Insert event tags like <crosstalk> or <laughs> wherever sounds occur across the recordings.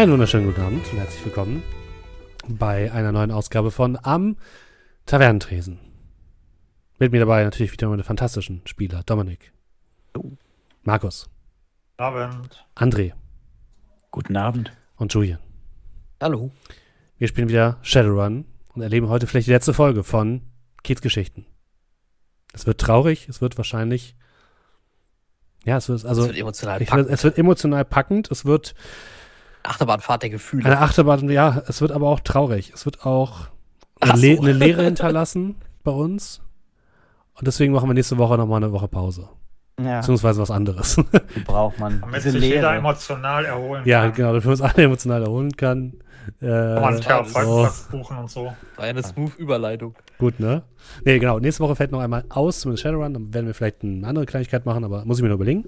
Einen wunderschönen guten Abend und herzlich willkommen bei einer neuen Ausgabe von Am Tavernentresen. Mit mir dabei natürlich wieder meine fantastischen Spieler. Dominik. Markus. Abend. André. Guten Abend. Und Julian. Hallo. Wir spielen wieder Shadowrun und erleben heute vielleicht die letzte Folge von Kids Geschichten. Es wird traurig, es wird wahrscheinlich. Ja, es wird also. Es wird emotional ich, packend. es wird emotional packend, es wird Achterbahnfahrt der Gefühle. eine Achterbahn, ja, es wird aber auch traurig. Es wird auch eine, so. Le eine Leere <laughs> hinterlassen bei uns. Und deswegen machen wir nächste Woche nochmal eine Woche Pause. Ja, Beziehungsweise was anderes. <laughs> die braucht man. Damit sich jeder Lehre. emotional erholen ja, kann. genau, damit wir uns alle emotional erholen kann. Äh, Kann man einen so. Therapeutplatz buchen und so. War eine smooth Überleitung. Gut, ne? Nee, genau. Nächste Woche fällt noch einmal aus, zumindest Shadowrun. Dann werden wir vielleicht eine andere Kleinigkeit machen, aber muss ich mir nur überlegen.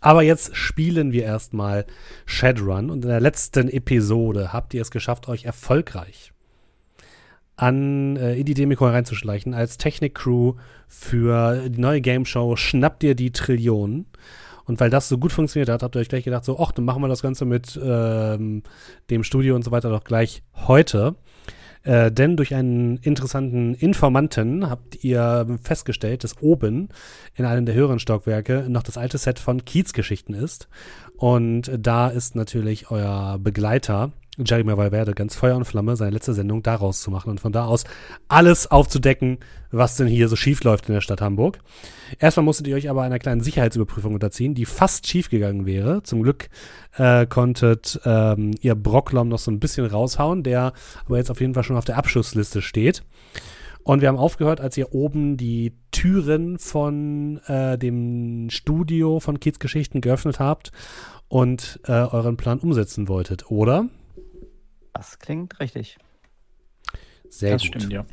Aber jetzt spielen wir erstmal Shadowrun und in der letzten Episode habt ihr es geschafft, euch erfolgreich an äh, in die Demico reinzuschleichen als Technik-Crew für die neue Game Show Schnappt dir die Trillionen. Und weil das so gut funktioniert hat, habt ihr euch gleich gedacht, so, ach, dann machen wir das Ganze mit ähm, dem Studio und so weiter doch gleich heute. Äh, denn durch einen interessanten Informanten habt ihr festgestellt, dass oben in einem der höheren Stockwerke noch das alte Set von Kiez-Geschichten ist. Und da ist natürlich euer Begleiter, Jeremy Valverde, ganz Feuer und Flamme, seine letzte Sendung daraus zu machen und von da aus alles aufzudecken, was denn hier so schief läuft in der Stadt Hamburg. Erstmal musstet ihr euch aber einer kleinen Sicherheitsüberprüfung unterziehen, die fast schief gegangen wäre. Zum Glück äh, konntet ähm, ihr Brocklom noch so ein bisschen raushauen, der aber jetzt auf jeden Fall schon auf der Abschussliste steht. Und wir haben aufgehört, als ihr oben die Türen von äh, dem Studio von Kids Geschichten geöffnet habt und äh, euren Plan umsetzen wolltet, oder? Das klingt richtig. Sehr das gut. stimmt, ja.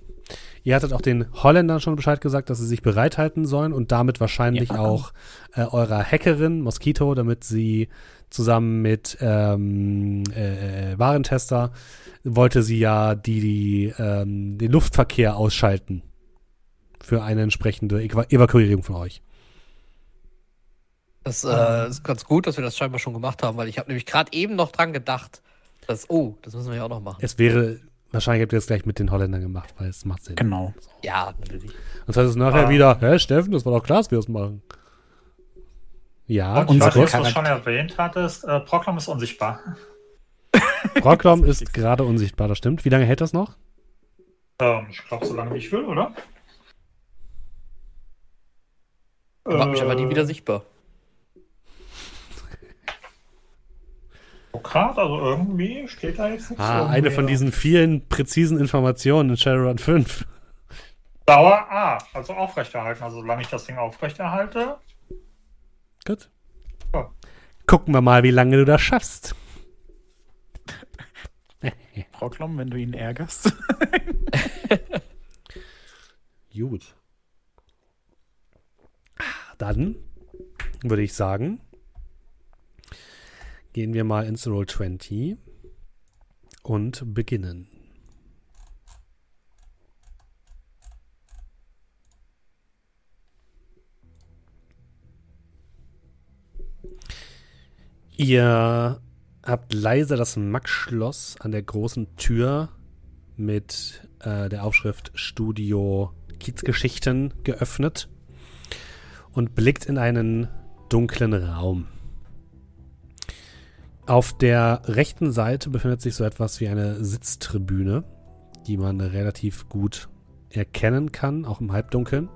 Ihr hattet auch den Holländern schon Bescheid gesagt, dass sie sich bereithalten sollen und damit wahrscheinlich Ja. auch äh, eurer Hackerin Mosquito, damit sie zusammen mit ähm, äh, äh, Warentester wollte sie ja die, die ähm, den Luftverkehr ausschalten für eine entsprechende Evakuierung von euch. Das äh, ist ganz gut, dass wir das scheinbar schon gemacht haben, weil ich habe nämlich gerade eben noch dran gedacht, dass, oh, das müssen wir ja auch noch machen. Es wäre wahrscheinlich habt ihr das gleich mit den Holländern gemacht, weil es macht Sinn. Genau. Ja, natürlich. Und das heißt es nachher Ah. wieder, hä, Steffen, das war doch klar, dass wir das machen. Ja, Und ob du schon erwähnt hattest. Äh, Proclam ist unsichtbar. <laughs> Brocklom ist gerade unsichtbar, das stimmt. Wie lange hält das noch? Ähm, ich glaube, so lange wie ich will, oder? Macht mich aber nie wieder sichtbar. Grad, also irgendwie steht da jetzt nichts. Ah, irgendwie. eine von diesen vielen präzisen Informationen in Shadowrun 5. Dauer A, also aufrechterhalten. Also solange ich das Ding aufrechterhalte. Gut. Ja. Gucken wir mal, wie lange du das schaffst. <laughs> Proklom, wenn du ihn ärgerst. <laughs> Gut. Dann würde ich sagen, gehen wir mal ins Roll 20 und beginnen. Ihr habt leise das Max-Schloss an der großen Tür mit äh, der Aufschrift Studio Kiezgeschichten geöffnet und blickt in einen dunklen Raum. Auf der rechten Seite befindet sich so etwas wie eine Sitztribüne, die man relativ gut erkennen kann, auch im Halbdunkeln.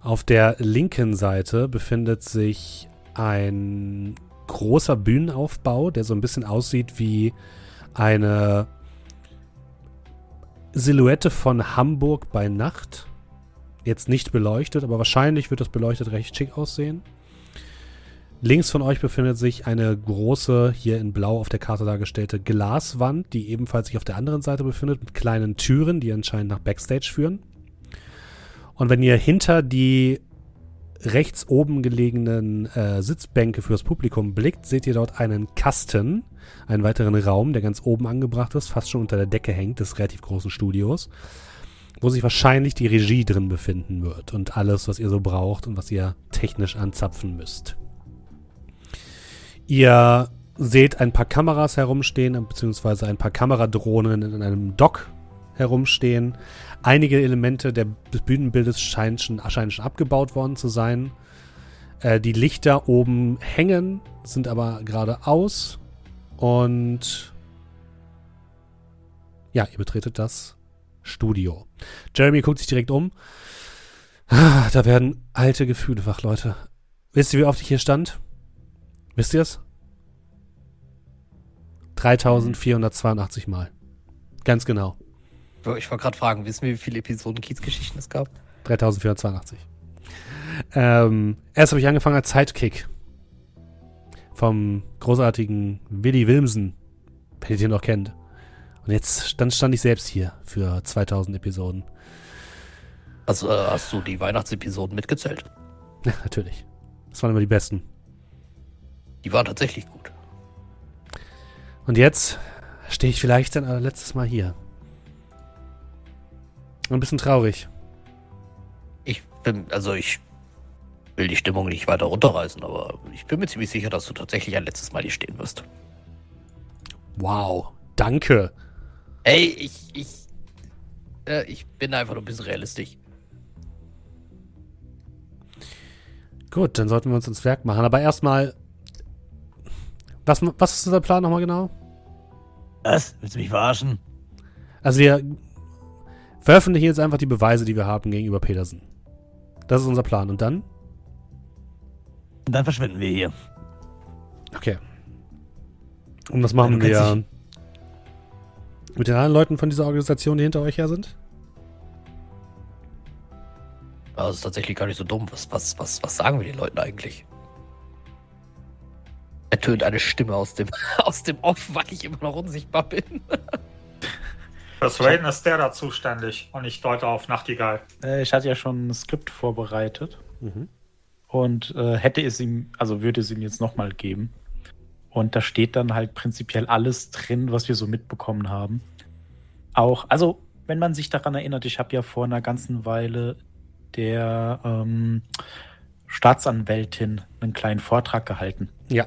Auf der linken Seite befindet sich ein großer Bühnenaufbau, der so ein bisschen aussieht wie eine Silhouette von Hamburg bei Nacht. Jetzt nicht beleuchtet, aber wahrscheinlich wird das beleuchtet recht schick aussehen. Links von euch befindet sich eine große, hier in Blau auf der Karte dargestellte Glaswand, die ebenfalls sich auf der anderen Seite befindet, mit kleinen Türen, die anscheinend nach Backstage führen. Und wenn ihr hinter die rechts oben gelegenen äh, Sitzbänke fürs Publikum blickt, seht ihr dort einen Kasten, einen weiteren Raum, der ganz oben angebracht ist, fast schon unter der Decke hängt des relativ großen Studios, wo sich wahrscheinlich die Regie drin befinden wird und alles, was ihr so braucht und was ihr technisch anzapfen müsst. Ihr seht ein paar Kameras herumstehen, beziehungsweise ein paar Kameradrohnen in einem Dock herumstehen. Einige Elemente der, des Bühnenbildes scheinen schon, scheinen schon abgebaut worden zu sein. Äh, die Lichter oben hängen, sind aber gerade aus. Und ja, ihr betretet das Studio. Jeremy guckt sich direkt um. Ah, Da werden alte Gefühle wach, Leute. Wisst ihr, wie oft ich hier stand? Wisst ihr es? 3482 Mal. Ganz genau. Ich wollte gerade fragen, wissen wir, wie viele Episoden Kiezgeschichten es gab? 3482. Ähm, erst habe ich angefangen als Sidekick. Vom großartigen Willy Wilmsen, wenn ihr den noch kennt. Und jetzt dann stand ich selbst hier für 2000 Episoden. Also äh, hast du die Weihnachtsepisoden mitgezählt? Ja, <laughs> natürlich. Das waren immer die besten. Die waren tatsächlich gut. Und jetzt stehe ich vielleicht ein allerletztes Mal hier. Ein bisschen traurig. Ich bin, also ich will die Stimmung nicht weiter runterreißen, aber ich bin mir ziemlich sicher, dass du tatsächlich ein letztes Mal hier stehen wirst. Wow. Danke. Ey, ich, ich, äh, ich bin einfach nur ein bisschen realistisch. Gut, dann sollten wir uns ins Werk machen. Aber erstmal. Was, was ist unser Plan nochmal genau? Was? Willst du mich verarschen? Also wir veröffentlichen jetzt einfach die Beweise, die wir haben gegenüber Petersen. Das ist unser Plan. Und dann? Und dann verschwinden wir hier. Okay. Und was machen wir mit den anderen Leuten von dieser Organisation, die hinter euch her sind? Das ist tatsächlich gar nicht so dumm. Was, was, was, was sagen wir den Leuten eigentlich? Ertönt eine Stimme aus dem, <laughs> aus dem Off, weil ich immer noch unsichtbar bin. Fürs Raiden ist der da zuständig und ich deute auf Nachtigall. Äh, ich hatte ja schon ein Skript vorbereitet Mhm. und äh, hätte es ihm, also würde es ihm jetzt nochmal geben. Und da steht dann halt prinzipiell alles drin, was wir so mitbekommen haben. Auch, also, wenn man sich daran erinnert, ich habe ja vor einer ganzen Weile der ähm, Staatsanwältin einen kleinen Vortrag gehalten. Ja.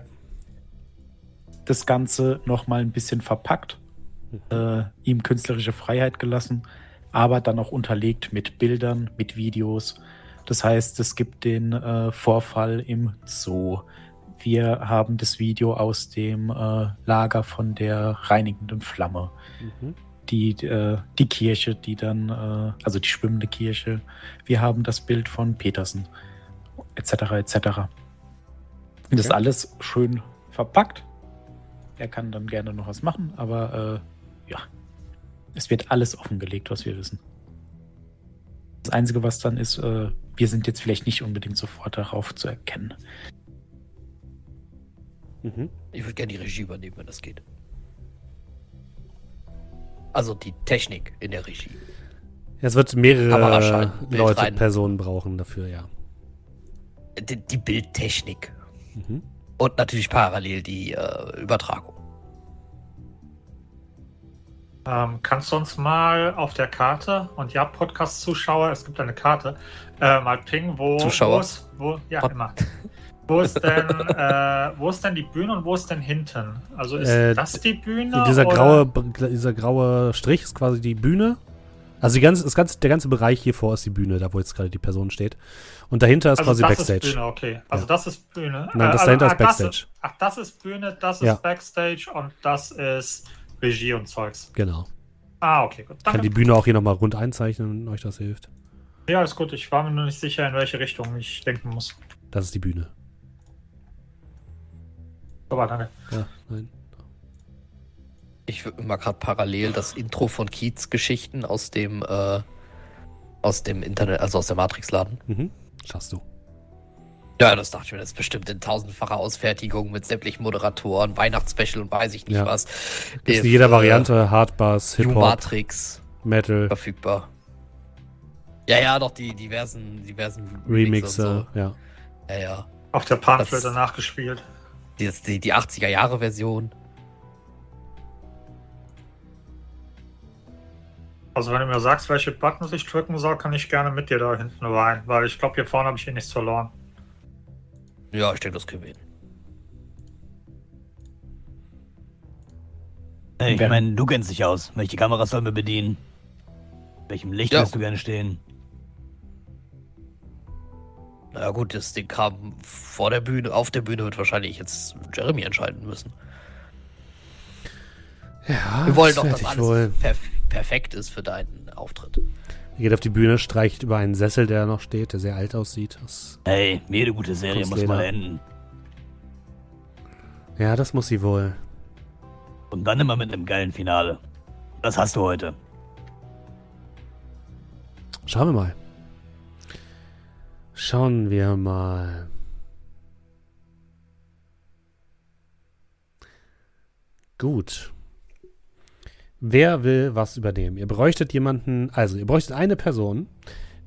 Das Ganze nochmal ein bisschen verpackt, äh, ihm künstlerische Freiheit gelassen, aber dann auch unterlegt mit Bildern, mit Videos. Das heißt, es gibt den äh, Vorfall im Zoo. Wir haben das Video aus dem äh, Lager von der reinigenden Flamme. Mhm. Die, äh, die Kirche, die dann, äh, also die schwimmende Kirche. Wir haben das Bild von Petersen, etc. etc. Und das Okay. alles schön verpackt. Er kann dann gerne noch was machen, aber äh, ja, es wird alles offengelegt, was wir wissen. Das Einzige, was dann ist, äh, wir sind jetzt vielleicht nicht unbedingt sofort darauf zu erkennen. Mhm. Ich würde gerne die Regie übernehmen, wenn das geht. Also die Technik in der Regie. Es wird mehrere Leute, rein. Personen brauchen dafür, ja. Die, die Bildtechnik. Mhm. Und natürlich parallel die äh, Übertragung. Ähm, kannst du uns mal auf der Karte, und ja, Podcast-Zuschauer, es gibt eine Karte, äh, mal pingen, wo, Zuschauer? wo ist, wo, ja, Pod- immer. Wo ist denn, äh, wo ist denn die Bühne und wo ist denn hinten? Also ist Äh, das die Bühne? Dieser oder? graue, dieser graue Strich ist quasi die Bühne. Also ganze, das ganze, der ganze Bereich hier vor ist die Bühne, da wo jetzt gerade die Person steht. Und dahinter ist also quasi das Backstage. Ist Bühne, okay. Also Ja. das ist Bühne. Nein, das also, dahinter ist ach, das Backstage. ach, das ist Bühne, das Ja. ist Backstage und das ist Regie und Zeugs. Genau. Ah, okay, gut. Ich kann Danke. die Bühne auch hier nochmal rund einzeichnen, wenn euch das hilft. Ja, ist gut. Ich war mir nur nicht sicher, in welche Richtung ich denken muss. Das ist die Bühne. Aber danke. Ja, nein. Ich würde mal gerade parallel das Intro von Kiez Geschichten aus dem äh, aus dem Internet, also aus der Matrix laden. Mhm. Schaffst du. Ja, das dachte ich mir, das ist bestimmt in tausendfacher Ausfertigung mit sämtlichen Moderatoren, Weihnachtsspecial und weiß ich nicht Ja. was. Ist in jeder äh, Variante, Hardbass, New Hip-Hop, Matrix Metal, verfügbar. Ja, ja, doch die diversen, diversen Remixe, und ja. so. Ja, ja. Auf der Panflöte Das- nachgespielt. Die, die, die 80er Also wenn du mir sagst, welche Buttons ich drücken soll, kann ich gerne mit dir da hinten rein, weil ich glaube, hier vorne habe ich eh nichts verloren. Ja, ich denke, das kriegen wir hin. Ich meine, du kennst dich aus. Welche Kamera sollen wir bedienen? Welchem Licht Ja. würdest du gerne stehen? Na ja, gut, das Ding kam vor der Bühne, auf der Bühne wird wahrscheinlich jetzt Jeremy entscheiden müssen. Ja, Wir wollen doch, werd dass ich alles wohl. Perf perfekt ist für deinen Auftritt. Er geht auf die Bühne, streicht über einen Sessel, der noch steht, der sehr alt aussieht. Das, Hey, jede gute Serie muss mal enden. ja, das muss sie wohl. Und dann immer mit einem geilen Finale. Das hast du heute. Schauen wir mal. Schauen wir mal. Gut. Wer will was übernehmen? Ihr bräuchtet jemanden, also ihr bräuchtet eine Person,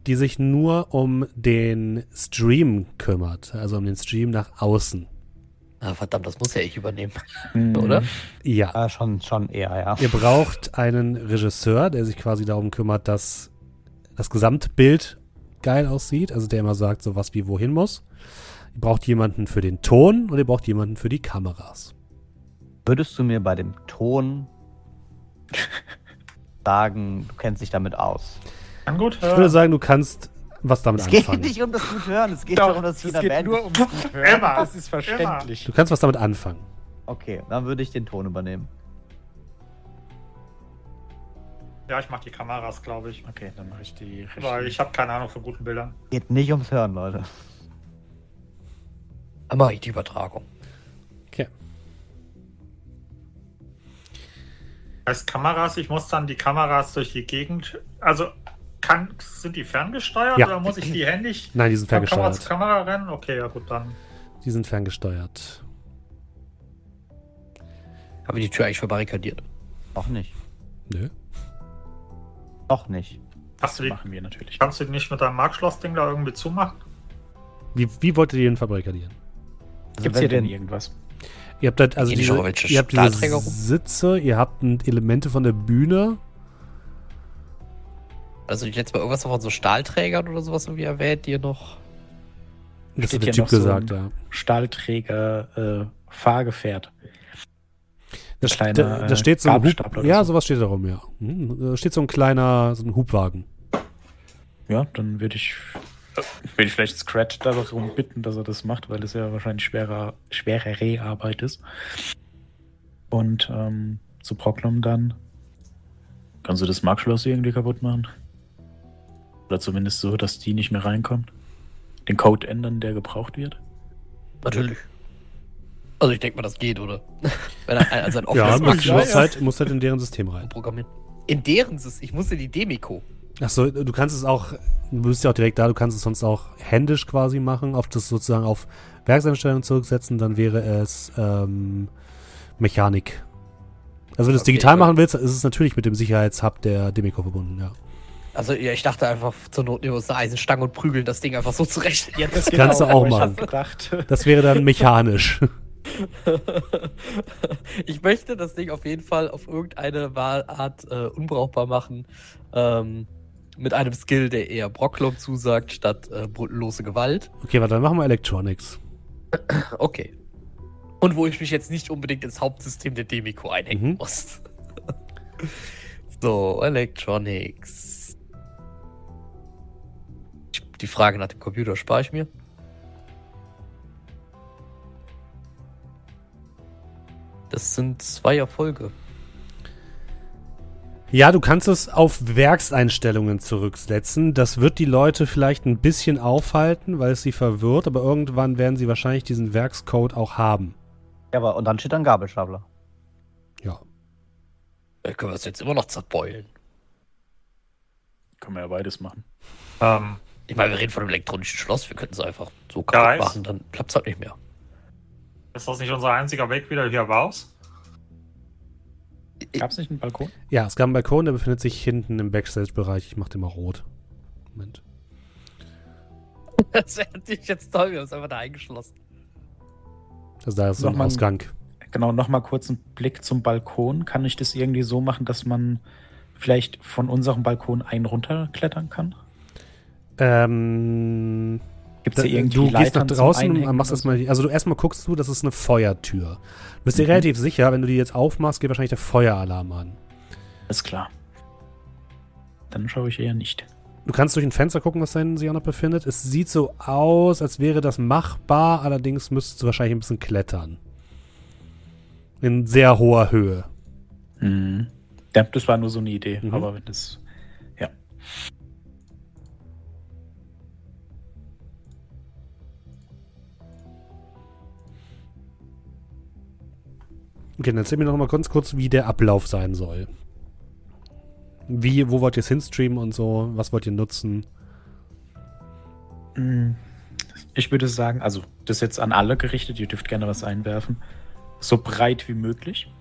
die sich nur um den Stream kümmert, also um den Stream nach außen. Ah, verdammt, das muss ja ich übernehmen, Hm. <laughs> oder? Ja. Ah, schon, schon eher, ja. Ihr braucht einen Regisseur, der sich quasi darum kümmert, dass das Gesamtbild geil aussieht, also der immer sagt, so was wie wohin muss. Ihr braucht jemanden für den Ton und ihr braucht jemanden für die Kameras. Würdest du mir bei dem Ton sagen, du kennst dich damit aus? Kann gut Ich würde hören. sagen, du kannst was damit Es geht anfangen. nicht um das gut hören, es geht Doch, darum, dass es jeder geht Band. nur ums gut hören. Emma, Das ist verständlich. Du kannst was damit anfangen. Okay, dann würde ich den Ton übernehmen. Ja, ich mach die Kameras, glaube ich. Okay, dann mache ich die Regie. Weil ich habe keine Ahnung von guten Bildern. Geht nicht ums Hören, Leute. Dann mache ich die Übertragung. Heißt Kameras, ich muss dann die Kameras durch die Gegend. Also kann, sind die ferngesteuert Ja. oder muss ich die händig Nein, die sind von Kamera zu ferngesteuert. Kamera rennen? Okay, ja gut, dann. Die sind ferngesteuert. Haben wir die Tür eigentlich verbarrikadiert? Noch nicht. Nö. Noch nicht. Hast du die, machen wir natürlich. kannst du die nicht mit deinem Markschloss-Ding da irgendwie zumachen? Wie, wie wollt ihr den verbarrikadieren? Also Gibt es hier denn irgendwas? Ihr habt halt, also diese, ihr habt diese? Sitze, ihr habt Elemente von der Bühne. Also ich letztes Mal irgendwas von so Stahlträgern oder sowas irgendwie erwähnt, die ihr noch. Das hat der hier Typ noch so gesagt, ein- ja. Stahlträger, äh, Fahrgefährt. Das, kleiner, da, da äh, steht so ein Hub, Ja, so. sowas steht da rum, ja. Mhm. Da steht so ein kleiner, so ein Hubwagen. Ja, dann würde ich, würde ich vielleicht Scratch darum bitten, dass er das macht, weil es ja wahrscheinlich schwerer, schwerere Arbeit ist. Und ähm, zu Proklom dann. Kannst du das Markschloss irgendwie kaputt machen? Oder zumindest so, dass die nicht mehr reinkommen? Den Code ändern, der gebraucht wird? Natürlich. Also ich denke mal, das geht, oder? <laughs> Wenn er also ein Ja, offenes muss, Marktschloss muss, halt, muss halt in deren System rein. programmieren. In deren Sys- ich musste die Demiko. Achso, du kannst es auch, du bist ja auch direkt da, du kannst es sonst auch händisch quasi machen, auf das sozusagen auf Werkseinstellungen zurücksetzen, dann wäre es ähm, Mechanik. Also wenn du es Okay, digital machen willst, ist es natürlich mit dem Sicherheitshub der Demico verbunden, ja. Also ja, ich dachte einfach, zur Not nehmen wir uns eine Eisenstange und prügeln das Ding einfach so zurecht. <laughs> Ja, das kannst du auch machen. <laughs> Das wäre dann mechanisch. <laughs> ich möchte das Ding auf jeden Fall auf irgendeine Wa- Art äh, unbrauchbar machen. Ähm, mit einem Skill, der eher Brocklom zusagt, statt äh, lose Gewalt. Okay, warte, dann machen wir Electronics. <clears throat> Okay. Und wo ich mich jetzt nicht unbedingt ins Hauptsystem der Demiko einhängen Mhm. muss. <laughs> so, Electronics. Die Frage nach dem Computer spare ich mir. Das sind zwei Erfolge. Ja, du kannst es auf Werkseinstellungen zurücksetzen. Das wird die Leute vielleicht ein bisschen aufhalten, weil es sie verwirrt, aber irgendwann werden sie wahrscheinlich diesen Werkscode auch haben. Ja, aber und dann steht dann Gabelstapler. Ja. Da können wir es jetzt immer noch zerbeulen. Können wir ja beides machen. Ähm, Ich meine, wir reden von einem elektronischen Schloss. Wir könnten es einfach so kaputt machen, dann klappt es halt nicht mehr. ist das nicht unser einziger Weg wieder hier raus? Gab es nicht einen Balkon? Ja, es gab einen Balkon, der befindet sich hinten im Backstage-Bereich. Ich mach den mal rot. Moment. <laughs> Das wäre natürlich jetzt toll, wir haben es einfach da eingeschlossen. Also da ist so ein- Ausgang. Genau, nochmal kurz einen Blick zum Balkon. Kann ich das irgendwie so machen, dass man vielleicht von unserem Balkon einen runterklettern kann? Ähm, Gibt es Da- hier irgendwie du gehst nach Leitern draußen und machst erstmal, also du erstmal guckst du, das ist eine Feuertür. Du bist dir Mhm. relativ sicher, wenn du die jetzt aufmachst, geht wahrscheinlich der Feueralarm an. Ist klar. Dann schaue ich eher nicht. Du kannst durch ein Fenster gucken, was da hinten sich auch noch befindet. Es sieht so aus, als wäre das machbar, allerdings müsstest du wahrscheinlich ein bisschen klettern. In sehr hoher Höhe. Mhm. Das war nur so eine Idee, Mhm. aber wenn das. Ja. Okay, dann erzähl mir noch mal ganz kurz, wie der Ablauf sein soll. Wie, wo wollt ihr es hinstreamen und so? Was wollt ihr nutzen? Mm, Ich würde sagen, also das ist jetzt an alle gerichtet, ihr dürft gerne was einwerfen. So breit wie möglich.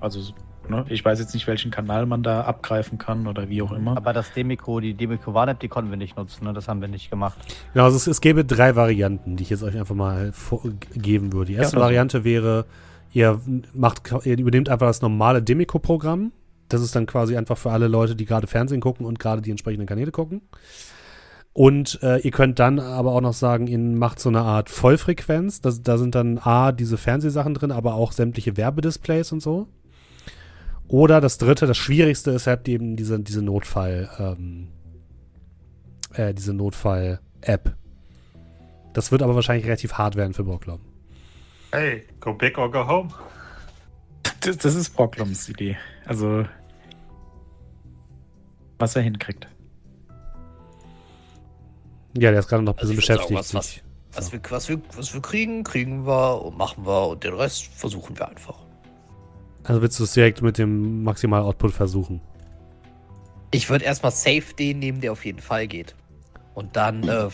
Also, ne, ich weiß jetzt nicht, welchen Kanal man da abgreifen kann oder wie auch immer. Aber das Demikro, die Demikro Warn-App, die konnten wir nicht nutzen, ne? Das haben wir nicht gemacht. Genau, also es, es gäbe drei Varianten, die ich jetzt euch einfach mal geben würde. Die erste Ja, also. Variante wäre, ihr macht, ihr übernehmt einfach das normale Demico-Programm. Das ist dann quasi einfach für alle Leute, die gerade Fernsehen gucken und gerade die entsprechenden Kanäle gucken. Und äh, ihr könnt dann aber auch noch sagen, ihr macht so eine Art Vollfrequenz. Das, da sind dann A, diese Fernsehsachen drin, aber auch sämtliche Werbedisplays und so. Oder das dritte, das schwierigste ist halt eben diese, diese Notfall, ähm, äh, diese Notfall-App. Das wird aber wahrscheinlich relativ hart werden für Brocklom. Hey, go big or go home. Das, das ist Brockloms Idee. Also, was er hinkriegt. Ja, der ist gerade noch ein bisschen Also ich würd beschäftigt. sagen, was- sich- Was, wir, was, wir, was wir kriegen, kriegen wir und machen wir und den Rest versuchen wir einfach. Also willst du es direkt mit dem Maximal-Output versuchen? Ich würde erstmal safe den nehmen, der auf jeden Fall geht. Und dann äh,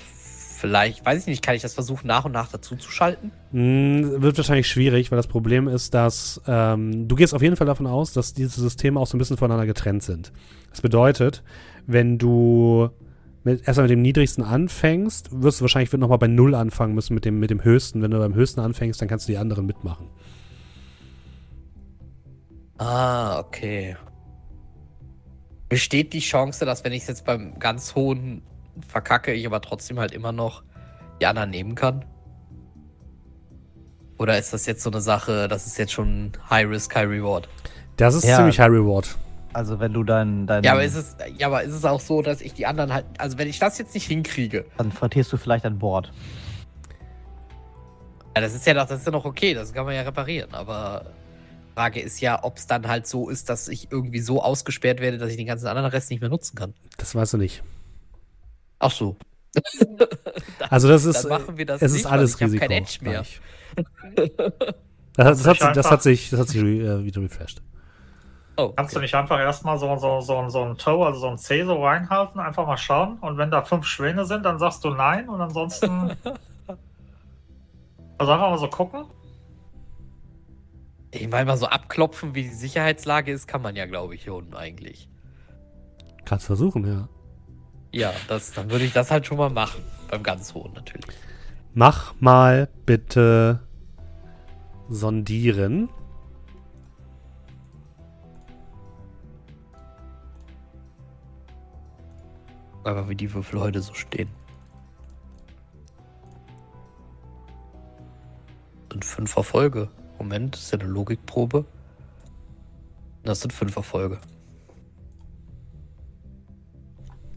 vielleicht, weiß ich nicht, kann ich das versuchen, nach und nach dazu zu schalten? Hm, wird wahrscheinlich schwierig, weil das Problem ist, dass ähm, du gehst auf jeden Fall davon aus, dass diese Systeme auch so ein bisschen voneinander getrennt sind. Das bedeutet, wenn du mit, erstmal mit dem niedrigsten anfängst, wirst du wahrscheinlich nochmal bei Null anfangen müssen mit dem, mit dem höchsten. Wenn du beim höchsten anfängst, dann kannst du die anderen mitmachen. Ah, okay. Besteht die Chance, dass wenn ich es jetzt beim ganz hohen verkacke, ich aber trotzdem halt immer noch die anderen nehmen kann? Oder ist das jetzt so eine Sache, das ist jetzt schon High Risk, High Reward? Das ist Ja. ziemlich High Reward. Also wenn du dein, dein Ja, aber ist es, ja, aber ist es auch so, dass ich die anderen halt, also wenn ich das jetzt nicht hinkriege, dann vertierst du vielleicht ein Board. ja, das ist ja noch, das ist ja noch okay, das kann man ja reparieren, aber Frage ist ja, ob es dann halt so ist, dass ich irgendwie so ausgesperrt werde, dass ich den ganzen anderen Rest nicht mehr nutzen kann. Das weißt du nicht. Ach so. <laughs> Also das ist, Dann machen wir das es nicht, ist alles ich Risiko. kein Edge mehr. Das, hat- das, hat, Ich sich- das hat sich, das hat sich äh, wieder refreshed. Oh, Kannst du nicht einfach erstmal so, so, so, so ein Toe, also so ein C so reinhalten, einfach mal schauen und wenn da fünf Schwäne sind, dann sagst du nein und ansonsten. <laughs> also einfach mal so gucken. Ich meine, mal so abklopfen, wie die Sicherheitslage ist, kann man ja, glaube ich, schon eigentlich. Kannst versuchen, ja. Ja, das, dann würde ich das halt schon mal machen. Beim ganz hohen natürlich. Mach mal bitte sondieren. Aber wie die Würfel heute so stehen. Sind fünf Erfolge. Moment, ist ja eine Logikprobe. Das sind fünf Erfolge.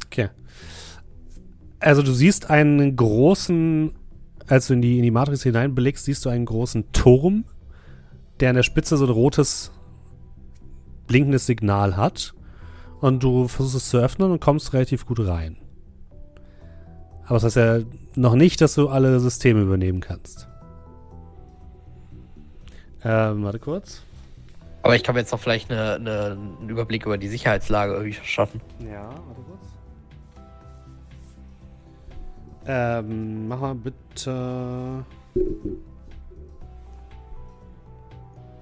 Okay. Also du siehst einen großen, als du in die, in die Matrix hineinblickst, siehst du einen großen Turm, der an der Spitze so ein rotes, blinkendes Signal hat. Und du versuchst es zu öffnen und kommst relativ gut rein. Aber das heißt ja noch nicht, dass du alle Systeme übernehmen kannst. Ähm, warte kurz. Aber ich kann mir jetzt noch vielleicht eine, eine, einen Überblick über die Sicherheitslage irgendwie verschaffen. Ja, warte kurz. Ähm, mach mal bitte.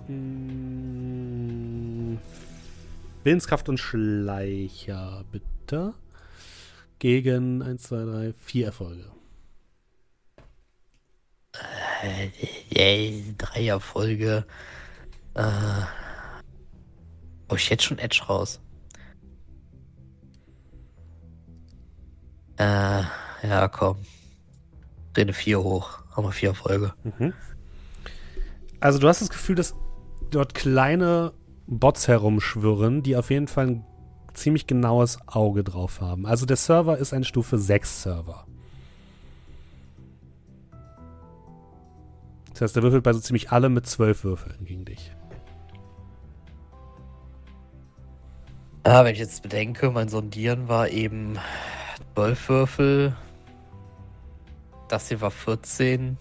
Hm, Willenskraft und Schleicher, bitte. Gegen 1, 2, 3, 4 Erfolge. Yay, drei Erfolge. Äh, oh, ich jetzt schon Edge raus. Äh, ja, komm. Eine 4 hoch. Haben wir vier Erfolge. Mhm. Also du hast das Gefühl, dass dort kleine Bots herumschwirren, die auf jeden Fall ein ziemlich genaues Auge drauf haben. Also der Server ist ein Stufe 6 Server. Das heißt, der würfelt bei so ziemlich alle mit 12 Würfeln gegen dich. Ja, wenn ich jetzt bedenke, mein Sondieren war eben 12 Würfel. Das hier war 14.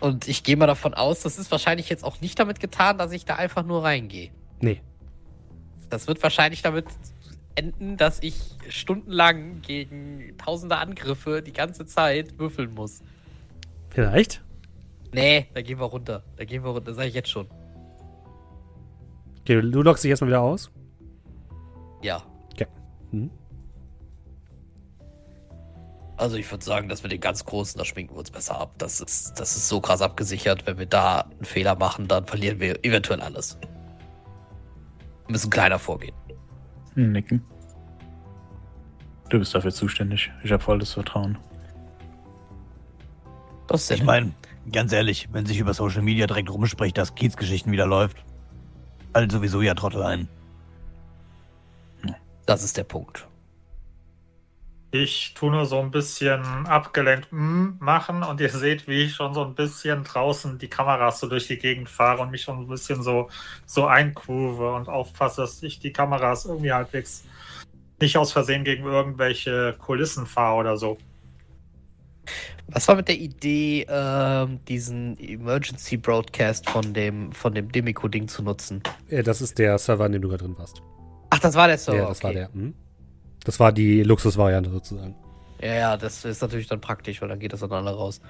Und ich gehe mal davon aus, das ist wahrscheinlich jetzt auch nicht damit getan, dass ich da einfach nur reingehe. Nee. Das wird wahrscheinlich damit enden, dass ich stundenlang gegen tausende Angriffe die ganze Zeit würfeln muss. Vielleicht? Nee, da gehen wir runter. Da gehen wir runter, das sage ich jetzt schon. Okay, du lockst dich erstmal wieder aus. Ja. Mhm. Also ich würde sagen, dass wir den ganz großen, da schminken wir uns besser ab. Das ist, das ist so krass abgesichert. Wenn wir da einen Fehler machen, dann verlieren wir eventuell alles. Wir müssen kleiner vorgehen. Nicken. Du bist dafür zuständig. Ich habe volles Vertrauen. Das ist Ich meine, ganz ehrlich, wenn sich über Social Media direkt rumspricht, dass Kiezgeschichten wieder läuft, fallen sowieso ja Trottel ein. das ist der Punkt. Ich tue nur so ein bisschen abgelenkt mm, machen und ihr seht, wie ich schon so ein bisschen draußen die Kameras so durch die Gegend fahre und mich schon ein bisschen so, so einkurve und aufpasse, dass ich die Kameras irgendwie halbwegs nicht aus Versehen gegen irgendwelche Kulissen fahre oder so. Was war mit der Idee, ähm, diesen Emergency Broadcast von dem, von dem Demico-Ding zu nutzen? Äh, Das ist der Server, in dem du gerade drin warst. Ach, das war der Server. ja, das war okay. der. Mhm. Das war die Luxusvariante sozusagen. Ja, ja, das ist natürlich dann praktisch, weil dann geht das dann alle raus.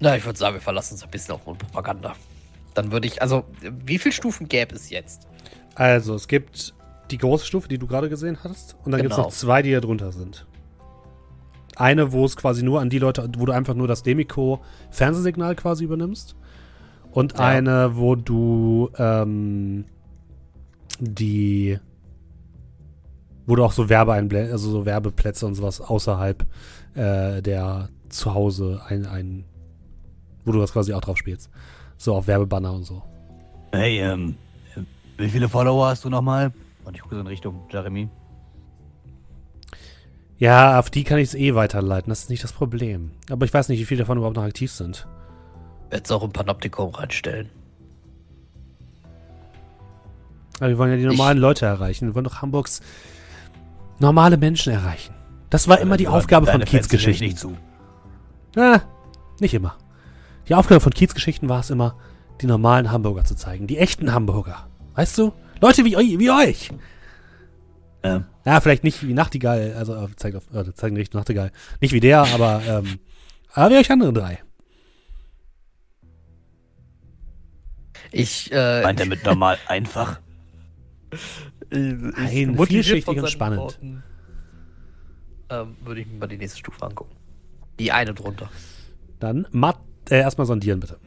Na, ich würde sagen, wir verlassen uns ein bisschen auf Propaganda. Dann würde ich, also, wie viele Stufen gäbe es jetzt? Also, es gibt die große Stufe, die du gerade gesehen hast, und dann gibt es Genau. noch zwei, die da drunter sind. Eine, wo es quasi nur an die Leute, wo du einfach nur das Demico-Fernsehsignal quasi übernimmst. Und Ja. eine, wo du ähm, die, wo du auch so Werbeeinblä also so Werbeplätze und sowas außerhalb äh, der Zuhause ein, ein, wo du das quasi auch drauf spielst. So auf Werbebanner und so. Hey, ähm, wie viele Follower hast du nochmal? Und ich gucke so in Richtung Jeremy. Ja, auf die kann ich es eh weiterleiten, das ist nicht das Problem. Aber ich weiß nicht, wie viele davon überhaupt noch aktiv sind. Jetzt auch ein Panoptikum reinstellen. Aber wir wollen ja die normalen Leute erreichen. Wir wollen doch Hamburgs normale Menschen erreichen. Das war immer die Aufgabe von Kiezgeschichten. nicht zu. Ah, nicht immer. Die Aufgabe von Kiezgeschichten war es immer, die normalen Hamburger zu zeigen. Die echten Hamburger. Weißt du? Leute wie, wie euch. Ja. Ja, vielleicht nicht wie Nachtigall, also äh, zeigt auf, äh, zeigen Richtung Nachtigall. Nicht wie der, aber, ähm, aber wie euch anderen drei. Ich, äh, Meint er mit normal einfach? <laughs> Nein, motiviert vielschichtig und spannend. Worten, Ähm, würde ich mir mal die nächste Stufe angucken. Die eine drunter. Dann matt, äh, erstmal sondieren, bitte.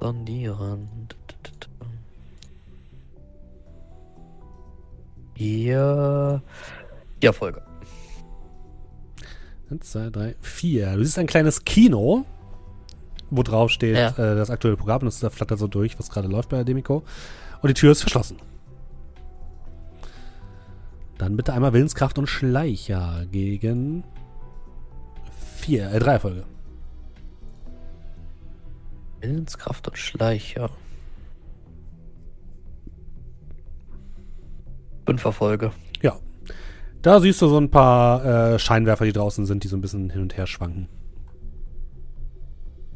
Sondieren. Hier. Die Erfolge. Eins, zwei, drei, vier. Du siehst ein kleines Kino, wo drauf steht Ja. äh, das aktuelle Programm. Das da flattert so durch, was gerade läuft bei der Demico. Und die Tür ist verschlossen. Dann bitte einmal Willenskraft und Schleicher gegen vier, äh, drei Erfolge. Willenskraft und Schleicher. Fünf Erfolge. Ja. Da siehst du so ein paar äh, Scheinwerfer, die draußen sind, die so ein bisschen hin und her schwanken.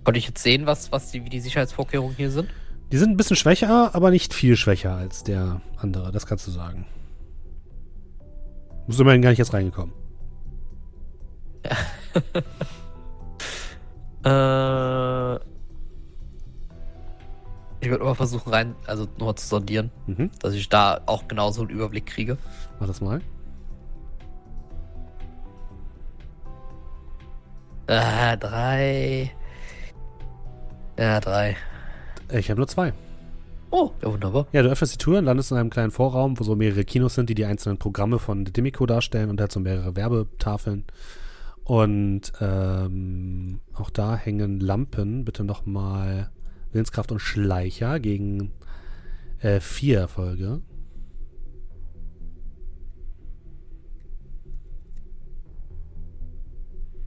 Konnte ich jetzt sehen, was, was die, wie die Sicherheitsvorkehrungen hier sind? Die sind ein bisschen schwächer, aber nicht viel schwächer als der andere, das kannst du sagen. Bist immerhin gar nicht jetzt reingekommen. <laughs> Äh. Ich würde mal versuchen, rein, also nochmal zu sondieren, Mhm. dass ich da auch genauso einen Überblick kriege. Mach das mal. Äh, drei. Ja, drei. Ich habe nur zwei. Oh, ja, wunderbar. Ja, du öffnest die Tür und landest in einem kleinen Vorraum, wo so mehrere Kinos sind, die die einzelnen Programme von Demico darstellen und halt so mehrere Werbetafeln. Und ähm, auch da hängen Lampen. Bitte nochmal Willenskraft und Schleicher gegen äh, vier Erfolge.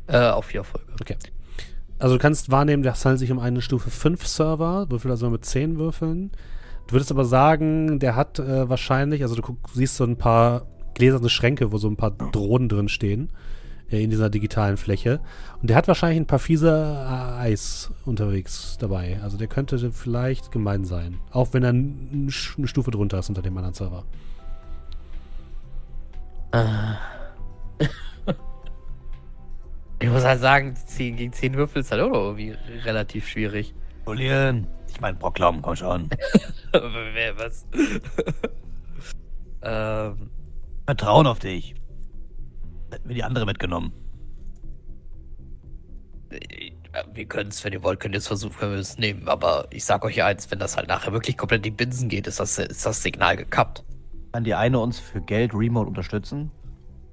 Äh, auf vier Erfolge. Okay. Also du kannst wahrnehmen, das handelt sich um einen Stufe 5 Server, würfel also mit 10 Würfeln. Du würdest aber sagen, der hat äh, wahrscheinlich, also du guck, siehst so ein paar gläserne Schränke, wo so ein paar Drohnen drin stehen, äh, in dieser digitalen Fläche. Und der hat wahrscheinlich ein paar fiese äh, Eis unterwegs dabei. Also der könnte vielleicht gemein sein. Auch wenn er eine Stufe drunter ist unter dem anderen Server. <laughs> Ich muss halt sagen, 10 gegen 10 Würfel ist halt auch noch irgendwie relativ schwierig. Julian, ich mein Brocklam, komm schon. <laughs> Wer, was? <laughs> ähm, Vertrauen auf dich. Hätten wir die andere mitgenommen. wir können es, wenn ihr wollt, könnt ihr es versuchen, können wir es nehmen. Aber ich sag euch eins, wenn das halt nachher wirklich komplett in die Binsen geht, ist das, ist das Signal gekappt. Kann die eine uns für Geld remote unterstützen?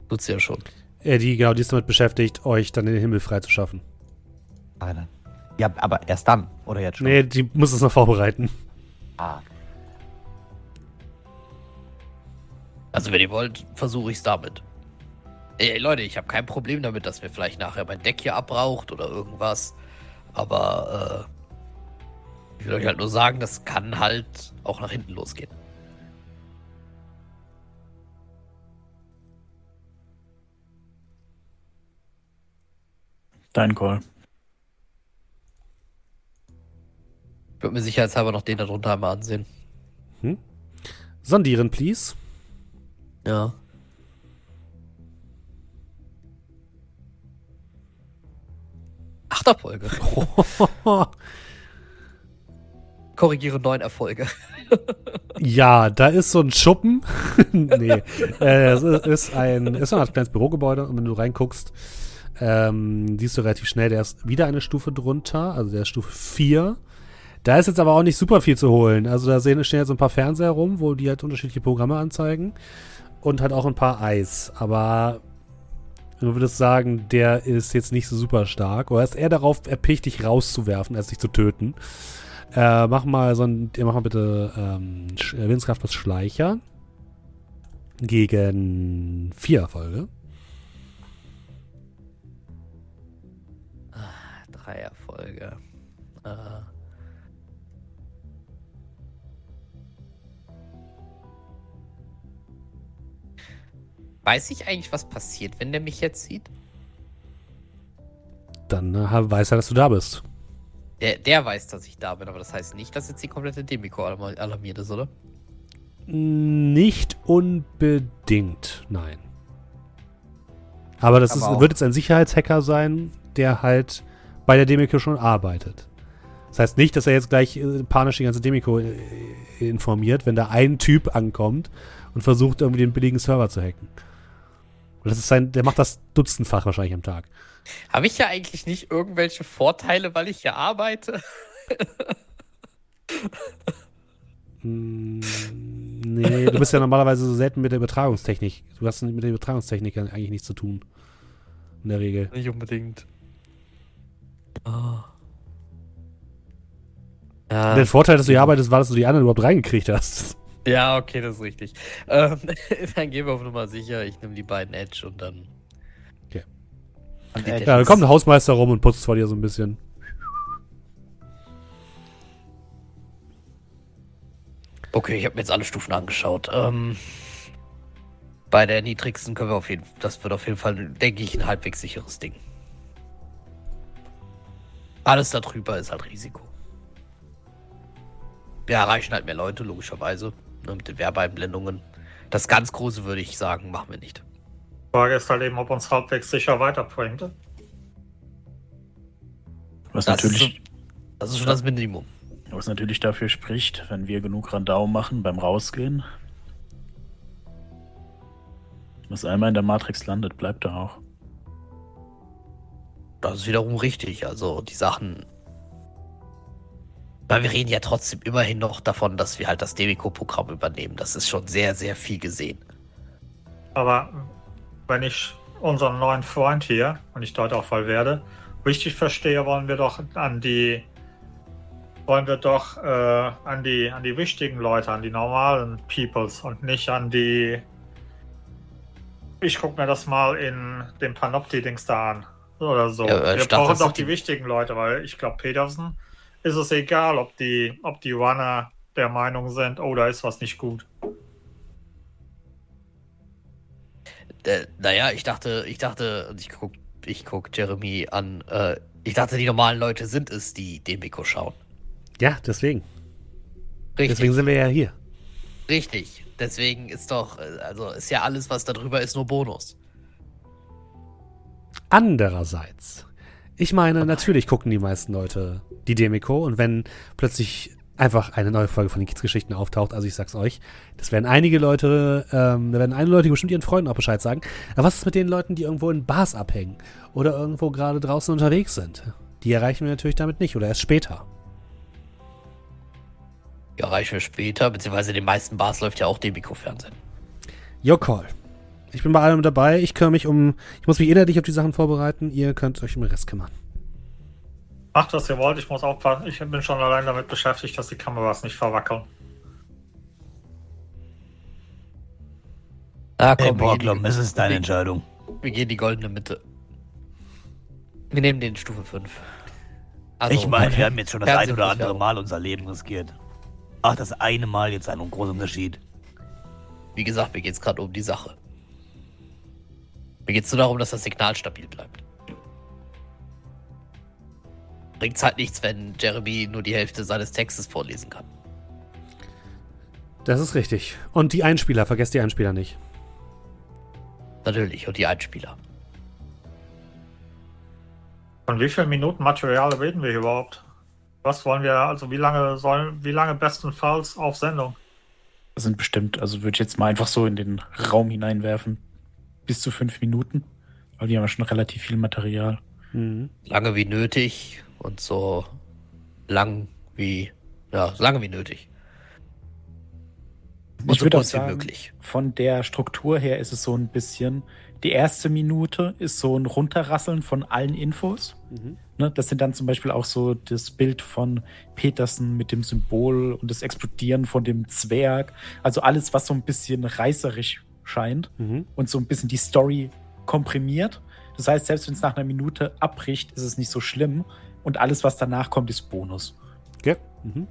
Tut's ja schon. Äh, die, genau, die ist damit beschäftigt, euch dann den Himmel freizuschaffen. Eine. Ja, aber erst dann. Oder jetzt schon? Nee, die muss es noch vorbereiten. Ah, Also wenn ihr wollt, versuche ich es damit. Ey, Leute, ich habe kein Problem damit, dass mir vielleicht nachher mein Deck hier abraucht oder irgendwas. Aber äh, ich will euch halt nur sagen, das kann halt auch nach hinten losgehen. Dein Call. Ich würde mir sicherheitshalber noch den da drunter einmal ansehen. Sondieren, please. Ja. Acht Erfolge. <laughs> Korrigiere neun Erfolge. <laughs> Ja, da ist so ein Schuppen. <laughs> nee. Äh, es ist, ein, ist Art kleines Bürogebäude und wenn du reinguckst, ähm, siehst du relativ schnell, der ist wieder eine Stufe drunter, also der ist Stufe 4. Da ist jetzt aber auch nicht super viel zu holen. Also da sehen, stehen jetzt ein paar Fernseher rum, wo die halt unterschiedliche Programme anzeigen. Und halt auch ein paar Eis. Aber du würdest sagen, der ist jetzt nicht so super stark. Oder ist eher darauf erpicht, dich rauszuwerfen, als dich zu töten. Äh, mach mal so ein, mach mal bitte ähm, äh, Willenskraft plus Schleicher. Gegen vier Erfolge. Drei Erfolge. Äh. Weiß ich eigentlich, was passiert, wenn der mich jetzt sieht? Dann äh, weiß er, dass du da bist. Der, der weiß, dass ich da bin, aber das heißt nicht, dass jetzt die komplette Demiko alarm- alarmiert ist, oder? Nicht unbedingt, nein. Aber das ist, wird jetzt ein Sicherheitshacker sein, der halt bei der Demiko schon arbeitet. Das heißt nicht, dass er jetzt gleich äh, panisch die ganze Demiko äh, informiert, wenn da ein Typ ankommt und versucht, irgendwie den billigen Server zu hacken. Und das ist sein, der macht das dutzendfach wahrscheinlich am Tag. Habe ich ja eigentlich nicht irgendwelche Vorteile, weil ich hier arbeite? Mm, nee, du bist ja normalerweise so selten mit der Übertragungstechnik. Du hast mit der Übertragungstechnik eigentlich nichts zu tun. In der Regel. Nicht unbedingt. Oh. Ja, Der Vorteil, dass du hier arbeitest, war, dass du die anderen überhaupt reingekriegt hast. ja, okay, das ist richtig. Ähm, <laughs> dann gehen wir auf Nummer sicher. Ich nehme die beiden Edge und dann. Okay. Und die Ja, Ja, dann kommt ein Hausmeister rum und putzt vor dir so ein bisschen. Okay, ich habe mir jetzt alle Stufen angeschaut. Ähm, bei der niedrigsten können wir auf jeden das wird auf jeden Fall, denke ich, ein halbwegs sicheres Ding. Alles darüber ist halt Risiko. Wir erreichen halt mehr Leute, logischerweise, ne, mit den Werbeeinblendungen. Das ganz Große würde ich sagen, machen wir nicht. Frage ist halt eben, ob uns halbwegs sicher weiterbringt. Was Das ist, natürlich, so, das ist schon das Minimum. was natürlich dafür spricht, wenn wir genug Randau machen beim Rausgehen. Was einmal in der Matrix landet, bleibt da auch. Das ist wiederum richtig. Also die Sachen. Weil wir reden ja trotzdem immerhin noch davon, dass wir halt das Demico-Programm übernehmen. Das ist schon sehr, sehr viel gesehen. Aber wenn ich unseren neuen Freund hier, und ich dort auch voll werde, richtig verstehe, wollen wir doch an die wollen wir doch äh, an die an die wichtigen Leute, an die normalen Peoples und nicht an die. Ich guck mir das mal in dem Panopti-Dings da an. Oder so. Ja, wir ich dachte, brauchen das doch sind die die- wichtigen Leute, weil ich glaube, Peterson ist es egal, ob die, ob die Runner der Meinung sind, oh, da ist was nicht gut. Äh, naja, ich dachte, ich dachte, und ich guck, ich guck Jeremy an, äh, ich dachte, die normalen Leute sind es, die Demico schauen. Ja, deswegen. Richtig. Deswegen sind wir ja hier. Richtig. Deswegen ist doch, äh, also ist ja alles, was da drüber ist, nur Bonus. Andererseits, ich meine, natürlich gucken die meisten Leute die Demiko und wenn plötzlich einfach eine neue Folge von den Kids-Geschichten auftaucht, also ich sag's euch, das werden einige Leute, ähm, da werden einige Leute bestimmt ihren Freunden auch Bescheid sagen. Aber was ist mit den Leuten, die irgendwo in Bars abhängen oder irgendwo gerade draußen unterwegs sind? Die erreichen wir natürlich damit nicht oder erst später. Ja, reichen wir später, beziehungsweise in den meisten Bars läuft ja auch Demico-Fernsehen. Your call. Ich bin bei allem dabei. Ich kümmere mich um, ich muss mich innerlich auf die Sachen vorbereiten. Ihr könnt euch um den Rest kümmern. Macht, was ihr wollt, ich muss aufpassen. Ich bin schon allein damit beschäftigt, dass die Kameras nicht verwackeln. Ah, Hey, komm, wir, gehen Borglum, die, es ist deine wir, Entscheidung. wir gehen die goldene Mitte. Wir nehmen den Stufe 5. Also, ich meine, wir haben jetzt schon das ein oder andere. Mal unser Leben riskiert. Ach, das eine Mal jetzt einen großen Unterschied. Wie gesagt, mir geht's gerade um die Sache. Mir geht's nur darum, dass das Signal stabil bleibt. Bringt's halt nichts, wenn Jeremy nur die Hälfte seines Textes vorlesen kann. Das ist richtig. Und die Einspieler, vergesst die Einspieler nicht. Natürlich, und die Einspieler. Von wie vielen Minuten Material reden wir hier überhaupt? Was wollen wir, also wie lange sollen, wie lange bestenfalls auf Sendung? Das sind bestimmt, also würde ich jetzt mal einfach so in den Raum hineinwerfen. Bis zu fünf Minuten. Weil die haben ja schon relativ viel Material. Mhm. Lange wie nötig und so lang wie. Ja, so lange wie nötig. Und Ich so würde auch sagen, möglich. von der Struktur her ist es so ein bisschen, die erste Minute ist so ein Runterrasseln von allen Infos. Mhm. Ne, das sind dann zum Beispiel auch so das Bild von Petersen mit dem Symbol und das Explodieren von dem Zwerg. Also alles, was so ein bisschen reißerisch scheint Mhm. und so ein bisschen die Story komprimiert. Das heißt, selbst wenn es nach einer Minute abbricht, ist es nicht so schlimm. Und alles, was danach kommt, ist Bonus. Okay. Mhm.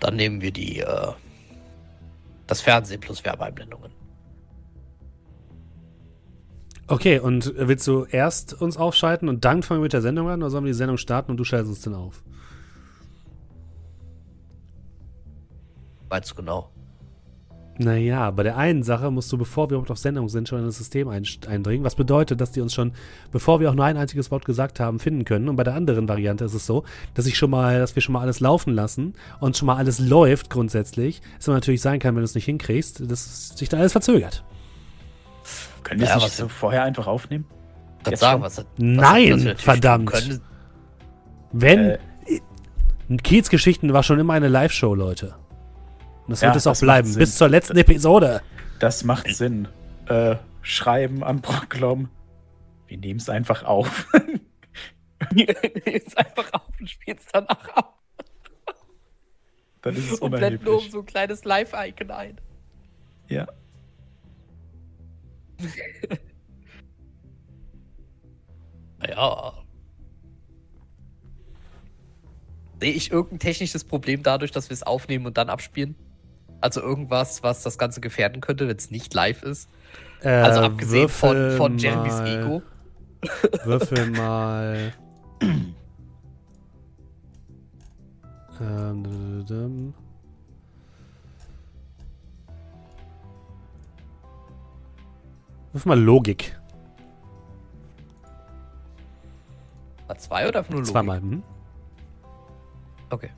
Dann nehmen wir die. Äh, das Fernsehen plus Werbeeinblendungen. Okay, und willst du erst uns aufschalten und dann fangen wir mit der Sendung an oder sollen wir die Sendung starten und du schaltest uns dann auf? Meinst du genau? Naja, bei der einen Sache musst du, bevor wir überhaupt auf Sendung sind, schon in das System ein, eindringen. Was bedeutet, dass die uns schon, bevor wir auch nur ein einziges Wort gesagt haben, finden können. Und bei der anderen Variante ist es so, dass ich schon mal, dass wir schon mal alles laufen lassen und schon mal alles läuft grundsätzlich. Es aber natürlich sein kann, wenn du es nicht hinkriegst, dass sich da alles verzögert. Können wir Ja, es nicht was- so vorher einfach aufnehmen? Jetzt sagen, was, was Nein, was verdammt. Können, Wenn, Äh, Kiez Geschichten war schon immer eine Live-Show, Leute. Und das Ja, wird es auch bleiben, bis zur letzten Episode. Das macht Sinn. Äh, schreiben an Brocklom. Wir nehmen es einfach auf. <laughs> jetzt einfach auf und spielst danach ab. Dann ist es Und blenden nur unerheblich. so ein kleines Live-Icon ein. Ja. <laughs> Naja. Sehe ich irgendein technisches Problem dadurch, dass wir es aufnehmen und dann abspielen? Also irgendwas, was das Ganze gefährden könnte, wenn es nicht live ist? Äh, Also abgesehen von, von Jeremys mal- Ego. Würfel <laughs> mal. ähm. Würfel mal Logik. War zwei oder nur Logik? Zweimal. Hm? Okay.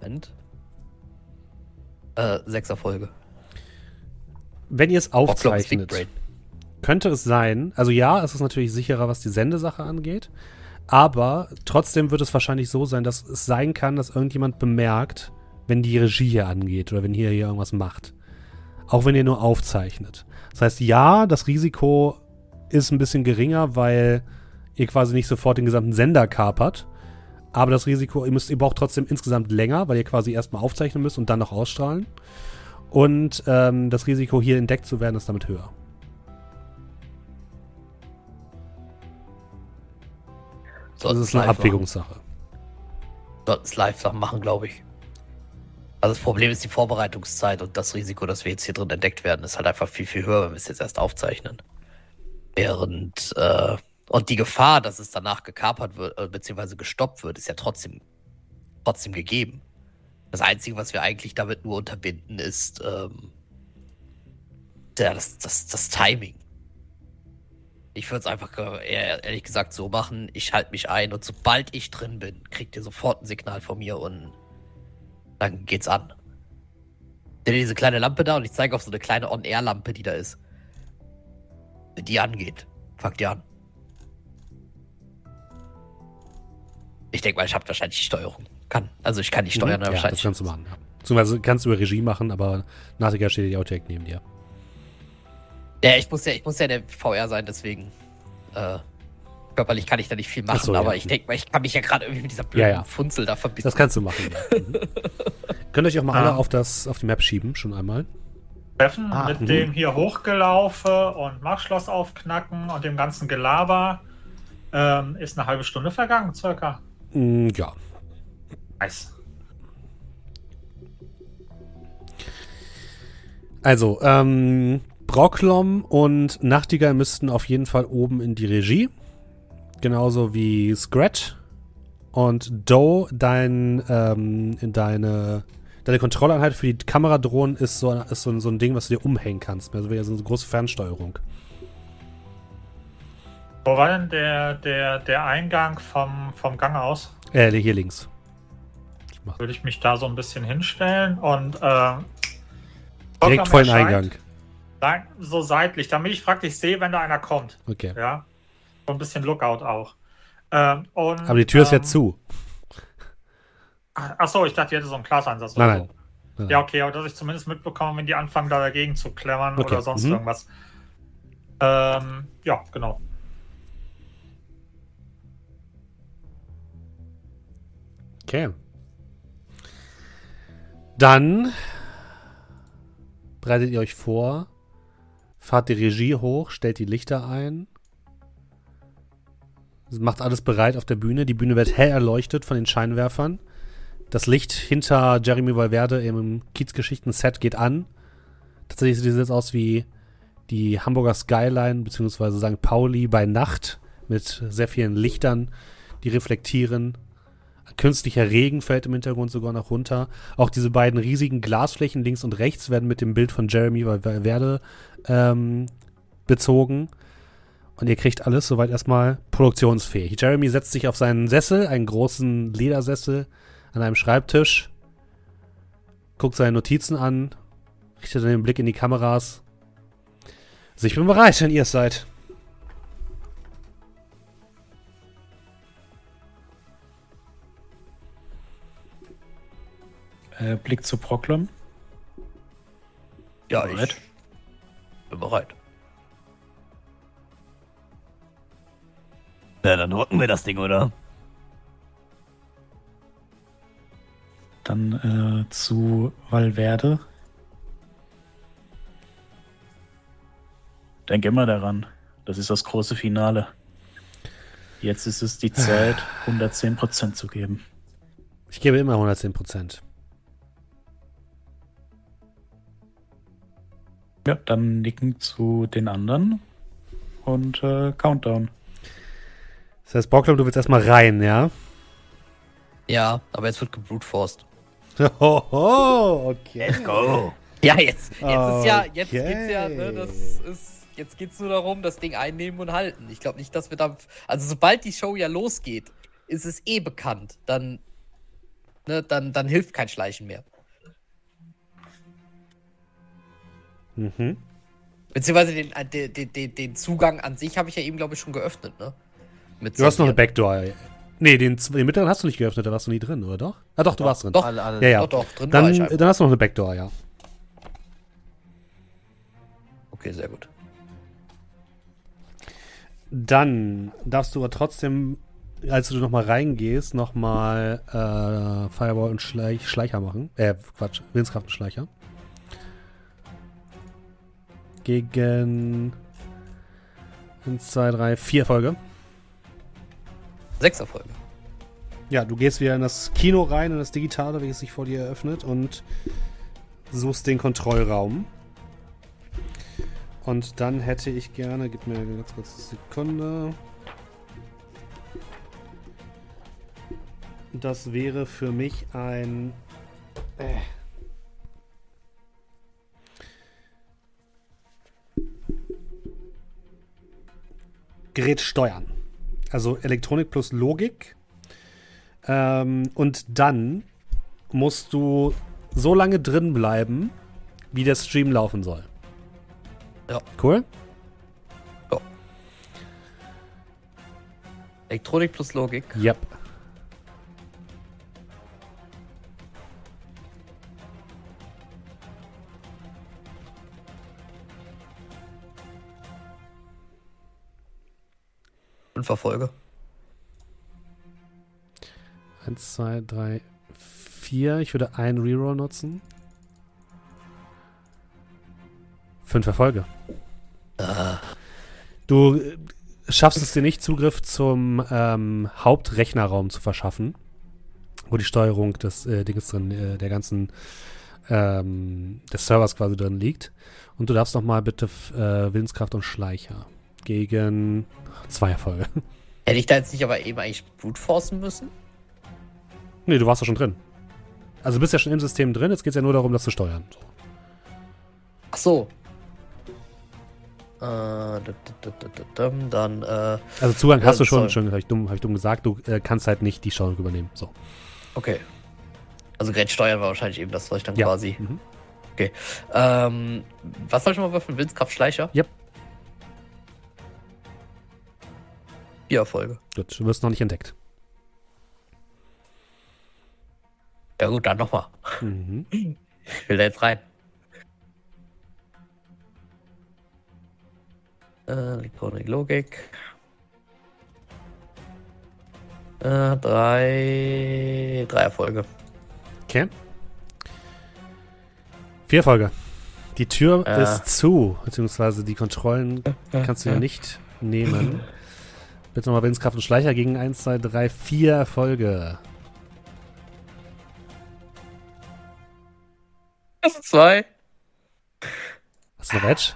Moment. Äh, sechs Erfolge. wenn ihr es aufzeichnet, könnte es sein, also ja, es ist natürlich sicherer, was die Sendesache angeht, aber trotzdem wird es wahrscheinlich so sein, dass es sein kann, dass irgendjemand bemerkt, wenn die Regie hier angeht oder wenn hier, hier irgendwas macht. Auch wenn ihr nur aufzeichnet. Das heißt, ja, das Risiko ist ein bisschen geringer, weil ihr quasi nicht sofort den gesamten Sender kapert. Aber das Risiko, ihr müsst, ihr braucht trotzdem insgesamt länger, weil ihr quasi erstmal aufzeichnen müsst und dann noch ausstrahlen. Und ähm, das Risiko, hier entdeckt zu werden, ist damit höher. Das ist eine. Abwägungssache. Sollten es live machen, glaube ich. Also das Problem ist die Vorbereitungszeit und das Risiko, dass wir jetzt hier drin entdeckt werden, ist halt einfach viel, viel höher, wenn wir es jetzt erst aufzeichnen. Während, äh, und die Gefahr, dass es danach gekapert wird, äh, beziehungsweise gestoppt wird, ist ja trotzdem, trotzdem gegeben. Das Einzige, was wir eigentlich damit nur unterbinden, ist ähm, das, das, das Timing. Ich würde es einfach äh, ehrlich gesagt so machen. Ich halte mich ein und sobald ich drin bin, kriegt ihr sofort ein Signal von mir und dann geht's an. Seht ihr diese kleine Lampe da und ich zeige auf so eine kleine On-Air-Lampe, die da ist. Wenn die angeht, fangt ihr an. Ich denke mal, ich habe wahrscheinlich die Steuerung. Kann. Also ich kann die steuern Mhm. Ja, das wahrscheinlich. kannst du machen. Ja. Beziehungsweise kannst du über Regie machen, aber nachher steht die Outtake neben dir. Ja, ich muss ja, ich muss ja der VR sein, deswegen. Äh, körperlich kann ich da nicht viel machen, Ach so, aber ja. ich denke mal, ich kann mich ja gerade irgendwie mit dieser blöden Ja, ja. Funzel da verbinden. Das kannst du machen. Ja. Mhm. <laughs> Könnt ihr euch auch mal Ah. alle auf, das, auf die Map schieben, schon einmal. Treffen Ah, mit mhm. dem hier hochgelaufe und Machschloss aufknacken und dem ganzen Gelaber ähm, ist eine halbe Stunde vergangen, circa. Mm, ja. Nice. Also, ähm, Brocklom und Nachtigall müssten auf jeden Fall oben in die Regie. Genauso wie Scratch. Und Doe, dein, ähm, deine, deine Kontrolleinheit für die Kameradrohnen ist, so, ist so, ein- so ein Ding, was du dir umhängen kannst. Also wäre so eine große Fernsteuerung. Wo war denn der, der, der Eingang vom, vom Gang aus? Äh, hier links. Ich Würde ich mich da so ein bisschen hinstellen und äh, direkt vor den. Eingang. Nein, so seitlich, damit ich praktisch sehe, wenn da einer kommt. Okay. Ja. So ein bisschen Lookout auch. Ähm, und, Aber die Tür ist ähm, jetzt zu. Achso, ich dachte, die hätte so einen Glaseinsatz. Nein, oder nein. so. Nein, Ja, okay, aber dass ich zumindest mitbekomme, wenn die anfangen, da dagegen zu klemmern Okay, oder sonst mhm. irgendwas. Ähm, ja, genau. Okay. Dann bereitet ihr euch vor, fahrt die Regie hoch, stellt die Lichter ein, macht alles bereit auf der Bühne. Die Bühne wird hell erleuchtet von den Scheinwerfern. Das Licht hinter Jeremy Valverde im Kiezgeschichten-Set geht an. Tatsächlich sieht es jetzt aus wie die Hamburger Skyline bzw. St. Pauli bei Nacht mit sehr vielen Lichtern, die reflektieren. Künstlicher Regen fällt im Hintergrund sogar noch runter. Auch diese beiden riesigen Glasflächen links und rechts werden mit dem Bild von Jeremy Valverde ähm, bezogen. Und ihr kriegt alles soweit erstmal produktionsfähig. Jeremy setzt sich auf seinen Sessel, einen großen Ledersessel an einem Schreibtisch, guckt seine Notizen an, richtet dann den Blick in die Kameras. Also ich bin bereit, wenn ihr es seid. Äh, Blick zu Proclum. Ja, Bereit? ich bin bereit. Na, dann rocken wir das Ding, oder? Dann äh, zu Valverde. Denk immer daran. Das ist das große Finale. Jetzt ist es die <sighs> Zeit, 110% zu geben. Ich gebe immer 110 Ja, dann nicken zu den anderen und äh, Countdown. Das heißt, Brocklom, du willst erstmal rein, ja? Ja, aber jetzt wird gebrutforced. <laughs> Hoho, okay. Let's go. Ja, jetzt, jetzt ist ja, jetzt Okay. geht's ja, ne, das ist, jetzt geht's nur darum, das Ding einnehmen und halten. Ich glaube nicht, dass wir da, also sobald die Show ja losgeht, ist es eh bekannt. Dann, ne, dann, dann hilft kein Schleichen mehr. Mhm. Beziehungsweise den, äh, den, den- den, den Zugang an sich habe ich ja eben, glaube ich, schon geöffnet, ne? Mit Du hast noch eine. Backdoor. Nee, den, den mittleren hast du nicht geöffnet, da warst du nie drin, oder doch? Ah, doch, du warst drin. Doch. Alle, alle. Ja, ja. Doch, doch, drin war Dann, dann hast du noch eine Backdoor, ja. Okay, sehr gut. Dann darfst du aber trotzdem, als du nochmal reingehst, nochmal äh, Fireball und Schleich, Schleicher machen. Äh, Quatsch, Willenskraft und Schleicher. Gegen 1, 2, 3, 4 Folge. Sechster Folge. Ja, du gehst wieder in das Kino rein, in das Digitale, welches sich vor dir eröffnet und suchst den Kontrollraum. Und dann hätte ich gerne, gib mir eine ganz kurze Sekunde. Das wäre für mich ein. Äh. Gerät steuern. Also Elektronik plus Logik. Ähm, und dann musst du so lange drin bleiben, wie der Stream laufen soll. Ja. Cool? Elektronik plus Logik. Yep. Fünfer Folge. Eins, zwei, drei, vier. Ich würde einen Reroll nutzen. Fünf Erfolge. Du äh, schaffst es dir nicht, Zugriff zum ähm, Hauptrechnerraum zu verschaffen, wo die Steuerung des äh, Dinges drin, äh, der ganzen ähm, des Servers quasi drin liegt. Und du darfst noch mal bitte äh, Willenskraft und Schleicher gegen zwei Erfolge. Hätte ich da jetzt nicht aber eben eigentlich brute-forcen müssen? Nee, du warst doch schon drin. Also du bist ja schon im System drin, jetzt geht es ja nur darum, das zu steuern. So. Ach so. Äh, dann, äh, Also Zugang hast du Ja, schon, sorry. schon habe ich, dumm, hab ich dumm gesagt, du äh, kannst halt nicht die Steuerung übernehmen. So. okay. Also Gerät steuern war wahrscheinlich eben das, was ich dann Ja. quasi. Mhm. Ähm, was soll ich mal würfeln? Willenskraft Schleicher? Yep. Vier Erfolge. Gut, du wirst noch nicht entdeckt. Ja gut, dann nochmal. Mhm. Ich will da jetzt rein. Äh, Logik. Äh, drei. Drei Erfolge. Okay. Vier Folge. Die Tür Äh. ist zu, beziehungsweise die Kontrollen kannst du ja nicht nehmen. <laughs> Bitte nochmal Willenskraft und Schleicher gegen 1, 2, 3, 4 Erfolge. Das sind zwei. Hast du eine Badge?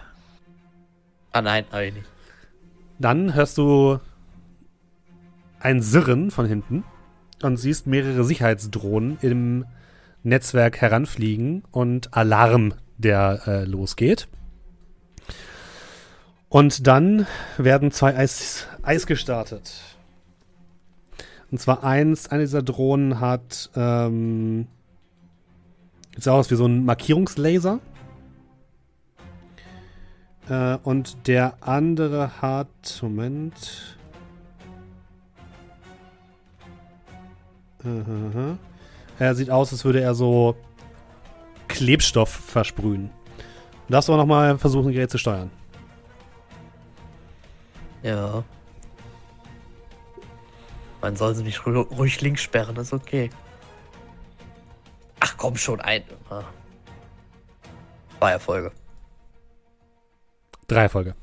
Ah nein, hab ich nicht. Dann hörst du ein Sirren von hinten und siehst mehrere Sicherheitsdrohnen im Netzwerk heranfliegen und Alarm, der äh, losgeht. Und dann werden zwei Eis, Eis gestartet. Und zwar eins, eine dieser Drohnen hat ähm, sieht aus wie so ein Markierungslaser. Äh, und der andere hat. Moment. Aha. Er sieht aus, als würde er so Klebstoff versprühen. Du darfst aber nochmal versuchen, Gerät zu steuern. Ja. Man soll sie nicht ru- ruhig links sperren, ist okay. Ach komm schon, ein. Ah. Zwei Erfolge. Drei Erfolge.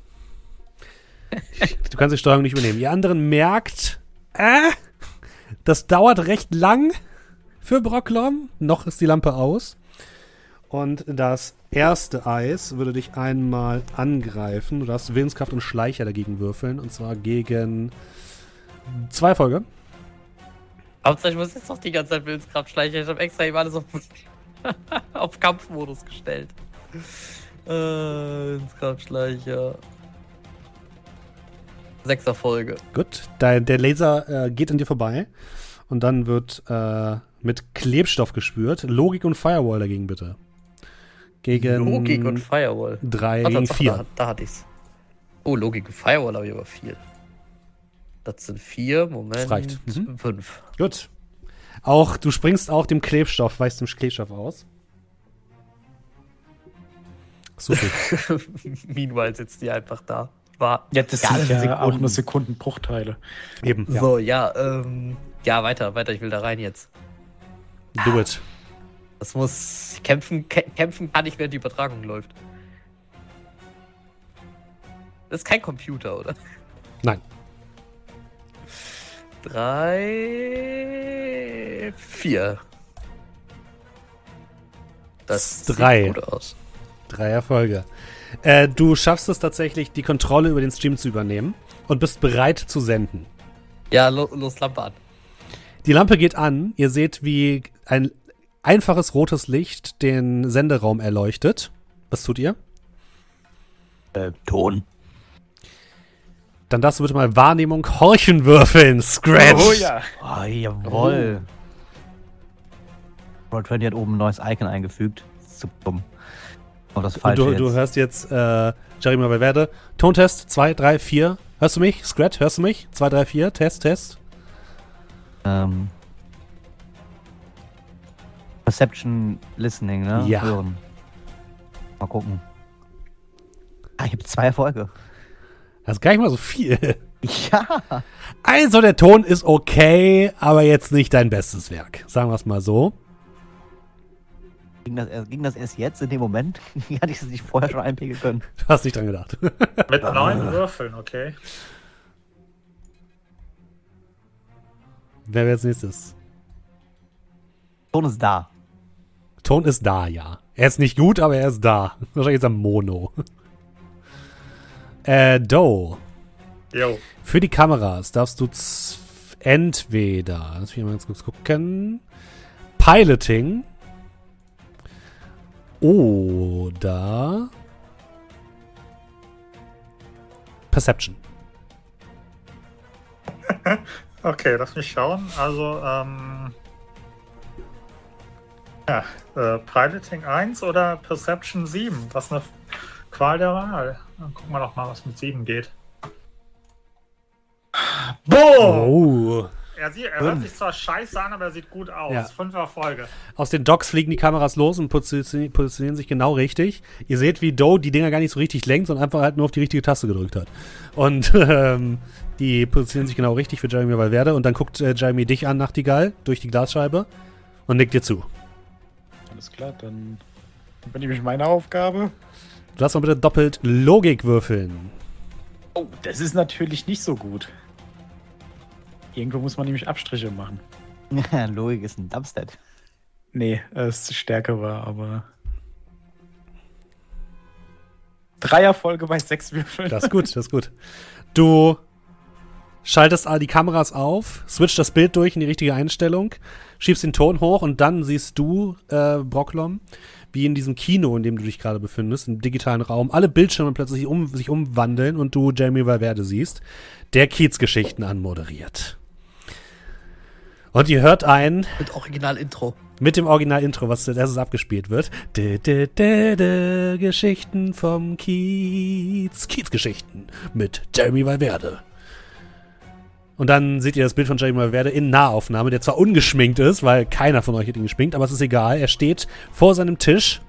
du kannst die Steuerung nicht übernehmen. Ihr anderen merkt, äh, das dauert recht lang für Brocklom. Noch ist die Lampe aus. Und das erste Eis würde dich einmal angreifen. Du darfst Willenskraft und Schleicher dagegen würfeln. Und zwar gegen zwei Erfolge. Hauptsache, ich muss jetzt noch die ganze Zeit Willenskraft schleichen. Ich habe extra eben alles auf, <laughs> auf Kampfmodus gestellt. Äh, Willenskraft schleicher. Sechster Folge. Gut, dein, der Laser äh, geht an dir vorbei. Und dann wird äh, mit Klebstoff gespürt. Logik und Firewall dagegen bitte. gegen Logik und Firewall. 3 Ah, gegen 4. Da, da hatte ich's. Oh, Logik und Firewall habe ich aber viel. Das sind vier, Moment. reicht. Mhm. Fünf. Gut. Auch, du springst auch dem Klebstoff, weißt dem Klebstoff aus. Super. <laughs> Meanwhile sitzt die einfach da. War. Ja, das sind ja Sekunden. auch nur Sekundenbruchteile. Eben, ja. So, ja, ähm. Ja, weiter, weiter, ich will da rein jetzt. Do it. Das muss. Kämpfen, kä kämpfen kann ich, während die Übertragung läuft. Das ist kein Computer, oder? Nein. Drei. Vier. Das Drei. sieht gut aus. Drei Erfolge. Äh, du schaffst es tatsächlich, die Kontrolle über den Stream zu übernehmen und bist bereit zu senden. Ja, lo los, Lampe an. Die Lampe geht an. Ihr seht, wie ein einfaches rotes Licht den Senderaum erleuchtet. Was tut ihr? Äh, Ton. Dann darfst du bitte mal Wahrnehmung Horchen würfeln. Scratch. Oh ja. Oh, jawohl. Roll20 hat oben ein neues Icon eingefügt. Dumm. Aber das Und falsche du, jetzt. du hörst jetzt äh, Jeremy Valverde. Tontest 2, 3, 4. Hörst du mich? Scratch, hörst du mich? 2, 3, 4. Test, Test. ähm, Perception Listening, ne? Ja. Hören. Mal gucken. Ah, ich habe zwei Erfolge. Das ist gar nicht mal so viel. <laughs> Ja. Also, der Ton ist okay, aber jetzt nicht dein bestes Werk. Sagen wir es mal so. Ging das, erst, ging das erst jetzt in dem Moment? <laughs> Hatte ich es nicht vorher schon einpegeln können? Du hast nicht dran gedacht. <laughs> Mit neun Würfeln, okay. Wer wäre als nächstes? Ton ist da. Ton ist da, ja. Er ist nicht gut, aber er ist da. Wahrscheinlich ist er Mono. Äh, Doe. Jo. Für die Kameras darfst du entweder, lass mich mal ganz kurz gucken, Piloting oder Perception. <laughs> Okay, lass mich schauen. Also, ähm. Ja, äh, Piloting 1 oder Perception 7? Das ist eine Qual der Wahl. Dann gucken wir doch mal, was mit 7 geht. Boom! Oh. Er, sieht, er hört sich zwar scheiße an, aber er sieht gut aus. Ja. Fünf Erfolge. Aus den Docks fliegen die Kameras los und positionieren, sich genau richtig. Ihr seht, wie Doe die Dinger gar nicht so richtig lenkt, sondern einfach halt nur auf die richtige Taste gedrückt hat. Und <laughs> ähm, die positionieren sich genau richtig für Jeremy Valverde. Und dann guckt äh, Jeremy dich an, Nachtigall, durch die Glasscheibe und nickt dir zu. Alles klar, dann übernehme ich meine Aufgabe. Du darfst mal bitte doppelt Logik würfeln. Oh, das ist natürlich nicht so gut. Irgendwo muss man nämlich Abstriche machen. Logik ist ein Dumpstead. Nee, es Stärke war, aber. Drei Erfolge bei sechs Würfeln. Das ist gut, das ist gut. Du schaltest all die Kameras auf, switcht das Bild durch in die richtige Einstellung, schiebst den Ton hoch und dann siehst du, äh, Brocklom, wie in diesem Kino, in dem du dich gerade befindest, im digitalen Raum, alle Bildschirme plötzlich um, sich umwandeln und du Jeremy Valverde siehst, der Kiez-Geschichten anmoderiert. Und ihr hört ein, Mit Original-Intro. mit dem Original-Intro, was als erstes abgespielt wird. Dä, dä, dä, dä, Geschichten vom Kiez. Kiez-Geschichten mit Jeremy Valverde. Und dann seht ihr das Bild von Jeremy Valverde in Nahaufnahme, der zwar ungeschminkt ist, weil keiner von euch hat ihn geschminkt, aber es ist egal. Er steht vor seinem Tisch,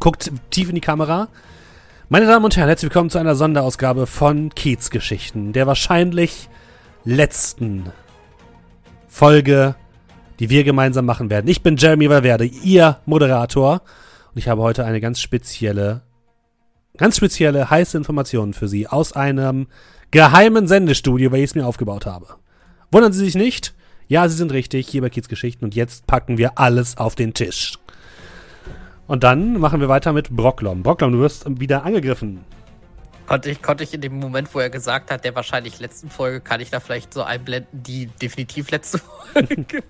guckt tief in die Kamera. Meine Damen und Herren, herzlich willkommen zu einer Sonderausgabe von Kiez-Geschichten, der wahrscheinlich letzten Folge die wir gemeinsam machen werden. Ich bin Jeremy Valverde, Ihr Moderator. Und ich habe heute eine ganz spezielle, ganz spezielle, heiße Information für Sie aus einem geheimen Sendestudio, weil ich es mir aufgebaut habe. Wundern Sie sich nicht? Ja, Sie sind richtig, hier bei Kids Geschichten. Und jetzt packen wir alles auf den Tisch. Und dann machen wir weiter mit Brocklom. Brocklom, du wirst wieder angegriffen. Konnte ich, konnte ich in dem Moment, wo er gesagt hat, der wahrscheinlich letzten Folge, kann ich da vielleicht so einblenden, die definitiv letzte Folge. <laughs>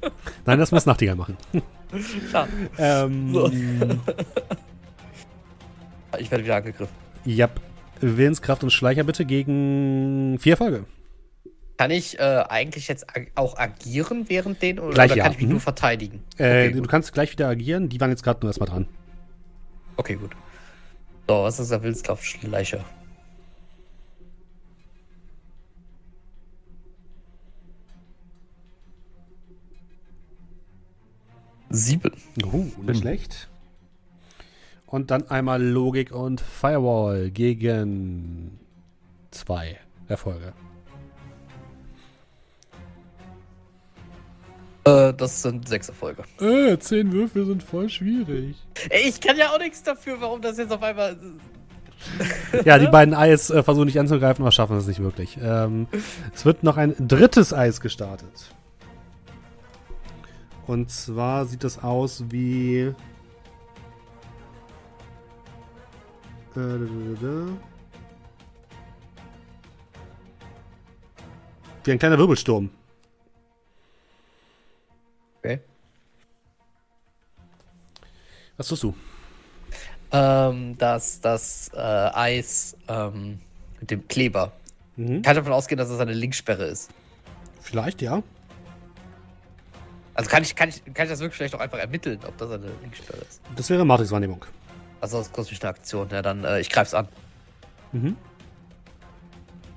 Nein, das muss Nachtigall machen. <laughs> Ja, ähm, So. <laughs> ich werde wieder angegriffen. Ja, Willenskraft und Schleicher bitte gegen vier Folge. Kann ich äh, eigentlich jetzt ag auch agieren während den oder, Gleich oder ja. kann ich mich Mhm. nur verteidigen? Äh, Okay, du gut. kannst gleich wieder agieren. Die waren jetzt gerade nur erstmal dran. Okay, gut. So, was ist der Willenskraftschleicher? Sieben. Uh, nicht schlecht. Und dann einmal Logik und Firewall gegen zwei Erfolge. Äh, das sind sechs Erfolge. Äh, zehn Würfel sind voll schwierig. Ey, ich kann ja auch nichts dafür, warum das jetzt auf einmal. <laughs> Ja, die beiden Eis äh, versuchen nicht anzugreifen, aber schaffen es nicht wirklich. Ähm, es wird noch ein drittes Eis gestartet. Und zwar sieht das aus wie. Äh, da, da, da, da. Wie ein kleiner Wirbelsturm. Okay. Was tust du? Ähm, dass das äh, Eis ähm, mit dem Kleber. Mhm. Kann ich davon ausgehen, dass es eine Linksperre ist. Vielleicht, ja. Also kann ich, kann ich, kann ich das wirklich vielleicht auch einfach ermitteln, ob das eine Linksperre ist. Das wäre Matrix-Wahrnehmung. Also das ist kosmische Aktion. Ja, dann äh, ich greif's an. Mhm.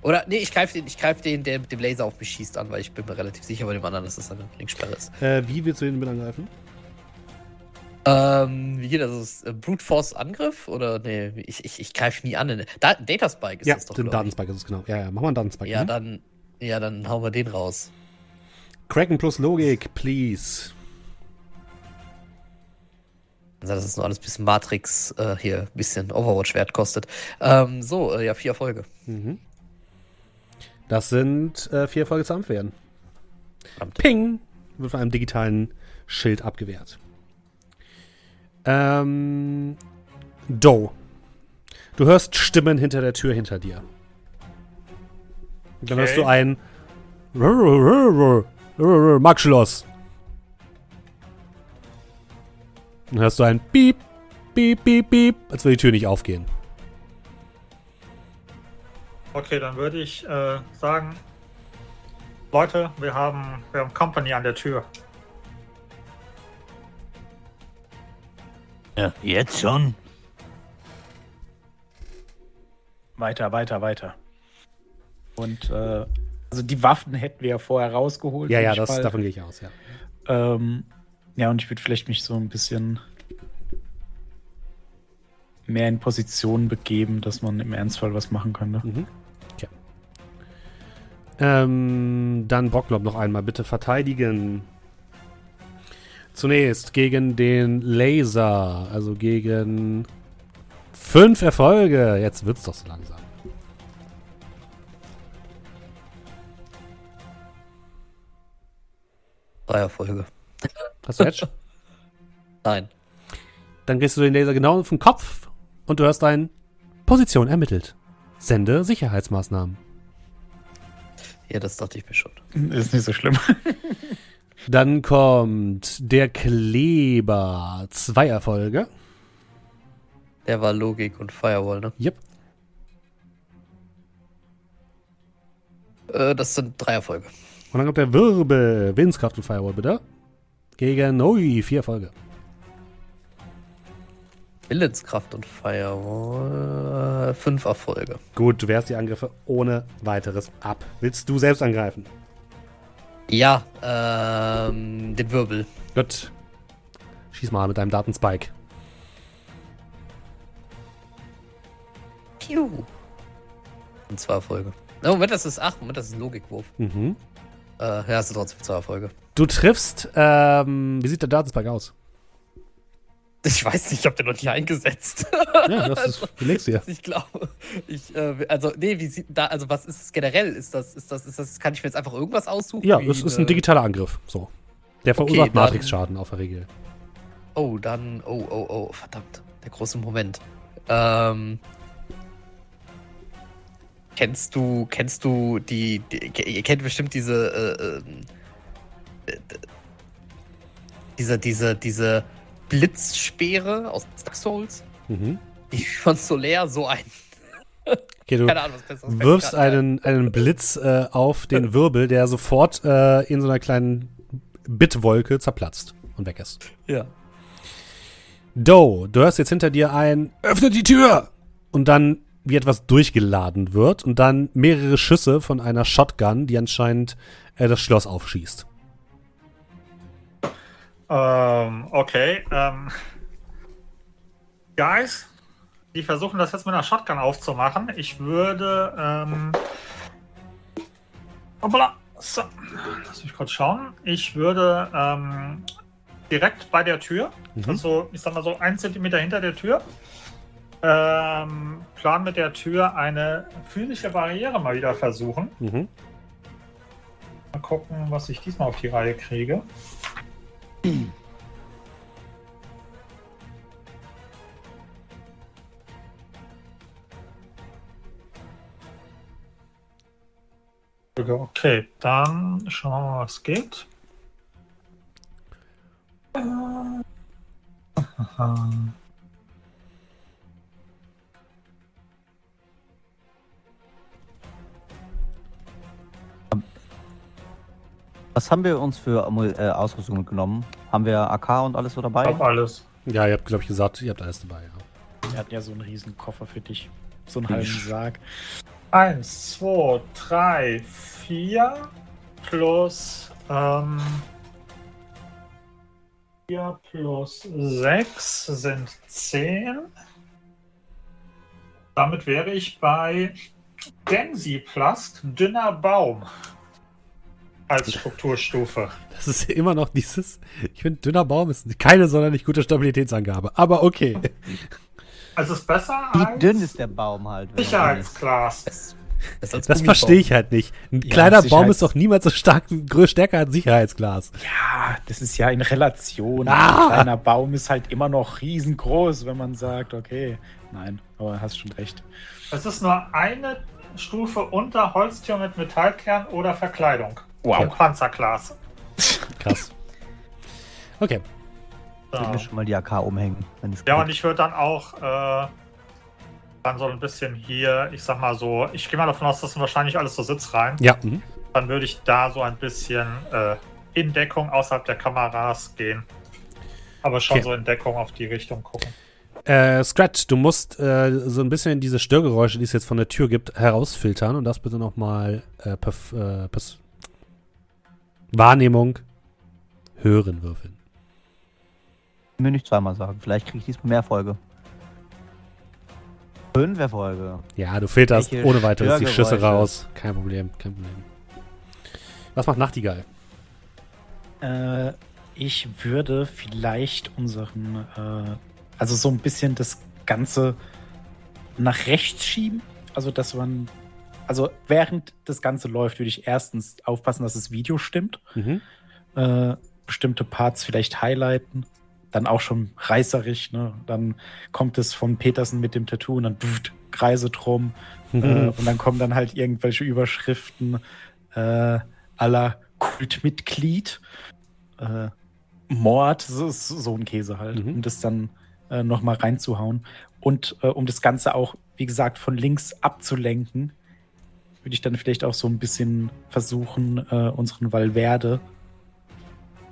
Oder nee, ich greife den, ich greif den, der mit dem Laser auf mich schießt an, weil ich bin mir relativ sicher bei dem anderen, dass das eine Linksperre ist. Äh, wie willst du den mit angreifen? Ähm, wie geht das? Ist das äh, Brute Force Angriff? Oder nee, ich, ich, ich greife nie an. Da, Data Spike ist ja, das doch. den glaub ich. Datenspike ist es genau. Ja, ja, mach mal einen Datenspike. Ja, mhm. dann, ja, dann hauen wir den raus. Kraken plus Logik, please. Also das ist nur alles ein bisschen Matrix, äh, hier ein bisschen Overwatch-Wert kostet. Ähm, so, äh, ja, vier Erfolge. Mhm. Das sind äh, vier Erfolge zusammen werden. Verdammt. Ping! Wird von einem digitalen Schild abgewehrt. Ähm. Do. Du hörst Stimmen hinter der Tür hinter dir. Und dann Okay. hörst du ein Mach Dann hörst du ein Piep, Piep, Piep, Piep, als würde die Tür nicht aufgehen. Okay, dann würde ich äh, sagen, Leute, wir haben, wir haben Company an der Tür. Ja, jetzt schon? Weiter, weiter, weiter. Und äh, also die Waffen hätten wir ja vorher rausgeholt. Ja, ja, das, davon gehe ich aus, ja. Ähm, ja, und ich würde vielleicht mich so ein bisschen mehr in Position begeben, dass man im Ernstfall was machen könnte. Mhm. Okay. Ähm, dann Bocklob noch einmal bitte verteidigen. Zunächst gegen den Laser, also gegen fünf Erfolge. Jetzt wird's doch so langsam. Drei Erfolge. Hast du Edge? <laughs> Nein. Dann gehst du den Laser genau auf den Kopf und du hörst ein Position ermittelt. Sende Sicherheitsmaßnahmen. Ja, das dachte ich mir schon. Ist nicht so schlimm. <laughs> Dann kommt der Kleber. Zwei Erfolge. Der war Logik und Firewall, ne? Yep. Äh, das sind drei Erfolge. Und dann kommt der Wirbel. Willenskraft und Firewall, bitte. Gegen Ui, vier Erfolge. Willenskraft und Firewall. Fünf Erfolge. Gut, du wehrst die Angriffe ohne weiteres ab. Willst du selbst angreifen? Ja, ähm, den Wirbel. Gut. Schieß mal mit deinem Datenspike. Piu. Und zwei Erfolge. Oh, Moment, das ist. Ach, Moment, das ist ein Logikwurf. Mhm. Äh, ja, das sind trotzdem zwei Erfolge. Du triffst, ähm, wie sieht der Datenspike aus? Ich weiß nicht, ich habe den noch nicht eingesetzt. Ja, das ist, du legst hier. <laughs> ich glaube, ich, äh, also, nee, wie sieht da, also, was ist es generell? Ist das, ist das, ist das, kann ich mir jetzt einfach irgendwas aussuchen? Ja, das ist ein digitaler Angriff. So. Der verursacht dann- Matrix-Schaden auf der Regel. Oh, dann, oh, oh, oh, verdammt. Der große Moment. Ähm. Kennst du, kennst du die, die ihr kennt bestimmt diese, äh, äh, d- diese, diese, diese Blitzspeere aus Dark Souls? Mhm. Die von Soler so ein. Okay, du <laughs> Keine Ahnung, was besseres wirfst grad ein. einen, einen Blitz äh, auf den Wirbel, der sofort äh, in so einer kleinen Bitwolke zerplatzt und weg ist. Ja. Doe, du hörst jetzt hinter dir ein Öffnet die Tür! Und dann wie etwas durchgeladen wird und dann mehrere Schüsse von einer Shotgun, die anscheinend äh, das Schloss aufschießt. Ähm, okay. Ähm, Guys, die versuchen das jetzt mit einer Shotgun aufzumachen. Ich würde. Ähm, hoppala, so, lass mich kurz schauen. Ich würde ähm, direkt bei der Tür, Mhm. also ich sag mal so ein Zentimeter hinter der Tür, ähm, plan mit der Tür eine physische Barriere mal wieder versuchen. Mhm. Mal gucken, was ich diesmal auf die Reihe kriege. Okay, dann schauen wir mal, was geht. <laughs> Was haben wir uns für Amul- äh, Ausrüstung mitgenommen? Haben wir AK und alles so Ich dabei? hab alles. Ja, ihr habt, glaube ich, gesagt, ihr habt alles dabei. Ja. Wir hatten ja so einen riesen Koffer für dich. So einen halben Sarg. Eins, zwei, drei, vier plus ähm, vier plus sechs sind zehn. Damit wäre ich bei Densiplast, dünner Baum. Als Strukturstufe. Das ist immer noch dieses. Ich finde, dünner Baum ist keine sonderlich gute Stabilitätsangabe. Aber okay. Also ist besser Wie als dünn ist der Baum halt? er? Sicherheitsglas. Das Das Gummibaum. verstehe ich halt nicht. Ein Ja, kleiner Baum ist doch niemals so stark, stärker als Sicherheitsglas. Ja, das ist ja in Relation. Ah! Ein kleiner Baum ist halt immer noch riesengroß, wenn man sagt, okay. Nein, aber hast schon recht. Es ist nur eine Stufe unter Holztür mit Metallkern oder Verkleidung. Wow. Und Panzerglas. Krass. Okay. So. Ich schon mal die AK umhängen. Wenn es Ja, geht. und ich würde dann auch äh, dann so ein bisschen hier, ich sag mal so, ich gehe mal davon aus, das sind wahrscheinlich alles so Sitzreihen. Ja. Mhm. Dann würde ich da so ein bisschen äh, in Deckung außerhalb der Kameras gehen. Aber schon Okay. so in Deckung auf die Richtung gucken. Äh, Scratch, du musst äh, so ein bisschen diese Störgeräusche, die es jetzt von der Tür gibt, herausfiltern und das bitte nochmal äh, perf- äh, pers- Wahrnehmung hören würfeln. mir nicht zweimal sagen. Vielleicht kriege ich diesmal mehr Erfolge. Fünf Erfolge. Ja, du filterst Welche ohne weiteres die Schüsse raus. Kein Problem, kein Problem. Was macht Nachtigall? Äh, ich würde vielleicht unseren, äh, also so ein bisschen das Ganze nach rechts schieben. Also, dass man, also während das Ganze läuft, würde ich erstens aufpassen, dass das Video stimmt. Mhm. Äh, bestimmte Parts vielleicht highlighten. Dann auch schon reißerisch, ne? Dann kommt es von Petersen mit dem Tattoo und dann pft, Kreise drum. Mhm. Äh, und dann kommen dann halt irgendwelche Überschriften äh, aller Kultmitglied. Äh, Mord, so, so ein Käse halt, Mhm. um das dann äh, nochmal reinzuhauen. Und äh, um das Ganze auch, wie gesagt, von links abzulenken, würde ich dann vielleicht auch so ein bisschen versuchen, äh, unseren Valverde,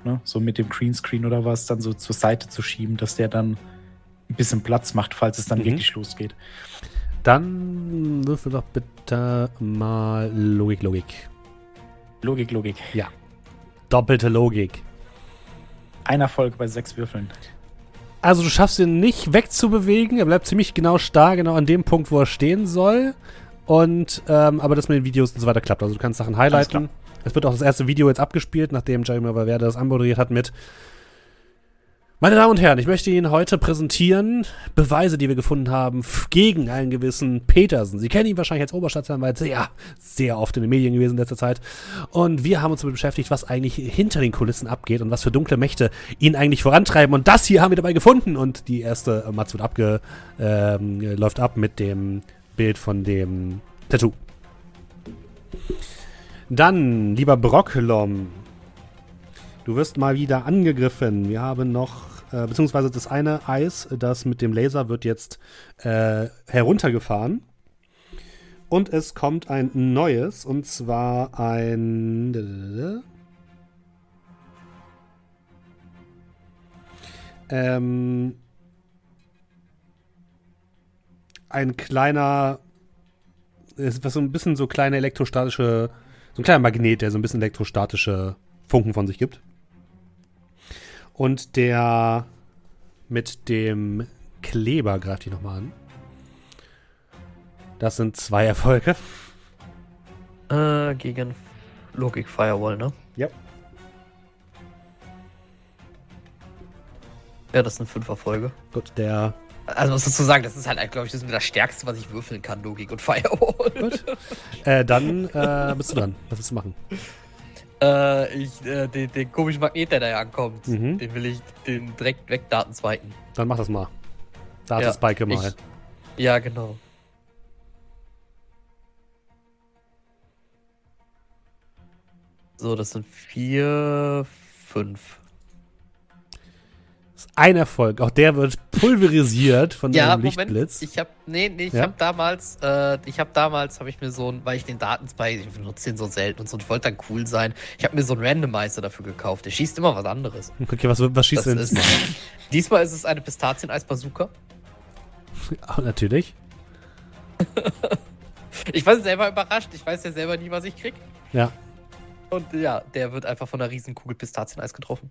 ne, so mit dem Greenscreen oder was, dann so zur Seite zu schieben, dass der dann ein bisschen Platz macht, falls es dann Mhm. wirklich losgeht. Dann würfel doch bitte mal Logik, Logik. Logik, Logik. Doppelte Logik. Ein Erfolg bei sechs Würfeln. Also du schaffst ihn nicht wegzubewegen. Er bleibt ziemlich genau starr, genau an dem Punkt, wo er stehen soll. Und ähm, aber das mit den Videos und so weiter klappt. Also du kannst Sachen highlighten. Es wird auch das erste Video jetzt abgespielt, nachdem Jeremy Valverde das anmoderiert hat mit Meine Damen und Herren, ich möchte Ihnen heute präsentieren Beweise, die wir gefunden haben gegen einen gewissen Petersen. Sie kennen ihn wahrscheinlich als Oberstaatsanwalt sehr, sehr oft in den Medien gewesen in letzter Zeit. Und wir haben uns damit beschäftigt, was eigentlich hinter den Kulissen abgeht und was für dunkle Mächte ihn eigentlich vorantreiben. Und das hier haben wir dabei gefunden. Und die erste äh, Matz wird abge, ähm, läuft ab mit dem Bild von dem Tattoo. Dann, lieber Brocklom, du wirst mal wieder angegriffen. Wir haben noch, äh, beziehungsweise das eine Eis, das mit dem Laser wird jetzt äh, heruntergefahren. Und es kommt ein neues, und zwar ein. Ähm, ein kleiner, ist was so ein bisschen so kleine elektrostatische, so ein kleiner Magnet, der so ein bisschen elektrostatische Funken von sich gibt. Und der mit dem Kleber greift dich nochmal an. Das sind zwei Erfolge. Äh, gegen Logik Firewall, ne? Ja. Ja, das sind fünf Erfolge. Gut, der. Also was dazu sagen, das ist halt, glaube ich, das, ist das Stärkste, was ich würfeln kann, Logik und Firewall. Gut. Äh, dann äh, bist du dran. Was willst du machen? Äh, ich, äh, den, den komischen Magnet, der da ja ankommt, Mhm. den will ich den direkt wegdaten zweiten. Dann mach das mal. Da Ja, ist Spike mal. ich- Ja, genau. So, das sind vier, fünf. Ist ein Erfolg. Auch der wird pulverisiert von Ja, einem Moment. Lichtblitz. Ich habe nee, nee, ich Ja? habe damals, äh, ich habe damals, habe ich mir so ein, weil ich den Datenspike, ich benutze den so selten und so, und wollte dann cool sein. Ich habe mir so einen Randomizer dafür gekauft. Der schießt immer was anderes. Okay, was, was schießt Das denn ist, diesmal? <laughs> ist es eine Pistazieneis-Bazooka. Ah, <laughs> natürlich. Ich war selber überrascht. Ich weiß ja selber nie, was ich krieg. Ja. Und ja, der wird einfach von einer riesen Kugel Pistazieneis getroffen.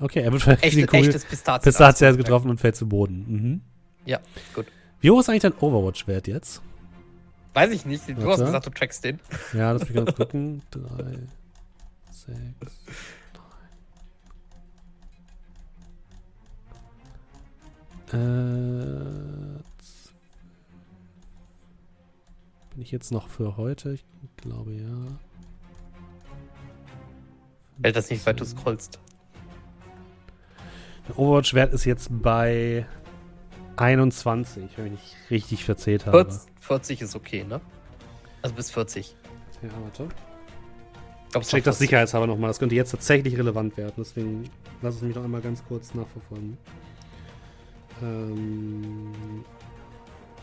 Okay, er wird von Echt, die Kugel echtes Pistazieneis. Pistazie getroffen und fällt zu Boden. Mhm. Ja, gut. Wie hoch ist eigentlich dein Overwatch-Wert jetzt? Weiß ich nicht. Du Warte. hast gesagt, du trackst den. Ja, lass mich ganz <laughs> gucken. Drei, sechs, drei. Äh, bin ich jetzt noch für heute? Ich glaube ja. Fällt das nicht, weil du scrollst. Der Overwatch-Wert ist jetzt bei 21, wenn ich richtig verzählt habe. 40, 40 ist okay, ne? Also bis 40. Ja, warte. Ich check das 40. sicherheitshalber nochmal. Das könnte jetzt tatsächlich relevant werden. Deswegen lass es mich noch einmal ganz kurz nachverfolgen. Ähm,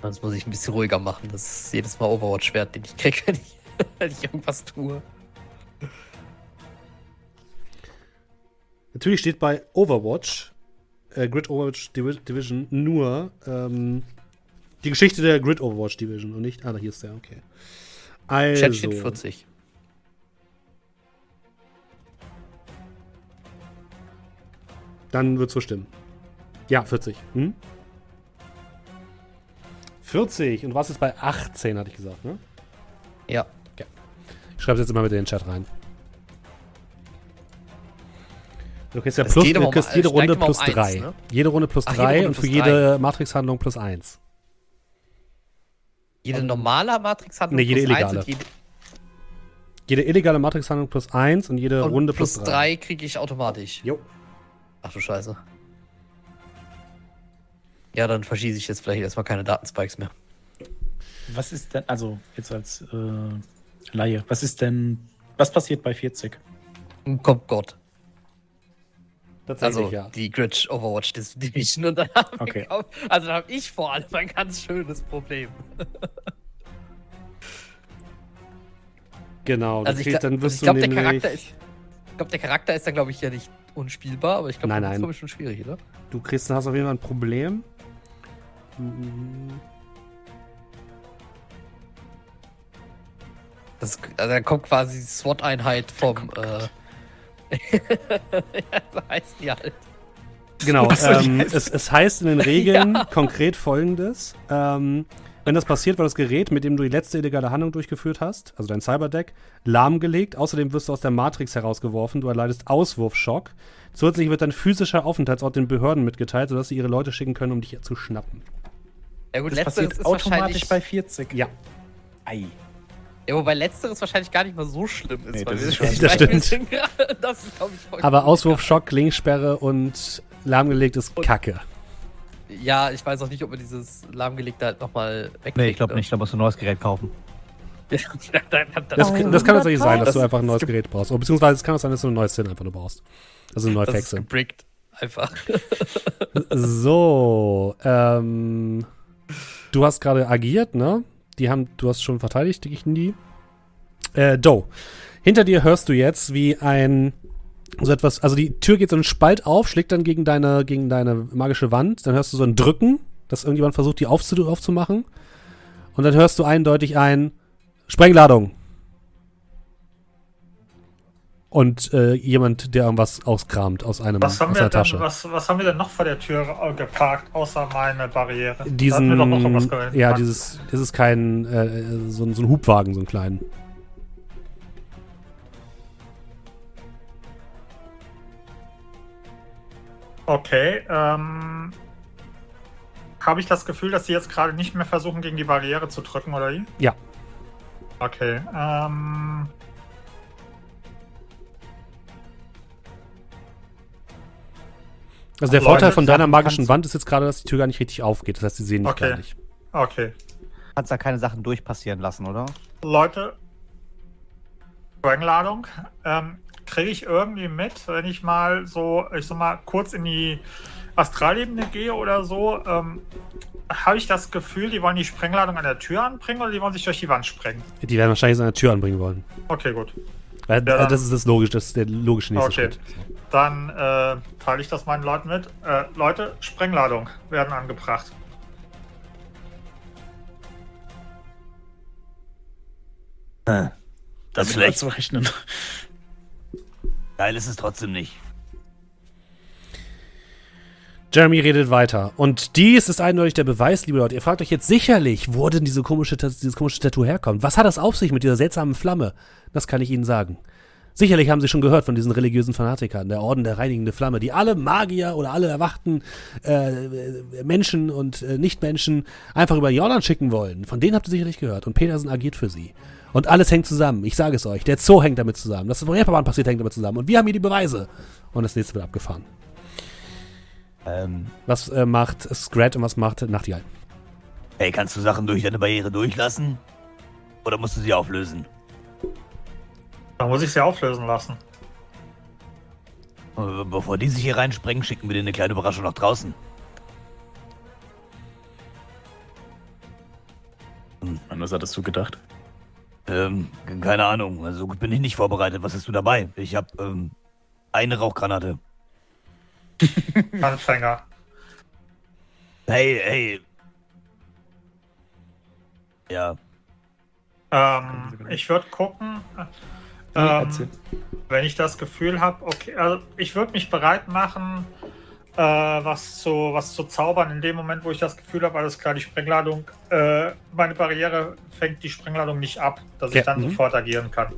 Sonst muss ich ein bisschen ruhiger machen. Das ist jedes Mal Overwatch-Wert, den ich kriege, wenn ich, <laughs> wenn ich irgendwas tue. Natürlich steht bei Overwatch, äh, Grid Overwatch Divi- Division, nur ähm, die Geschichte der Grid Overwatch Division und nicht. Ah, da hier ist der, okay. Also, Chat steht 40. Dann wird so stimmen. Ja, 40. Hm? 40. Und was ist bei 18, hatte ich gesagt, ne? Ja. Ich schreibe es jetzt immer mit in den Chat rein. Du kriegst ja plus, geht du um- kriegst es jede Runde um plus eins, 3. ne? Jede Runde plus Ach, jede 3 Runde und für plus jede Matrix-Handlung plus 1. Jede normale Matrix-Handlung Nee, jede plus eins illegale. und jede, Jede illegale Matrix-Handlung plus 1 und jede und Runde plus plus 3. 3 kriege ich automatisch. Jo. Ach du Scheiße. Ja, dann verschieße ich jetzt vielleicht erstmal keine Datenspikes mehr. Was ist denn, also jetzt als äh, Laie, was ist denn, was passiert bei 40? Kommt Gott. Tatsächlich, Also ja. die Grid Overwatch Division und dann <laughs> haben wir Okay. gekauft- Also dann habe ich vor allem ein ganz schönes Problem. <laughs> Genau. Also ich, kriegst- gla- dann also wirst ich glaube, du der Charakter ist. Ich glaube, der Charakter ist dann, glaube ich, ja nicht unspielbar, aber ich glaube, das ist schon schwierig, oder? Du kriegst, hast auf jeden Fall ein Problem. Das, also da kommt quasi die SWAT-Einheit vom. Äh, <laughs> ja, so heißt die halt. Genau, ähm, es, es heißt in den <laughs> Regeln konkret folgendes. Ähm, wenn das passiert, wird das Gerät, mit dem du die letzte illegale Handlung durchgeführt hast, also dein Cyberdeck, lahmgelegt. Außerdem wirst du aus der Matrix herausgeworfen. Du erleidest Auswurfschock. Zusätzlich wird dein physischer Aufenthaltsort den Behörden mitgeteilt, sodass sie ihre Leute schicken können, um dich zu schnappen. Ja, gut, Das letzteres passiert ist automatisch bei 40. Ja. Ei. Ja, wobei letzteres wahrscheinlich gar nicht mal so schlimm ist. Nee, weil das wir- ist schon- <laughs> Das wir stimmt. sind gerade- <laughs> Das ist, glaube ich, Aber gut. Auswurfschock, Linksperre und lahmgelegt ist Und- Kacke. Ja, ich weiß auch nicht, ob man dieses lahmgelegte halt nochmal wegkriegt. Nee, ich glaube ne? nicht. Da musst du ein neues Gerät kaufen. <laughs> Das, das kann tatsächlich sein, dass Das- du einfach ein neues Gerät brauchst. Oder beziehungsweise es kann auch sein, dass du ein neues Sinn einfach nur brauchst. Also eine neue das ist Faxe. gebrickt. Einfach. So, ähm, du hast gerade agiert, ne? Die haben, du hast schon verteidigt, die. Äh, Doe. Hinter dir hörst du jetzt, wie ein so etwas, also die Tür geht so einen Spalt auf, schlägt dann gegen deine, gegen deine magische Wand, dann hörst du so ein Drücken, dass irgendjemand versucht, die aufzu aufzumachen. Und dann hörst du eindeutig ein Sprengladung. Und äh, jemand, der irgendwas auskramt aus einem Was haben, aus wir der Tasche. denn, was, was haben wir denn noch vor der Tür äh, geparkt, außer meine Barriere? Diesen, wir doch noch irgendwas gepackt. ja, dieses, das ist kein, äh, so, ein- so ein Hubwagen, so ein kleinen. Okay, ähm. Habe ich das Gefühl, dass sie jetzt gerade nicht mehr versuchen, gegen die Barriere zu drücken, oder wie? Ja. Okay, ähm. Also der Leute, Vorteil von deiner magischen Wand ist jetzt gerade, dass die Tür gar nicht richtig aufgeht. Das heißt, sie sehen dich Okay. gar nicht. Okay. Kannst da keine Sachen durchpassieren lassen, oder? Leute, Sprengladung. Ähm, Kriege ich irgendwie mit, wenn ich mal so, ich sag mal, kurz in die Astralebene gehe oder so, ähm, habe ich das Gefühl, die wollen die Sprengladung an der Tür anbringen oder die wollen sich durch die Wand sprengen? Die werden wahrscheinlich so eine Tür anbringen wollen. Okay, gut. Weil, Ja, das ist das logisch, das ist der logische nächste Okay. Schritt. Dann äh, teile ich das meinen Leuten mit. Äh, Leute, Sprengladung werden angebracht. Das ist schlecht. zu rechnen. Geil ist es trotzdem nicht. Jeremy redet weiter. Und dies ist eindeutig der Beweis, liebe Leute. Ihr fragt euch jetzt sicherlich, wo denn diese komische, dieses komische Tattoo herkommt. Was hat das auf sich mit dieser seltsamen Flamme? Das kann ich Ihnen sagen. Sicherlich haben Sie schon gehört von diesen religiösen Fanatikern, der Orden der reinigende Flamme, die alle Magier oder alle erwachten äh, Menschen und äh, Nichtmenschen einfach über Jordan schicken wollen. Von denen habt ihr sicherlich gehört. Und Petersen agiert für sie. Und alles hängt zusammen. Ich sage es euch. Der Zoo hängt damit zusammen. Das, was im Reeperbahn passiert, hängt damit zusammen. Und wir haben hier die Beweise. Und das nächste wird abgefahren. Ähm, Was äh, macht Scrat und was macht Nachtigall? Hey, kannst du Sachen durch deine Barriere durchlassen? Oder musst du sie auflösen? Da muss ich sie auflösen lassen. Äh, Bevor die sich hier reinsprengen, schicken wir dir eine kleine Überraschung nach draußen. Mann, was hattest du gedacht? Ähm, keine Ahnung. Also gut bin ich nicht vorbereitet. Was hast du dabei? Ich hab, ähm, eine Rauchgranate. <laughs> Anfänger. Hey, hey. Ja. Ähm, ich würde gucken, ähm, wenn ich das Gefühl habe, okay, also ich würde mich bereit machen, äh, was, zu, was zu zaubern in dem Moment, wo ich das Gefühl habe, alles klar, die Sprengladung, äh, meine Barriere fängt die Sprengladung nicht ab, dass Ja, ich dann mhm. sofort agieren kann.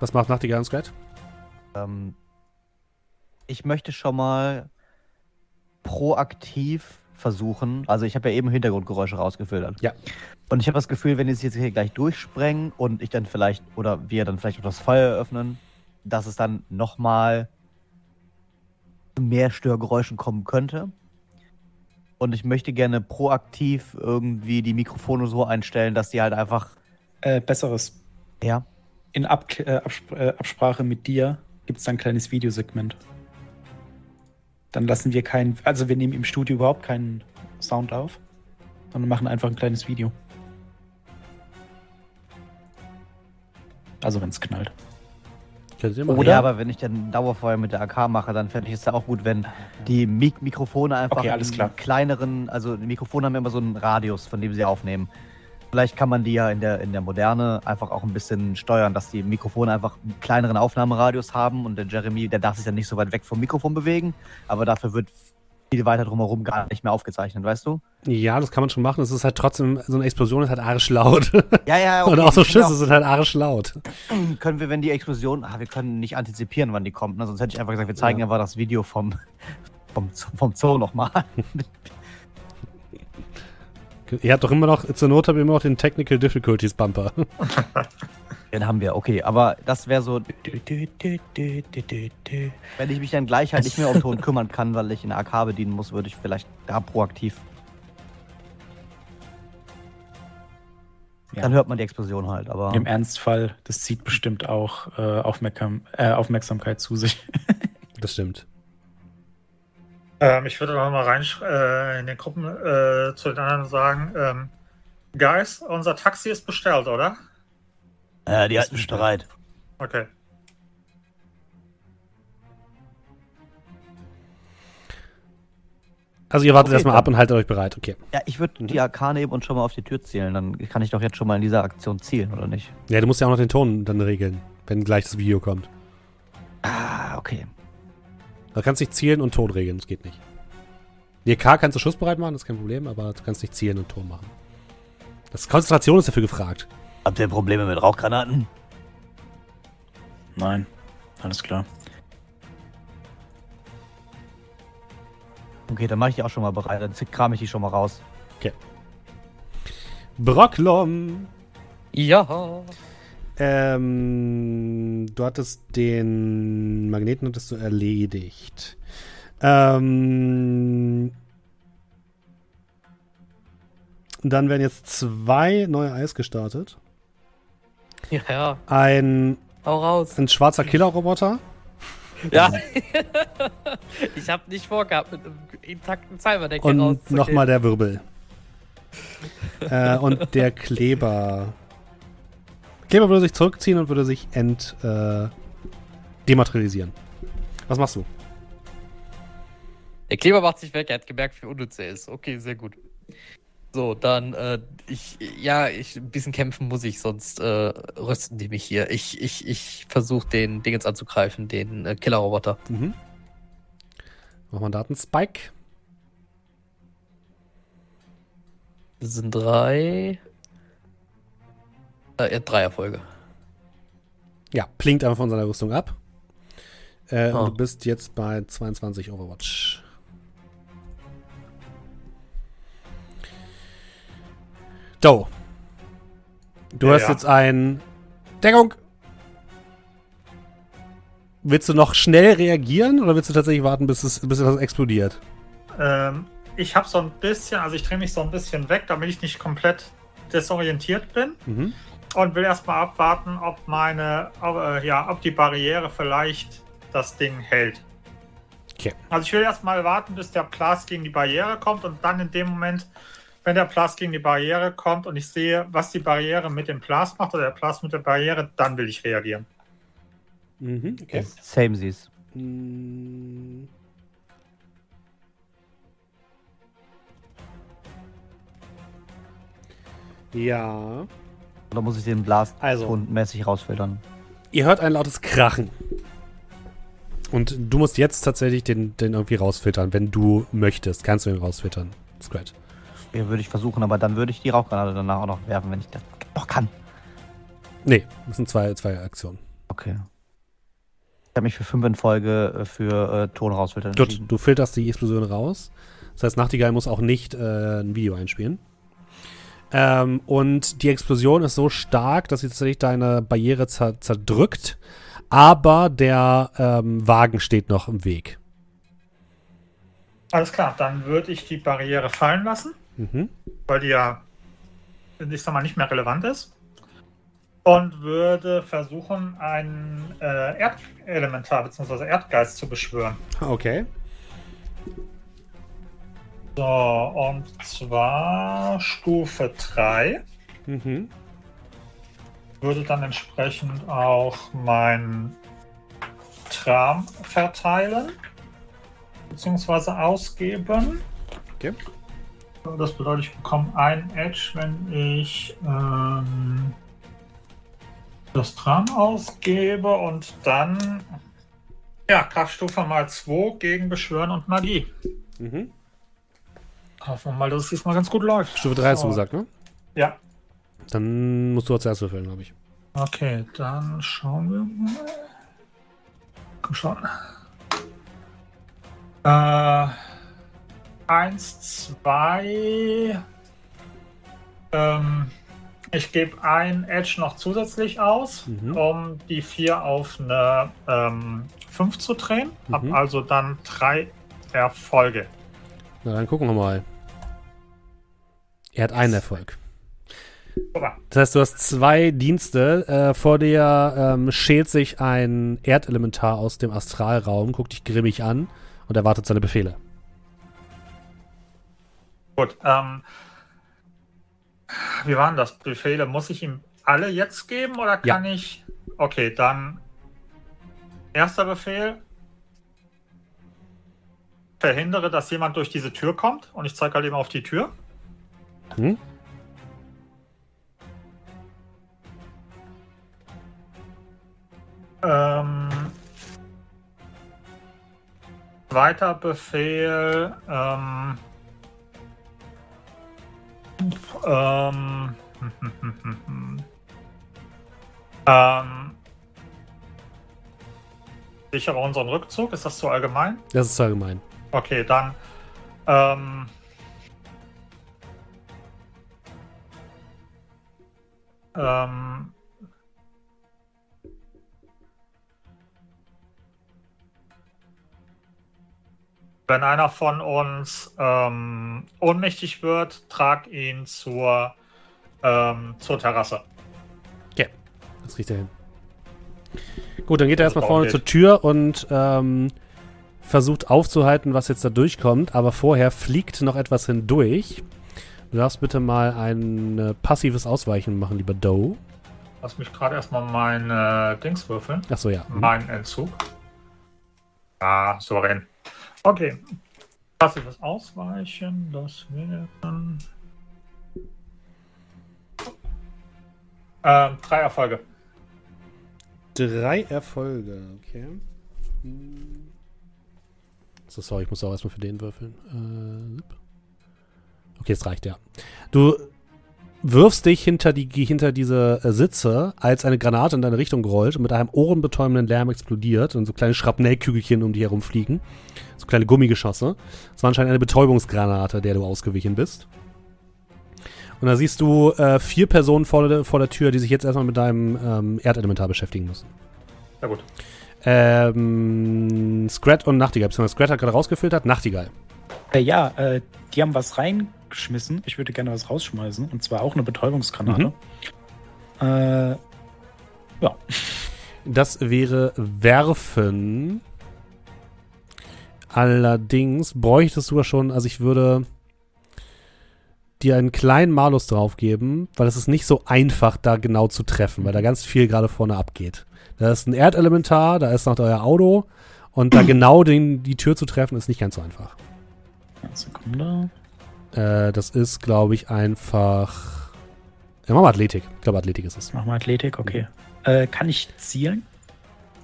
Was macht Nachtigall und Scrat? ähm, ich möchte schon mal proaktiv versuchen. Also ich habe ja eben Hintergrundgeräusche rausgefiltert. Ja. Und ich habe das Gefühl, wenn die es jetzt hier gleich durchsprengen und ich dann vielleicht, oder wir dann vielleicht auch das Feuer eröffnen, dass es dann nochmal zu mehr Störgeräuschen kommen könnte. Und ich möchte gerne proaktiv irgendwie die Mikrofone so einstellen, dass die halt einfach, Äh, besseres. ja, In Ab äh, Absp äh, Absprache mit dir gibt es ein kleines Videosegment. Dann lassen wir keinen, also wir nehmen im Studio überhaupt keinen Sound auf, sondern machen einfach ein kleines Video. Also wenn es knallt. Oder? Ja, aber wenn ich dann Dauerfeuer mit der AK mache, dann fände ich es ja auch gut, wenn die Mik Mikrofone einfach Okay, alles klar. einen kleineren, also die Mikrofone haben ja immer so einen Radius, von dem sie aufnehmen. Vielleicht kann man die ja in der, in der Moderne einfach auch ein bisschen steuern, dass die Mikrofone einfach einen kleineren Aufnahmeradius haben und der Jeremy, der darf sich ja nicht so weit weg vom Mikrofon bewegen, aber dafür wird viel weiter drumherum gar nicht mehr aufgezeichnet, weißt du? Ja, das kann man schon machen. Es ist halt trotzdem, so eine Explosion ist halt arschlaut. Ja, ja, <laughs> Und auch so Schüsse sind halt arschlaut. Können wir, wenn die Explosion, ah, wir können nicht antizipieren, wann die kommt, ne? sonst hätte ich einfach gesagt, wir zeigen Ja. einfach das Video vom, vom, vom Zoo nochmal. <laughs> Ihr habt doch immer noch, zur Not habt ihr immer noch den Technical Difficulties Bumper. <laughs> Den haben wir, okay. Aber das wäre so, wenn ich mich dann gleich halt nicht mehr um Ton <laughs> kümmern kann, weil ich in der AK bedienen muss, würde ich vielleicht da proaktiv. Ja. Dann hört man die Explosion halt, aber. Im Ernstfall, das zieht bestimmt auch äh, Aufmerksam äh, Aufmerksamkeit zu sich. Das stimmt. Ähm, ich würde noch mal rein äh, in den Gruppen äh, zu den anderen sagen, ähm, Guys, unser Taxi ist bestellt, oder? Ja, die halten sich bereit. Okay. Also ihr wartet Okay, erstmal ab und haltet euch bereit. Okay. Ja, ich würde die AK nehmen und schon mal auf die Tür zielen. Dann kann ich doch jetzt schon mal in dieser Aktion zielen, oder nicht? Ja, du musst ja auch noch den Ton dann regeln, wenn gleich das Video kommt. Ah, okay. Du kannst nicht zielen und Ton regeln, das geht nicht. Die AK kannst du schussbereit machen, das ist kein Problem, aber du kannst nicht zielen und Ton machen. Das Konzentration ist dafür gefragt. Habt ihr Probleme mit Rauchgranaten? Nein, alles klar. Okay, dann mache ich die auch schon mal bereit. Dann kram ich die schon mal raus. Brocklom! Ja. Ähm, du hattest den Magneten hattest du erledigt. Ähm, dann werden jetzt zwei neue Eis gestartet. Ja, ja. Ein, Hau raus. ein schwarzer Killerroboter Ja. <laughs> ich habe nicht vorgehabt, mit einem intakten Cyberdeck und nochmal der Wirbel. äh, und der Kleber. Kleber würde sich zurückziehen und würde sich ent, äh, dematerialisieren. Was machst du? Der Kleber macht sich weg, er hat gemerkt, wie unnütz er ist. Okay, sehr gut. So, dann, äh, ich, ja, ich, ein bisschen kämpfen muss ich, sonst äh, rösten die mich hier. Ich, ich, ich versuche den Dingens anzugreifen, den äh, Killerroboter. Mhm. Mach mal einen Datenspike. Das sind drei. Äh, er hat drei Erfolge. Ja, plinkt einfach von seiner Rüstung ab. Äh. Und du bist jetzt bei 22 Overwatch. Do. Du Ja, hast ja. jetzt ein Deckung. Willst du noch schnell reagieren oder willst du tatsächlich warten, bis es bis etwas explodiert? Ähm, ich habe so ein bisschen, also ich drehe mich so ein bisschen weg, damit ich nicht komplett desorientiert bin Mhm. Und will erstmal abwarten, ob meine, ob, äh, ja, ob die Barriere vielleicht das Ding hält. Okay. Also ich will erstmal warten, bis der Blast gegen die Barriere kommt und dann in dem Moment, wenn der Blast gegen die Barriere kommt und ich sehe, was die Barriere mit dem Blast macht oder der Blast mit der Barriere, dann will ich reagieren. Mhm. Okay. Same sies. Mm. Ja. Oder muss ich den Blast Also. tonmäßig rausfiltern? Ihr hört ein lautes Krachen. Und du musst jetzt tatsächlich den, den irgendwie rausfiltern, wenn du möchtest. Kannst du ihn rausfiltern. Scratch. Ja, würde ich versuchen, aber dann würde ich die Rauchgranate danach auch noch werfen, wenn ich das noch kann. Nee, das sind zwei, zwei Aktionen. Okay. Ich habe mich für fünf in Folge äh, für äh, Ton rausfiltern Gut, du filterst die Explosion raus. Das heißt, Nachtigall muss auch nicht äh, ein Video einspielen. Ähm, und die Explosion ist so stark, dass sie tatsächlich deine Barriere zer zerdrückt. Aber der ähm, Wagen steht noch im Weg. Alles klar, dann würde ich die Barriere fallen lassen. Mhm. weil die ja, ich sag mal, nicht mehr relevant ist. Und würde versuchen, einen äh, Erdelementar bzw. Erdgeist zu beschwören. Okay. So, und zwar Stufe 3. Mhm. Würde dann entsprechend auch mein Tram verteilen bzw. ausgeben. Okay. Das bedeutet, ich bekomme ein Edge, wenn ich ähm, das Tram ausgebe und dann ja, Kraftstufe mal 2 gegen Beschwören und Magie. Mhm. Hoffen wir mal, dass es diesmal ganz gut läuft. Stufe 3 hast du gesagt, ne? Ja. Dann musst du als erstes würfeln, glaube ich. Okay, dann schauen wir mal. Komm schon. Äh, eins, zwei. Ähm, ich gebe ein Edge noch zusätzlich aus, Mhm. um die vier auf eine ähm, 5 zu drehen. Hab Mhm. also dann drei Erfolge. Na, dann gucken wir mal. Er hat einen Erfolg. Das heißt, du hast zwei Dienste. Äh, vor dir ähm, schält sich ein Erdelementar aus dem Astralraum, guckt dich grimmig an und erwartet seine Befehle. Gut. Ähm, wie waren das? Befehle? Muss ich ihm alle jetzt geben oder kann ich. Okay, dann. Erster Befehl. Verhindere, dass jemand durch diese Tür kommt und ich zeige halt eben auf die Tür. Hm? Ähm, zweiter Befehl. Ähm, ähm, <laughs> ähm, sichere unseren Rückzug. Ist das so allgemein? Das ist zu allgemein. Okay, dann. Ähm, ähm, wenn einer von uns ähm, ohnmächtig wird, trag ihn zur, ähm, zur Terrasse. Das riecht er hin. Gut, dann geht er erstmal Darum vorne geht. zur Tür und ähm, versucht aufzuhalten, was jetzt da durchkommt. Aber vorher fliegt noch etwas hindurch. Du darfst bitte mal ein äh, passives Ausweichen machen, lieber Doe. Lass mich gerade erstmal mein äh, Dings würfeln. Achso, ja. Mhm. Mein Entzug. Ah, souverän. Okay. Passives Ausweichen, das wären. Ähm, drei Erfolge. Drei Erfolge, okay. Hm. So, sorry, ich muss auch erstmal für den würfeln. Äh. Okay, es reicht, ja. Du wirfst dich hinter, die, hinter diese äh, Sitze, als eine Granate in deine Richtung rollt und mit einem ohrenbetäubenden Lärm explodiert und so kleine Schrapnellkügelchen um dich herumfliegen. So kleine Gummigeschosse. Es war anscheinend eine Betäubungsgranate, der du ausgewichen bist. Und da siehst du äh, vier Personen vor der, vor der Tür, die sich jetzt erstmal mit deinem ähm, Erdelementar beschäftigen müssen. Ja gut. Ähm, Scrat und Nachtigall. Beziehungsweise Scrat hat gerade rausgefiltert. Nachtigall. Äh, ja, äh, die haben was reingeschmissen. Ich würde gerne was rausschmeißen. Und zwar auch eine Betäubungsgranate. Äh, ja. <laughs> Das wäre Werfen. Allerdings bräuchtest du ja schon, also ich würde dir einen kleinen Malus draufgeben, weil es ist nicht so einfach, da genau zu treffen, weil da ganz viel gerade vorne abgeht. Da ist ein Erdelementar, da ist noch euer Auto und da <clears throat> genau den, die Tür zu treffen, ist nicht ganz so einfach. Eine Sekunde. Äh, das ist, glaube ich, einfach. Ja, machen wir Athletik. Ich glaube, Athletik ist es. Machen wir Athletik, okay. Äh, kann ich zielen?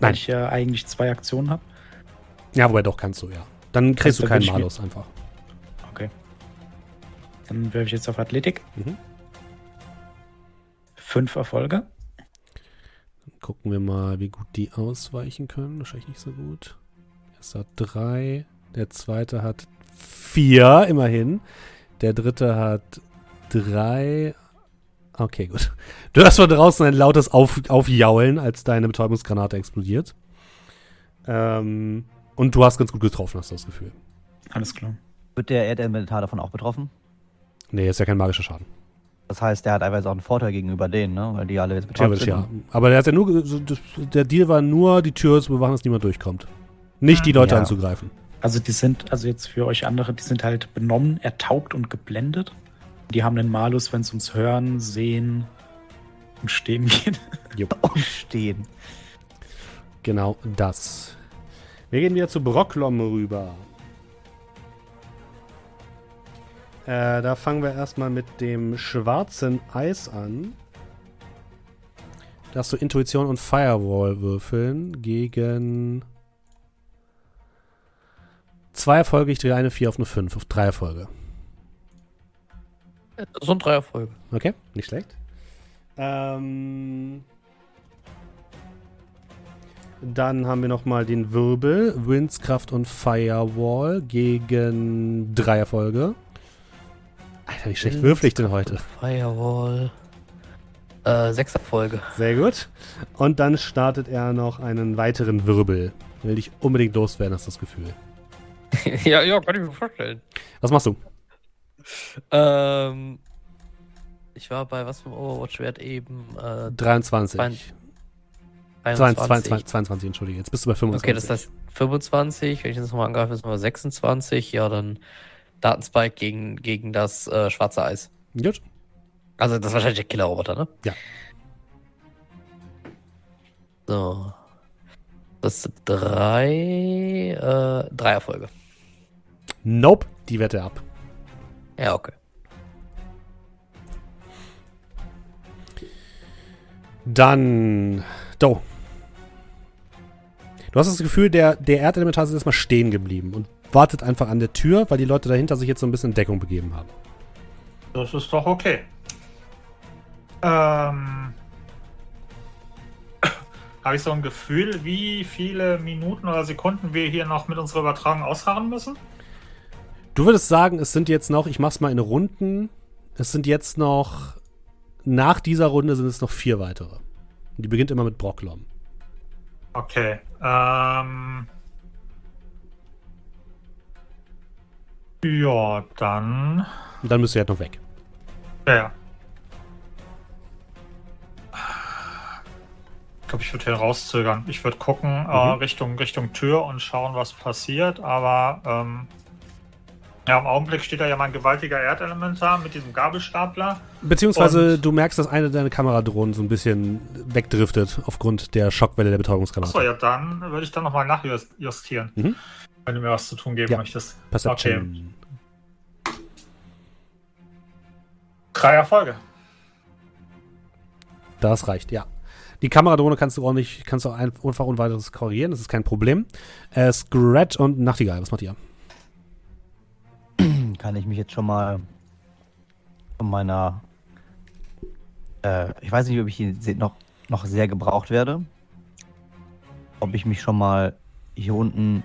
Weil Nein. ich ja eigentlich zwei Aktionen habe. Ja, wobei doch kannst du, ja. Dann kriegst Also, du keinen Malus einfach. Okay. Dann werfe ich jetzt auf Athletik. Mhm. Fünf Erfolge. Gucken wir mal, wie gut die ausweichen können. Wahrscheinlich nicht so gut. Erster hat drei. Der zweite hat vier, immerhin. Der dritte hat drei. Okay, gut. Du hörst von draußen ein lautes Auf Aufjaulen, als deine Betäubungsgranate explodiert. Ähm, und du hast ganz gut getroffen, hast du das Gefühl. Alles klar. Wird der Erdelementar davon auch betroffen? Nee, ist ja kein magischer Schaden. Das heißt, der hat teilweise auch einen Vorteil gegenüber denen, ne? Weil die alle jetzt betroffen Theoretisch, sind. ja. Aber der hat ja nur, der Deal war nur, die Tür zu bewachen, dass niemand durchkommt. Nicht die Leute Ja. anzugreifen. Also die sind, also jetzt für euch andere, die sind halt benommen, ertaubt und geblendet. Die haben einen Malus, wenn es ums Hören, Sehen und Stehen geht. <laughs> Und stehen. Genau das. Wir gehen wieder zu Brocklom rüber. Äh, da fangen wir erstmal mit dem schwarzen Eis an. Darfst du Intuition und Firewall würfeln gegen zwei Erfolge. Ich drehe eine 4 auf eine 5, auf drei Erfolge. So ein Dreierfolge. Okay, nicht schlecht. Ähm, dann haben wir nochmal den Wirbel, Windskraft und Firewall gegen drei Erfolge. Alter, wie schlecht würfel ich denn heute? Firewall. Äh, sechs Erfolge. Sehr gut. Und dann startet er noch einen weiteren Wirbel. Will dich unbedingt loswerden, hast du das Gefühl. <laughs> ja, ja, kann ich mir vorstellen. Was machst du? Ähm, ich war bei was für einem Overwatch-Wert eben? Äh, 23. 22. 22, 22, 22, entschuldige. Jetzt bist du bei 25. Okay, das heißt 25. Wenn ich das nochmal angreife, ist nochmal 26. Ja, dann Datenspike gegen, gegen das äh, schwarze Eis. Gut. Also, das ist wahrscheinlich der Killer-Roboter, ne? Ja. So. Das sind drei, äh, drei Erfolge. Nope, die wette ab. Ja, okay. Dann. Do. Du hast das Gefühl, der, der Erdelementar ist erstmal stehen geblieben und wartet einfach an der Tür, weil die Leute dahinter sich jetzt so ein bisschen in Deckung begeben haben. Das ist doch okay. Ähm, Habe ich so ein Gefühl, wie viele Minuten oder Sekunden wir hier noch mit unserer Übertragung ausharren müssen? Du würdest sagen, es sind jetzt noch, ich mach's mal in Runden, es sind jetzt noch, nach dieser Runde sind es noch vier weitere. Die beginnt immer mit Brocklom. Okay. Ähm, ja, dann. Und dann müsst ihr halt noch weg. Ja, ja. Glaube, ich würde hier rauszögern. Ich würde gucken äh, Richtung, Richtung Tür und schauen, was passiert. Aber ähm, ja, im Augenblick steht da ja mein gewaltiger Erdelementar mit diesem Gabelstapler. Beziehungsweise Und- du merkst, dass eine deiner Kameradrohnen so ein bisschen wegdriftet aufgrund der Schockwelle der Betäubungsgranate. Achso, ja, dann würde ich dann nochmal nachjustieren. Mhm. Wenn du mir was zu tun geben Ja. möchtest. Perception. Drei Erfolge. Das reicht, ja. Die Kameradrohne kannst du auch nicht, kannst du auch ein- einfach ohne weiteres korrigieren, das ist kein Problem. Äh, Scratch und Nachtigall, was macht ihr? <clears throat> Kann ich mich jetzt schon mal von meiner. Äh, ich weiß nicht, ob ich hier noch, noch sehr gebraucht werde. Ob ich mich schon mal hier unten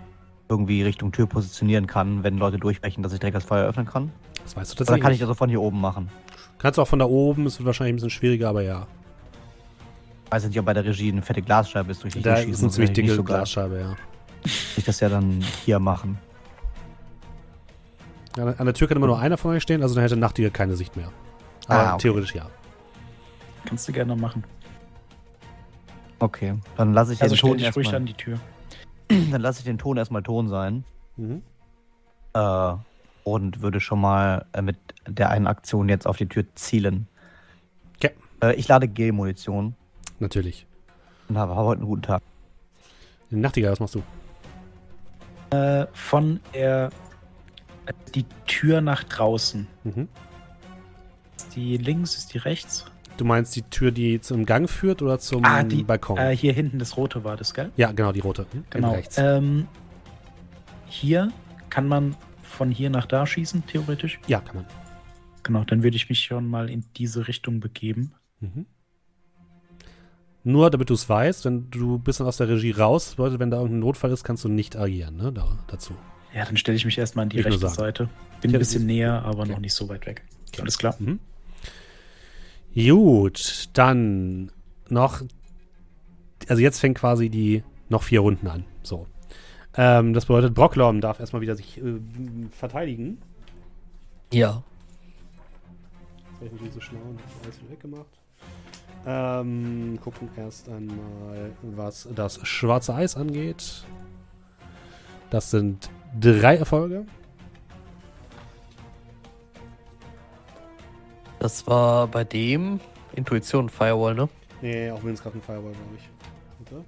irgendwie Richtung Tür positionieren kann, wenn Leute durchbrechen, dass ich direkt das Feuer öffnen kann. Das weißt du Oder tatsächlich. kann ich das so von hier oben machen? Kannst du auch von da oben, ist wahrscheinlich ein bisschen schwieriger, aber ja. Weiß nicht, ob bei der Regie eine fette Glasscheibe ist, durch die ich Da durchschießen ist eine muss, ziemlich dicke so. Glasscheibe, ja. Ich das ja dann hier machen. An, an der Tür kann immer nur einer von euch stehen, also dann hätte Nachtigall keine Sicht mehr. Aber Ah, okay. theoretisch ja. Kannst du gerne machen. Okay, dann lasse ich Also den Ton dich ruhig erstmal. an die Tür. <clears throat> Dann lasse ich den Ton erstmal Ton sein. Mhm. Äh, und würde schon mal äh, mit der einen Aktion jetzt auf die Tür zielen. Okay. Äh, ich lade Gel-Munition Natürlich. habe, habe heute einen guten Tag. Nachtigall, was machst du? Äh, von der äh, die Tür nach draußen. Mhm. Ist die links, ist die rechts? Du meinst die Tür, die zum Gang führt oder zum Ah, die- Balkon? Äh, hier hinten das rote war das, gell? ja, genau, die rote. Mhm. Genau. Rechts. Ähm, hier kann man von hier nach da schießen, theoretisch. ja, kann man. Genau, dann würde ich mich schon mal in diese Richtung begeben. Mhm. Nur damit du es weißt, wenn du ein bisschen aus der Regie raus, bedeutet, wenn da irgendein Notfall ist, kannst du nicht agieren, ne? Da, dazu. Ja, dann stelle ich mich erstmal an die Ich rechte sagen. Seite. Bin ein bisschen näher, aber okay. noch nicht so weit weg. Alles klar. Mhm. Gut, dann noch. Also jetzt fängt quasi die noch vier Runden an. So. Ähm, das bedeutet, Brocklom darf erstmal wieder sich äh, verteidigen. Ja. Das habe ich natürlich so schlau und alles wieder weggemacht. Ähm, gucken erst einmal, was das schwarze Eis angeht. Das sind drei Erfolge. Das war bei dem Intuition Firewall, ne? Nee, auch Willenskraft und Firewall, glaube ich. Warte.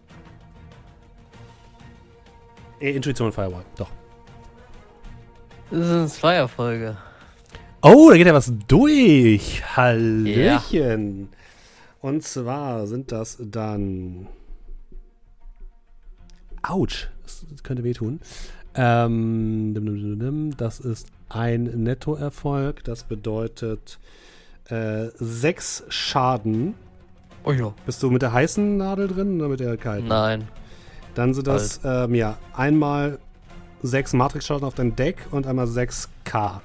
Äh, Intuition und Firewall, doch. Das sind zwei Erfolge. Oh, da geht ja was durch. Hallöchen. Und zwar sind das dann. Autsch, das könnte wehtun. Ähm, das ist ein Nettoerfolg. Das bedeutet äh, sechs Schaden. Oh ja. Bist du mit der heißen Nadel drin oder mit der kalten? Nein. Dann sind das, ähm, ja, einmal sechs Matrix-Schaden auf dein Deck und einmal 6K.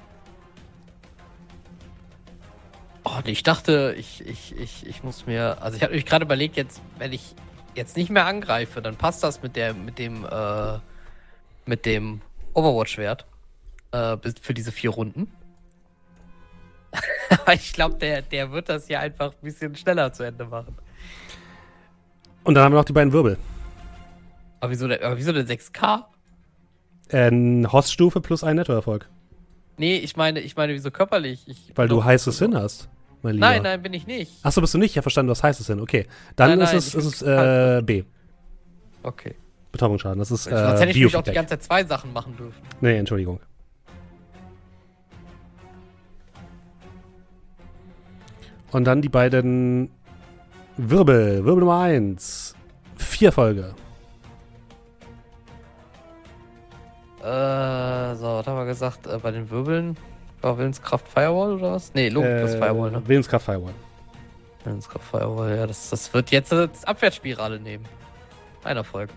Oh, ich dachte, ich, ich, ich, ich muss mir. Also ich habe mich gerade überlegt, jetzt, wenn ich jetzt nicht mehr angreife, dann passt das mit der, mit dem, äh, mit dem Overwatch-Wert. Äh, für diese vier Runden. <laughs> Aber ich glaube, der, der wird das hier einfach ein bisschen schneller zu Ende machen. Und dann haben wir noch die beiden Wirbel. Aber wieso der, aber wieso der 6K? Äh, Host-Stufe plus ein Nettoerfolg. Nee, ich meine, ich meine, wieso körperlich? Ich Weil du heißes Sinn hast, mein Lieber. Nein, nein, bin ich nicht. Achso, bist du nicht? Ja, verstanden, du hast heißes Sinn. Okay. Dann Nein, ist nein, es, ist es bin kalt. äh, B. Okay. Betäubungsschaden. Das ist Sonst hätte äh, ich nämlich auch die ganze Zeit zwei Sachen machen dürfen. Nee, Entschuldigung. Und dann die beiden Wirbel. Wirbel Nummer 1. Vier Folge. Äh, so, was haben wir gesagt? Äh, bei den Wirbeln war Willenskraft Firewall oder was? Nee, Logik plus Firewall, ne? Willenskraft Firewall. Willenskraft Firewall, ja, das, das wird jetzt eine Abwärtsspirale nehmen. Ein Erfolg.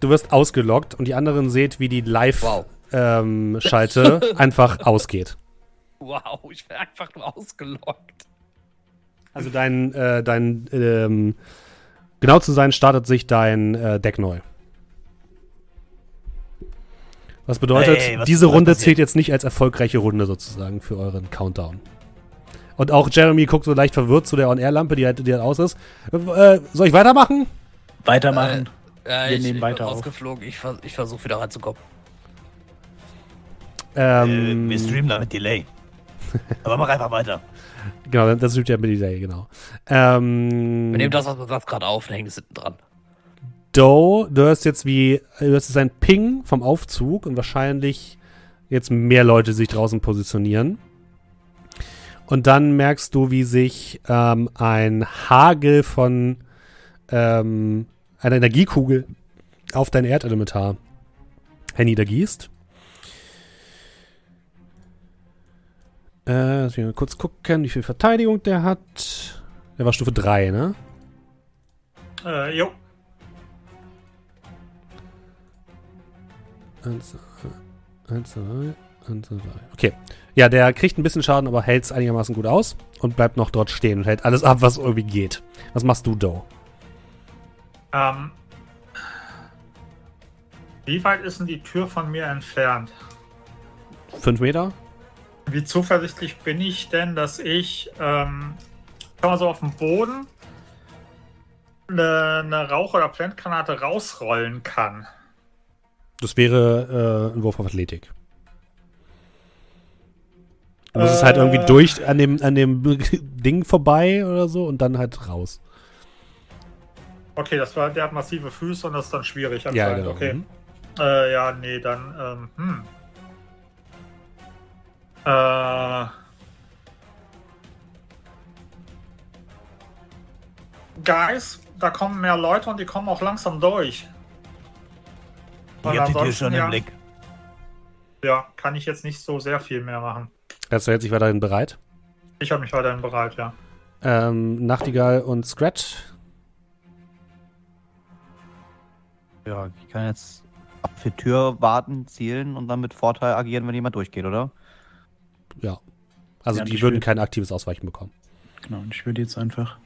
Du wirst ausgeloggt und die anderen seht, wie die Wow. Live-Schalte <laughs> einfach ausgeht. Wow, ich bin einfach nur ausgelockt. Also dein, äh, dein, ähm, genau zu sein, startet sich dein äh, Deck neu. Was bedeutet, Hey, was- diese was Runde passiert? zählt jetzt nicht als erfolgreiche Runde sozusagen für euren Countdown. Und auch Jeremy guckt so leicht verwirrt zu der On-Air-Lampe, die halt, die halt aus ist. Äh, soll ich weitermachen? Weitermachen. Ja, Wir ich, nehmen ich weiter rausgeflogen. Ich, vers ich versuche wieder reinzukommen. Ähm, äh, wir streamen da mit Delay. <laughs> Aber mach einfach weiter. Genau, das übt ja mit Delay, genau. Ähm, Wir nehmen das, was wir das gerade auf und hängen das hinten dran. Doe, du hörst jetzt wie, du hörst jetzt ein Ping vom Aufzug und wahrscheinlich jetzt mehr Leute sich draußen positionieren. Und dann merkst du, wie sich ähm, ein Hagel von ähm, einer Energiekugel auf dein Erdelementar herniedergießt. Äh, lass mich mal kurz gucken, wie viel Verteidigung der hat. Der war Stufe 3, ne? Äh, jo. Eins, äh, eins, zwei, eins, zwei, drei. Okay. Ja, der kriegt ein bisschen Schaden, aber hält es einigermaßen gut aus und bleibt noch dort stehen und hält alles ab, was irgendwie geht. Was machst du, Doe? Ähm, wie weit ist denn die Tür von mir entfernt? Fünf Meter? Wie zuversichtlich bin ich denn, dass ich, ähm, kann man so auf dem Boden eine, eine Rauch- oder Plantgranate rausrollen kann? Das wäre äh, ein Wurf auf Athletik. Du musst es halt irgendwie Äh. durch an dem, an dem <laughs> Ding vorbei oder so und dann halt raus. Okay, das war, der hat massive Füße und das ist dann schwierig Ja, genau. Okay. Mhm. Äh, ja, nee, dann, ähm, hm. Äh. Guys, da kommen mehr Leute und die kommen auch langsam durch. Hab die Tür ansonsten, schon ja, im Blick. Ja, kann ich jetzt nicht so sehr viel mehr machen. Hast du jetzt sich weiterhin bereit? Ich habe mich weiterhin bereit, ja. Ähm, Nachtigall und Scratch. Ja, ich kann jetzt für Tür warten, zielen und dann mit Vorteil agieren, wenn jemand durchgeht, oder? Ja. Also Ja, die würden kein aktives Ausweichen bekommen. Genau, und ich würde jetzt einfach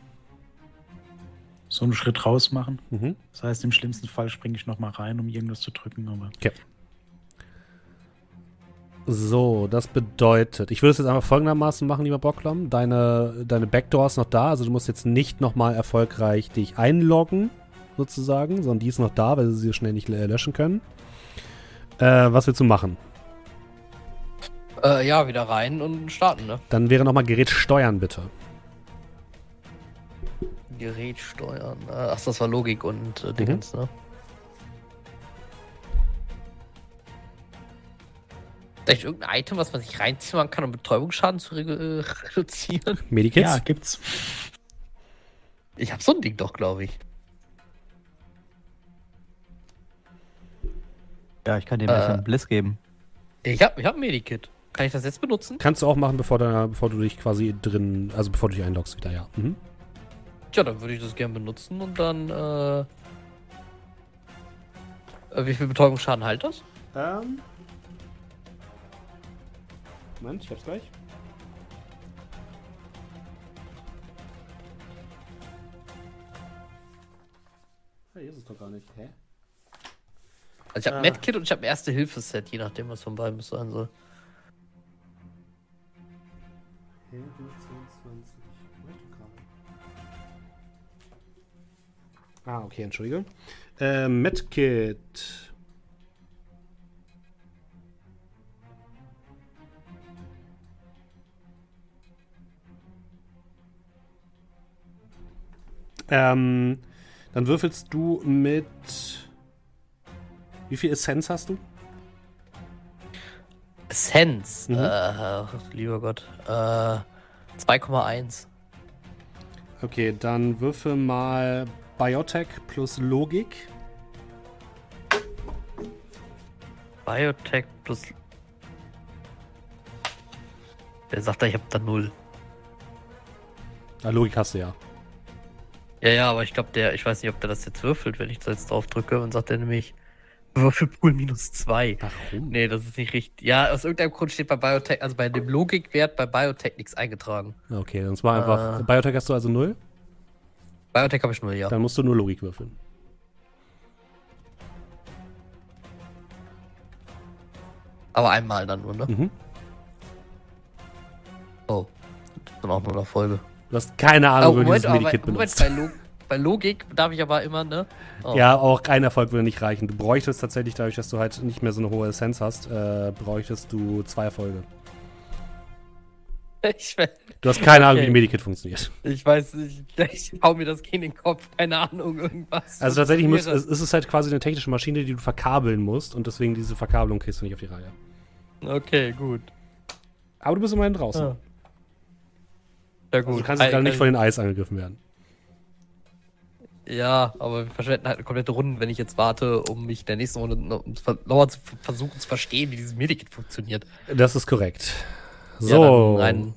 so einen Schritt raus machen. Mhm. Das heißt, im schlimmsten Fall springe ich nochmal rein, um irgendwas zu drücken, aber So, das bedeutet, ich würde es jetzt einfach folgendermaßen machen, lieber Bocklam. Deine, deine Backdoor ist noch da, also du musst jetzt nicht nochmal erfolgreich dich einloggen, sozusagen, sondern die ist noch da, weil sie sie schnell nicht äh, löschen können. Äh, was willst du machen? Äh, ja, wieder rein und starten, ne? Dann wäre nochmal Gerät steuern, bitte. Gerät steuern. Äh, ach, das war Logik und äh, Dingens, ne? Vielleicht irgendein Item, was man sich reinziehen kann, um Betäubungsschaden zu re <laughs> reduzieren? Medikits? ja, gibt's. Ich hab so ein Ding doch, glaube ich. Ja, ich kann dir ein Äh. Bliss geben. Ich hab, ich hab ein Medikit. Kann ich das jetzt benutzen? Kannst du auch machen, bevor, du- bevor du dich quasi drin, also bevor du dich einloggst wieder, ja. Mhm. Tja, dann würde ich das gerne benutzen und dann, äh, äh, Wie viel Betäubungsschaden halt das? Ähm. Moment, ich hab's gleich. Hey, hier ist es doch gar nicht. Hä? Also ich habe Ah. Medkit und ich habe Erste-Hilfe-Set, je nachdem, was von beiden sein soll. Hä? Ah, okay, entschuldige. Äh, Medkit. Ähm, Dann würfelst du mit. Wie viel Essenz hast du? Essenz. Mhm. Äh, lieber Gott. Äh, 2,1. Okay, dann würfel mal Biotech plus Logik. Biotech plus. Der sagt da, ich hab da null. Ah, Logik hast du ja. Ja, ja, aber ich glaube, der, ich weiß nicht, ob der das jetzt würfelt, wenn ich da jetzt drauf drücke und sagt er nämlich Würfelpool minus zwei. Warum? Nee, das ist nicht richtig. Ja, aus irgendeinem Grund steht bei Biotech, also bei dem Logikwert bei Biotech nichts eingetragen. Okay, dann war einfach. Äh. Biotech hast du also 0. Biotech habe ich null, ja. Dann musst du nur Logik würfeln. Aber einmal dann nur, ne? Mhm. Oh. Dann auch nur eine Folge. Du hast keine Ahnung, Oh, wie du dieses Medikit Moment, benutzt. bei, Log bei Logik darf ich aber immer, ne? Oh. Ja, auch ein Erfolg würde nicht reichen. Du bräuchtest tatsächlich, dadurch, dass du halt nicht mehr so eine hohe Essenz hast, äh, bräuchtest du zwei Erfolge. Ich, Du hast keine Ahnung, wie Okay. die Medikit funktioniert. ich weiß nicht, ich hau mir das Kind in den Kopf, keine Ahnung, irgendwas. Also tatsächlich muss, ist es halt quasi eine technische Maschine, die du verkabeln musst und deswegen diese Verkabelung kriegst du nicht auf die Reihe. Okay, gut. Aber du bist immerhin draußen. Ja. Ja, gut. Also du kannst jetzt gerade nicht von den Eis angegriffen werden. Ja, aber wir verschwenden halt eine komplette Runde, wenn ich jetzt warte, um mich in der nächsten Runde noch um zu versuchen zu verstehen, wie dieses Medikit funktioniert. Das ist korrekt. Ja, So. dann rein.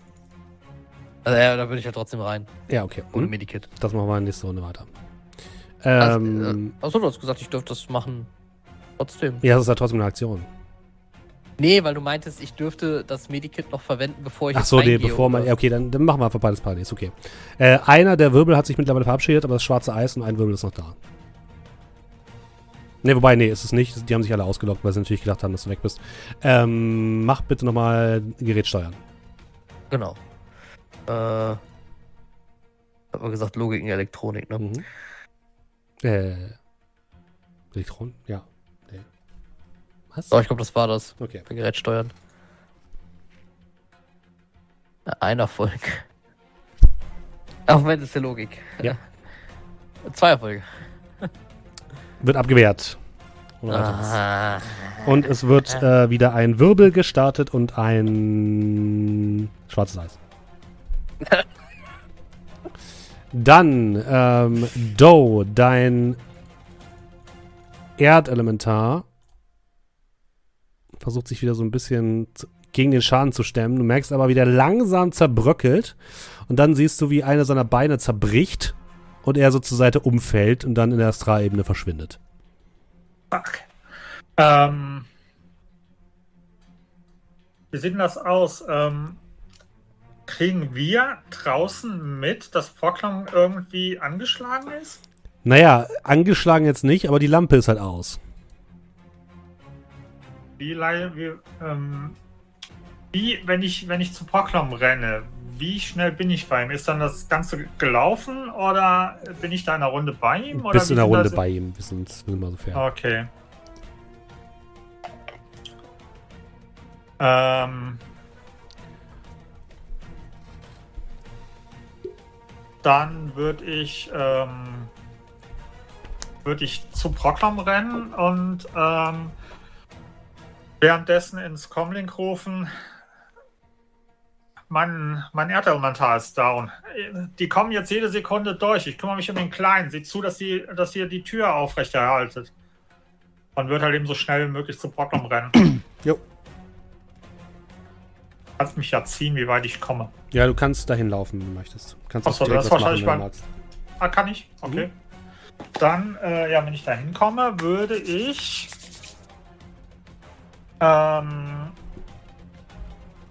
Also, ja, da würde ich ja trotzdem rein, Ja, okay. ohne Hm? Medikit. Das machen wir in nächste Runde weiter. Also, Ähm, äh, achso, du hast gesagt, ich dürfte das machen. Trotzdem. ja, das ist ja trotzdem eine Aktion. Nee, weil du meintest, ich dürfte das Medikit noch verwenden, bevor ich Ach jetzt so, nee, bevor man. Ja, okay, dann, dann machen wir einfach beides parallel. Ist okay. Äh, einer der Wirbel hat sich mittlerweile verabschiedet, aber das schwarze Eis und ein Wirbel ist noch da. Ne, wobei, nee, ist es nicht. Die haben sich alle ausgelockt, weil sie natürlich gedacht haben, dass du weg bist. Ähm, mach bitte nochmal Gerät steuern. Genau. Äh. Hat man gesagt, Logik in Elektronik, ne? Mhm. Äh. Elektron? Ja. Nee. Was? Oh, ich glaube, das war das. Okay. Bei Gerät steuern. Ein Erfolg. <laughs> Moment, das ist der Logik. Ja. <laughs> Zwei Erfolge. Wird abgewehrt. Ah. Und es wird <laughs> äh, wieder ein Wirbel gestartet und ein schwarzes Eis. Dann, ähm, Doe, dein Erdelementar versucht sich wieder so ein bisschen gegen den Schaden zu stemmen. Du merkst aber, wie der langsam zerbröckelt. Und dann siehst du, wie eine seiner Beine zerbricht und er so zur Seite umfällt und dann in der Astralebene verschwindet. Fuck. Ähm, wie sieht denn das aus? Ähm, kriegen wir draußen mit, dass Proclam irgendwie angeschlagen ist? Naja, angeschlagen jetzt nicht, aber die Lampe ist halt aus. Wie, wie, ähm, wie wenn ich wenn ich zu Proclam renne, wie schnell bin ich bei ihm? Ist dann das Ganze gelaufen oder bin ich da in einer Runde bei ihm? Oder Bist wie in der Runde bei ihm. Wir sind, wir sind mal so fair. Okay. Ähm, dann würde ich ähm, würde ich zu Proclam rennen und ähm, währenddessen ins Comlink rufen. Mein, mein Erdelementar ist down. Die kommen jetzt jede Sekunde durch. Ich kümmere mich um den Kleinen. Sieh zu, dass, sie, dass ihr die Tür aufrechterhaltet. Und wird halt eben so schnell wie möglich zu Proclam rennen. <clears throat> Jo. Kannst mich ja ziehen, wie weit ich komme. Ja, du kannst dahin laufen, wenn du möchtest. Kannst Ach auch so, direkt das ist machen, wahrscheinlich du mein-. Ah, kann ich? Okay. Dann, äh, ja, wenn ich da hinkomme, würde ich. Ähm,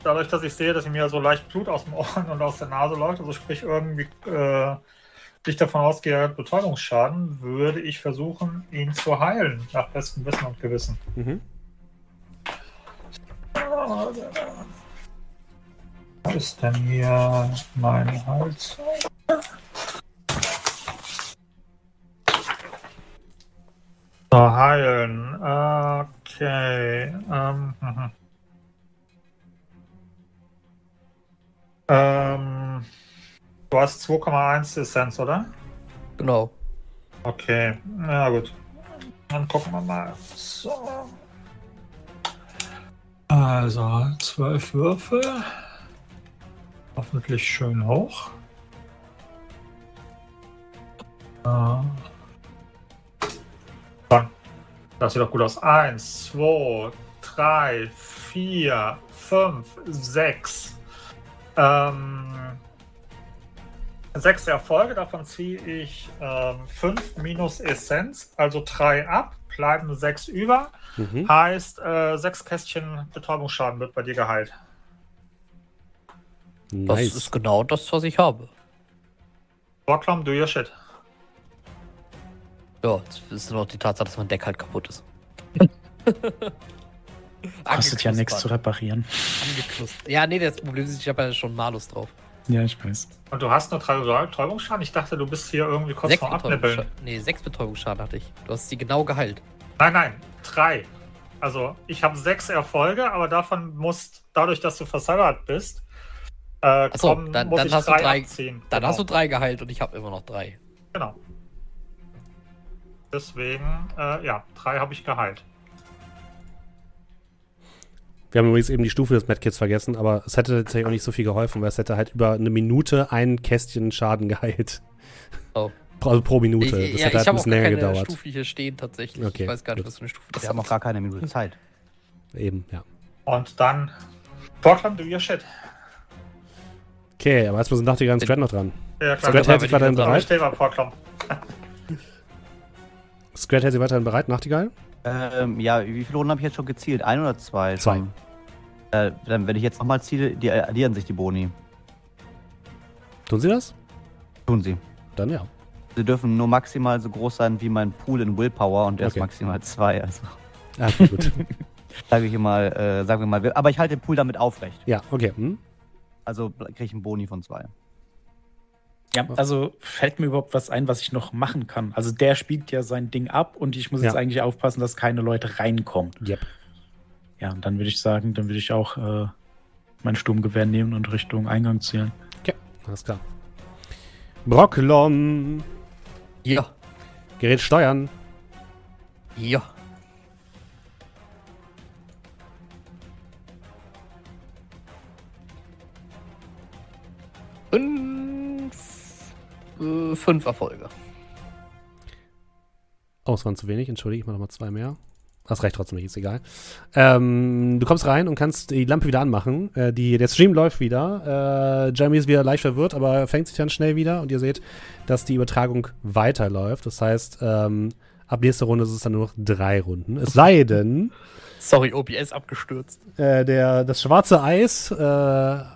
dadurch, dass ich sehe, dass mir so leicht Blut aus dem Ohren und aus der Nase läuft, also sprich irgendwie äh, ich davon ausgehe, Betäubungsschaden, würde ich versuchen, ihn zu heilen, nach bestem Wissen und Gewissen. Mhm. Wo ist denn hier mein Hals? So, heilen. Okay. Ähm, ähm, du hast 2,1 Essenz, oder? Genau. Okay, na gut. Dann gucken wir mal. So. Also, zwölf Würfel. Hoffentlich schön hoch. Äh. Das sieht doch gut aus. Eins, zwei, drei, vier, fünf, sechs. Ähm, sechs Erfolge, davon ziehe ich ähm, fünf minus Essenz, also drei ab, bleiben sechs über. Mhm. Heißt, äh, sechs Kästchen Betäubungsschaden wird bei dir geheilt. Das Nice. ist genau das, was ich habe. Vorklamm, do your shit. Ja, jetzt ist nur noch die Tatsache, dass mein Deck halt kaputt ist. <laughs> Kostet ja nichts zu reparieren. Angeknustert. Ja, nee, das Problem ist, ich habe ja schon Malus drauf. Ja, ich weiß. Und du hast nur drei Betäubungsschaden? Ich dachte, du bist hier irgendwie kurz Sechs vor Abnippeln. Nee, sechs Betäubungsschaden hatte ich. Du hast sie genau geheilt. Nein, nein, drei. Also, ich habe sechs Erfolge, aber davon musst, dadurch, dass du versauert bist, äh, Ach so, kommen, dann- muss dann ich hast du drei, drei- abziehen. Dann genau. hast du drei geheilt und ich habe immer noch drei. Genau. Deswegen, äh, ja, drei habe ich geheilt. Wir haben übrigens eben die Stufe des Medkits vergessen, aber es hätte tatsächlich auch nicht so viel geholfen, weil es hätte halt über eine Minute ein Kästchen Schaden geheilt. Oh. <laughs> Also pro Minute. Ich, das ja, hätte ich halt ein habe bisschen länger keine gedauert. Stufe hier stehen tatsächlich. Okay, ich weiß gar nicht, gut. was für eine Stufe das Wir haben auch gar keine Minute Zeit. Eben, ja. Und dann, Portland, do your shit. Okay, aber erstmal sind Nachtigall und Scrat noch dran. Ja, klar. Scrat hält sich weiterhin ich das Aber ich bereit. stehe mal Portland. Scrat hält sich weiterhin bereit, Nachtigall. Ähm, ja, wie viele Runden habe ich jetzt schon gezielt? Ein oder zwei? Zwei. Äh, dann, wenn ich jetzt nochmal ziele, die addieren sich die Boni. Tun sie das? Tun sie. Dann ja. Sie dürfen nur maximal so groß sein wie mein Pool in Willpower und der Okay. ist maximal zwei. Also Ah, okay, gut. <laughs> sage ich mal, äh, sagen wir mal. Aber ich halte den Pool damit aufrecht. ja, okay. Hm? Also kriege ich einen Boni von zwei. Ja, also fällt mir überhaupt was ein, was ich noch machen kann. Also der spielt ja sein Ding ab und ich muss jetzt Ja. eigentlich aufpassen, dass keine Leute reinkommen. Yep. Ja, und dann würde ich sagen, dann würde ich auch äh, mein Sturmgewehr nehmen und Richtung Eingang zielen. Alles klar. Brocklom. Ja. Gerät steuern. Ja. Fünf, äh, fünf Erfolge. Oh, es waren zu wenig, entschuldige, ich mache nochmal zwei mehr. Das reicht trotzdem nicht, ist egal. Ähm, du kommst rein und kannst die Lampe wieder anmachen. Äh, die, der Stream läuft wieder. Äh, Jeremy ist wieder leicht verwirrt, aber er fängt sich dann schnell wieder und ihr seht, dass die Übertragung weiterläuft. Das heißt, ähm, ab nächster Runde ist es dann nur noch drei Runden. Es sei denn, Sorry, OBS abgestürzt. äh, der, das schwarze Eis äh,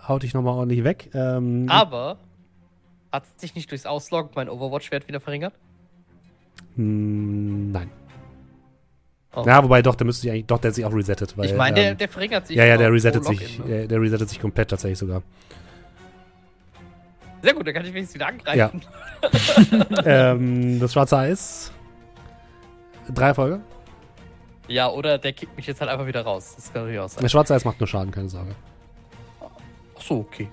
haut dich nochmal ordentlich weg. Ähm, Aber hat sich nicht durchs Ausloggen mein Overwatch-Wert wieder verringert? mh, nein. Oh. Ja, wobei doch, der müsste sich eigentlich, doch, der hat sich auch resettet. Weil, ich meine, der, ähm, der verringert sich. ja, ja, der resettet sich, ne? äh, der resettet sich komplett tatsächlich sogar. Sehr gut, dann kann ich wenigstens wieder angreifen. <laughs> ähm, das schwarze Eis. Drei Erfolge. Ja, oder der kickt mich jetzt halt einfach wieder raus. Das kann natürlich auch sein. Das schwarze Eis macht nur Schaden, keine Sorge. Ach so, okay.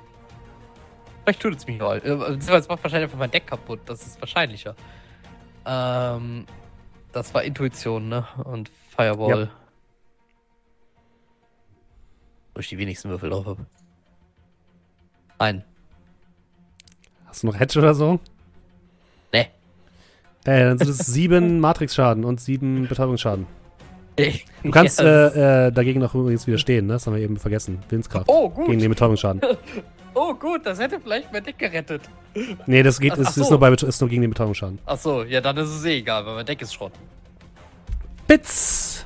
Vielleicht tut es mich noch. Äh, Es macht wahrscheinlich einfach mein Deck kaputt. Das ist wahrscheinlicher. Ähm, das war Intuition, ne? Und Fireball. Ja. Wo ich die wenigsten Würfel drauf habe. Ein. Hast du noch Hedge oder so? Ne. Äh, dann sind es <laughs> sieben Matrix-Schaden und sieben Betäubungsschaden. Du kannst <laughs> ist- äh, äh, dagegen noch übrigens widerstehen, ne? Das haben wir eben vergessen. Willenskraft. Oh, gut. Gegen den Betäubungsschaden. <laughs> Oh, gut, das hätte vielleicht mein Deck gerettet. Nee, das geht, Ach- ist, ach ist, so. nur bei, ist nur gegen den Betäubungsschaden. Ach so, ja, dann ist es eh egal, weil mein Deck ist Schrott. Bits!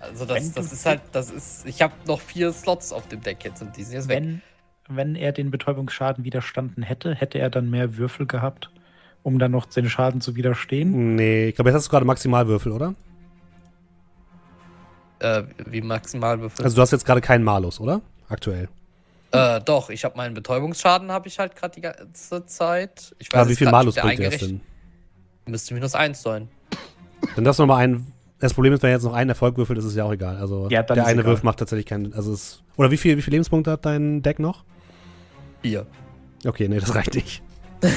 Also das, das ist halt, das ist, ich habe noch vier Slots auf dem Deck jetzt und die sind jetzt weg. Wenn, wenn er den Betäubungsschaden widerstanden hätte, hätte er dann mehr Würfel gehabt, um dann noch den Schaden zu widerstehen. Nee, ich glaube, jetzt hast du gerade Maximalwürfel, oder? Äh, wie Maximalwürfel. Also du hast jetzt gerade keinen Malus, oder? Aktuell. <laughs> Äh, doch, ich habe meinen Betäubungsschaden, habe ich halt gerade die ganze Zeit. Ich Aber wie jetzt viel Malus bringt der das denn? Müsste minus eins sein. Dann darfst du nochmal einen. Das Problem ist, wenn er jetzt noch einen Erfolg würfelt, ist es ja auch egal. Also Ja, der eine egal. Würf macht tatsächlich keinen. Also es, oder wie viel, wie viel Lebenspunkte hat dein Deck noch? Vier. Okay, nee, das reicht nicht. <laughs>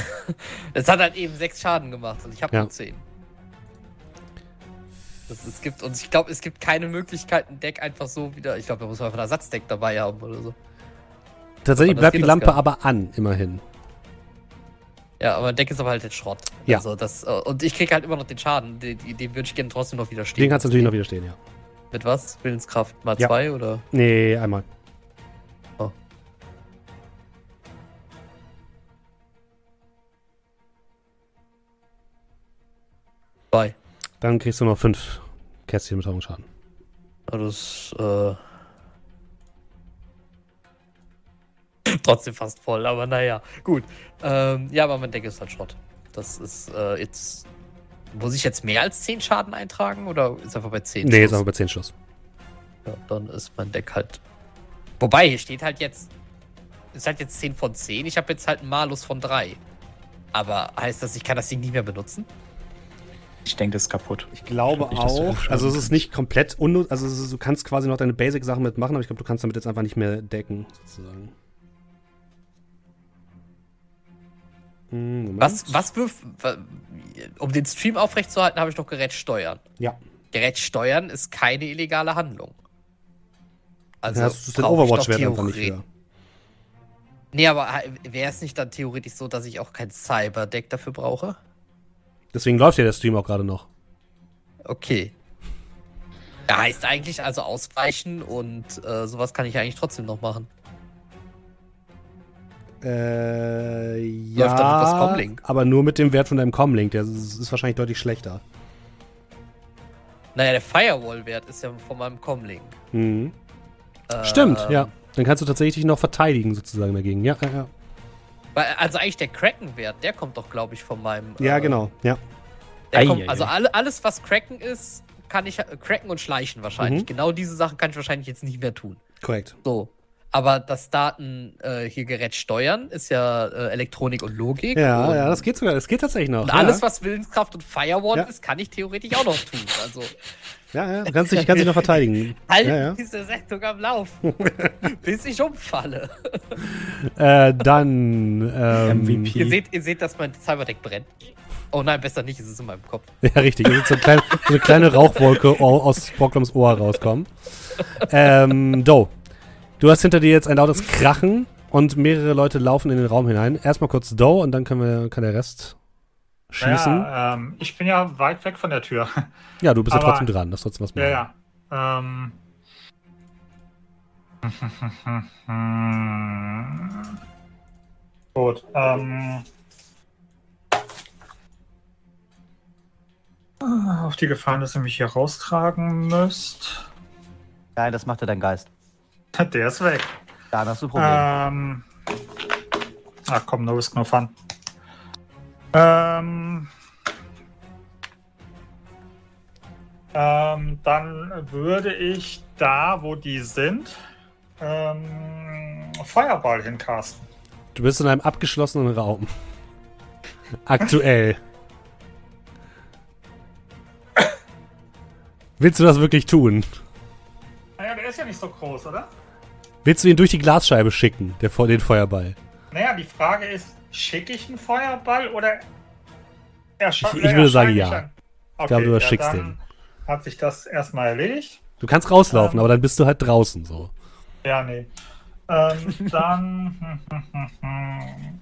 Es hat halt eben sechs Schaden gemacht und ich habe Ja. nur zehn. Das, es gibt, und ich glaube, es gibt keine Möglichkeit, ein Deck einfach so wieder. Ich glaube, da muss man einfach ein Ersatzdeck dabei haben oder so. Tatsächlich bleibt die Lampe aber an, immerhin. Ja, aber Deck ist aber halt jetzt Schrott. Ja. Also das, äh, und ich krieg halt immer noch den Schaden. Den, den würde ich gerne trotzdem noch widerstehen. Den kannst du natürlich noch widerstehen, ja. Mit was? Willenskraft mal Ja. zwei oder? Nee, einmal. Zwei. Dann kriegst du noch fünf Kästchen mit Also Das, äh. <laughs> Trotzdem fast voll, aber naja, gut. Ähm, ja, aber mein Deck ist halt Schrott. Das ist äh, jetzt. Muss ich jetzt mehr als 10 Schaden eintragen oder ist einfach bei 10? Nee, ist aber bei 10 Schuss. Ja, dann ist mein Deck halt. Wobei, hier steht halt jetzt. Ist halt jetzt 10 von 10. Ich habe jetzt halt einen Malus von 3. Aber heißt das, ich kann das Ding nicht mehr benutzen? Ich denke, das ist kaputt. Ich glaube Ich glaub nicht, auch. Also es ist nicht komplett unnütz. Also ist, du kannst quasi noch deine Basic-Sachen mitmachen, aber ich glaube, du kannst damit jetzt einfach nicht mehr decken, sozusagen. Moment. Was, was wirf. Um den Stream aufrechtzuerhalten, habe ich doch Gerät steuern. Ja. Gerät steuern ist keine illegale Handlung. Also Dann hast du den Overwatch-Wert einfach nicht höher. Nee, aber wäre es nicht dann theoretisch so, dass ich auch kein Cyber-Deck dafür brauche? Deswegen läuft ja der Stream auch gerade noch. Okay. Ja, heißt eigentlich also ausweichen und äh, sowas kann ich eigentlich trotzdem noch machen. Äh, ja. Läuft dann Comlink. Aber nur mit dem Wert von deinem Comlink. Der ist, ist wahrscheinlich deutlich schlechter. Naja, der Firewall-Wert ist ja von meinem Comlink. Mhm. Ähm, Stimmt, ja. Dann kannst du tatsächlich noch verteidigen, sozusagen dagegen. Ja, ja, ja. Weil, also eigentlich der Kraken-Wert, der kommt doch, glaube ich, von meinem. Ja, äh, genau. Ja. Der Ei, kommt, ei, also alle, alles, was Kraken ist, kann ich. äh, Kraken und Schleichen wahrscheinlich. Mhm. Genau diese Sachen kann ich wahrscheinlich jetzt nicht mehr tun. Korrekt. So. Aber das Daten äh, hier Gerät steuern ist ja äh, Elektronik und Logik. Ja, und, ja, das geht sogar. Das geht tatsächlich noch. Und alles, ja. was Willenskraft und Firewall Ja. ist, kann ich theoretisch auch noch tun. Also, Ja, ja. Du kannst dich, kannst dich noch verteidigen. <laughs> halt Ja, ja. diese Sendung am Laufen, <laughs> bis ich umfalle. Äh, dann. Ähm, MVP. Ihr seht, ihr seht, dass mein Cyberdeck brennt. Oh nein, besser nicht, es ist in meinem Kopf. <laughs> Ja, richtig. Es ist so, ein klein, so eine kleine Rauchwolke au- aus Brockloms Ohr rauskommen. Ähm, Do. Du hast hinter dir jetzt ein lautes Krachen und mehrere Leute laufen in den Raum hinein. Erstmal kurz Do und dann können wir, kann der Rest schießen. Ja, Ja, ähm, ich bin ja weit weg von der Tür. <laughs> du bist ja aber- trotzdem dran. Das ist trotzdem was Ja, machen. ja. Ähm. <laughs> Gut. Ähm. Auf die Gefahren, dass ihr mich hier raustragen müsst. Nein, das macht ja dein Geist. Der ist weg. Dann hast du ein Problem. Ähm. Ach komm, no risk, no fun. Ähm. Ähm, dann würde ich da, wo die sind, ähm, Feuerball hincasten. Du bist in einem abgeschlossenen Raum. Aktuell. Willst du das wirklich tun? Naja, der ist ja nicht so groß, oder? Willst du ihn durch die Glasscheibe schicken, der, den Feuerball? Naja, die Frage ist, schicke ich einen Feuerball oder erscha- Ich- ich würde sagen, ja. ich ein- Ich glaube, du ja, erschickst dann den. Hat sich das erstmal erledigt? Du kannst rauslaufen, Ähm. aber dann bist du halt draußen so. Ja, nee. Ähm, <laughs> dann. hm. <laughs>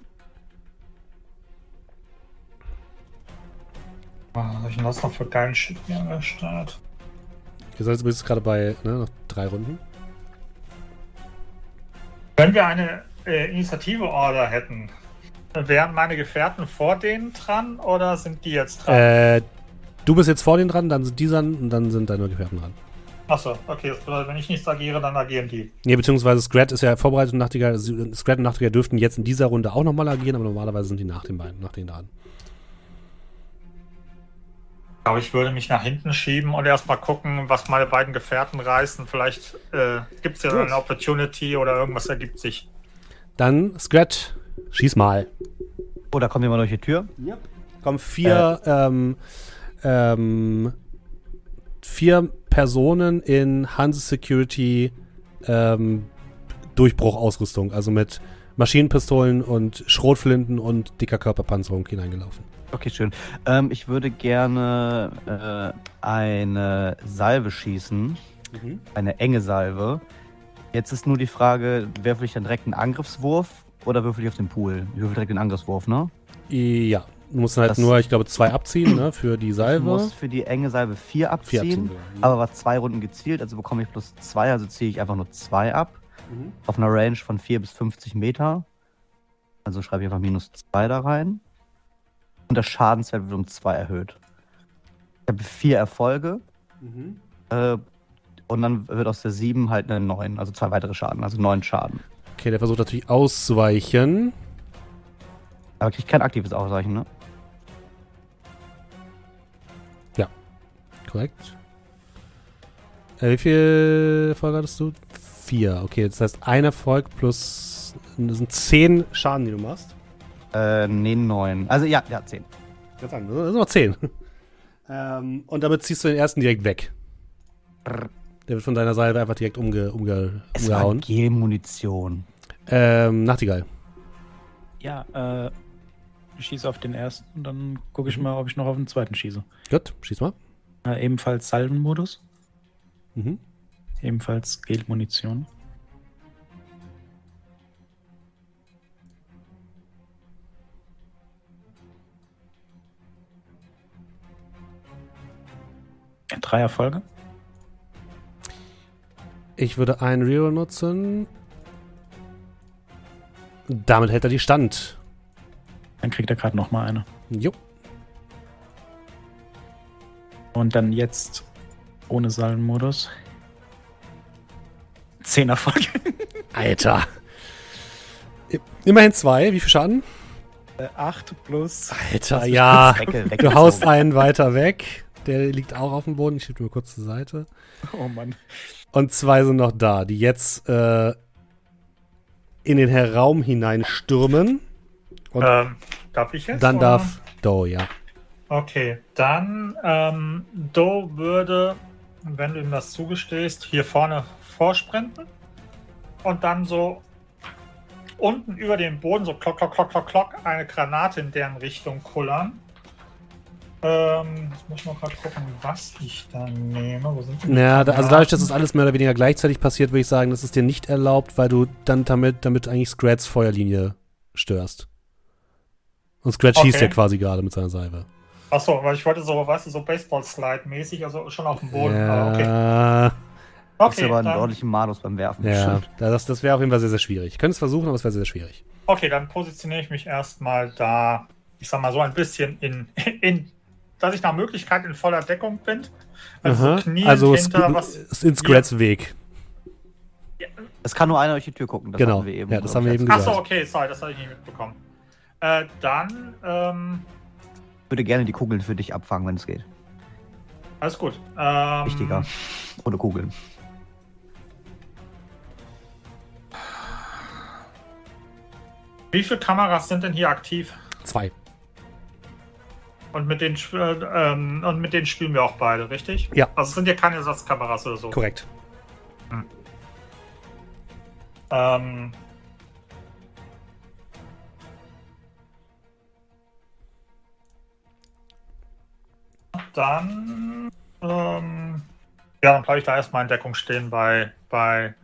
Was hab ich denn das noch für geilen Shit hier am Start? Ihr seid jetzt gerade bei ne, noch drei Runden. Wenn wir eine äh, Initiative-Order hätten, wären meine Gefährten vor denen dran oder sind die jetzt dran? Äh, du bist jetzt vor denen dran, dann sind die dran und dann sind deine Gefährten dran. Achso, okay, das bedeutet, wenn ich nichts agiere, dann agieren die. Nee, beziehungsweise Scrat ist ja vorbereitet und Nachtigall. Scrat und Nachtigall dürften jetzt in dieser Runde auch nochmal agieren, aber normalerweise sind die nach den beiden, nach denen dran. Ich glaube, ich würde mich nach hinten schieben und erstmal gucken, was meine beiden Gefährten reißen. Vielleicht äh, gibt es ja Gut. eine Opportunity oder irgendwas ergibt sich. Dann, Scrat, schieß mal. Oh, da kommt jemand durch die Tür. Kommen vier, ähm, ähm, vier Personen in Hanse Security ähm, Durchbruchausrüstung, also mit Maschinenpistolen und Schrotflinten und dicker Körperpanzerung hineingelaufen. Okay, schön. Ähm, ich würde gerne äh, eine Salve schießen. Eine enge Salve. Jetzt ist nur die Frage, würfel ich dann direkt einen Angriffswurf oder würfel ich auf den Pool? Ich würfel direkt den Angriffswurf, ne? Ja, du musst halt Das- nur, ich glaube, zwei abziehen ne, für die Salve. muss für die enge Salve vier Vier abziehen, abziehen. ja. aber war zwei Runden gezielt, also bekomme ich plus zwei, also ziehe ich einfach nur zwei ab. Mhm. Auf einer Range von 4 bis 50 Meter. Also schreibe ich einfach minus zwei da rein. Und der Schadenswert wird um zwei erhöht. Ich habe vier Erfolge. Mhm. Äh, und dann wird aus der 7 halt eine 9, also zwei weitere Schaden, also neun Schaden. Okay, der versucht natürlich auszuweichen. Aber kriegt kein aktives Ausweichen, ne? Korrekt. Äh, wie viel Erfolge hattest du? Vier. Okay, das heißt ein Erfolg plus. Das sind zehn Schaden, die du machst. Äh, nee, 9. Also ja, ja, 10. Ganz sagen, das sind noch zehn. ähm, und damit ziehst du den ersten direkt weg. Der wird von deiner Salve einfach direkt umge, umge, Es war umgehauen. G-Munition. Ähm, Nachtigall. Ja, äh, ich schieße auf den ersten und dann gucke ich mal, ob ich noch auf den zweiten schieße. Gut, schieß mal. Äh, ebenfalls Salvenmodus, Mhm. ebenfalls Gel-Munition. Drei Erfolge. Ich würde einen Reroll nutzen. Damit hält er die Stand. Dann kriegt er gerade noch mal eine. Jo. Und dann jetzt ohne Salvenmodus. Zehn Erfolge. <laughs> Alter. Immerhin zwei. Wie viel Schaden? Äh, acht plus. Alter, ja. Wecke, Du haust einen weiter weg. Der liegt auch auf dem Boden. Ich schiebe nur kurz zur Seite. Oh Mann. Und zwei sind noch da, die jetzt äh, in den Raum hineinstürmen. Und Ähm, darf ich jetzt? dann oder? darf Do, ja. Okay, dann ähm, Do würde, wenn du ihm das zugestehst, hier vorne vorsprinten und dann so unten über dem Boden so klock, klock, klock, klock, klock eine Granate in deren Richtung kullern. Ähm, jetzt muss ich mal gerade gucken, was ich da nehme. Wo sind die Ja, da, also dadurch, dass das alles mehr oder weniger gleichzeitig passiert, würde ich sagen, das ist dir nicht erlaubt, weil du dann damit, damit eigentlich Scrats Feuerlinie störst. Und Scratch schießt Okay. ja quasi gerade mit seiner Salve. Achso, weil ich wollte so, weißt du, so Baseball-Slide-mäßig, also schon auf dem Boden. Aber okay. Ja, Das ist Okay, aber einen ordentlichen Malus beim Werfen. ja das, das wäre auf jeden Fall sehr, sehr schwierig. Ich könnte es versuchen, aber es wäre sehr, sehr schwierig. okay, dann positioniere ich mich erstmal da, ich sag mal so ein bisschen in, <laughs> in dass ich nach Möglichkeit in voller Deckung bin. Also kniend also hinter was. ist in Scrats Weg. Es kann nur einer durch die Tür gucken. Das Genau. hatten wir eben. Ja, das haben wir eben als- Achso, gesagt. okay, sorry, das habe ich nicht mitbekommen. Äh, dann, ähm, Ich würde gerne die Kugeln für dich abfangen, wenn es geht. alles gut. Ähm, Wichtiger. Ohne Kugeln. Wie viele Kameras sind denn hier aktiv? Zwei. Und mit äh, ähm, und mit denen spielen wir auch beide, richtig? Ja. Also es sind ja keine Ersatzkameras oder so. Korrekt. Ähm, dann, ähm, ja, dann bleibe ich da erstmal in Deckung stehen bei, bei,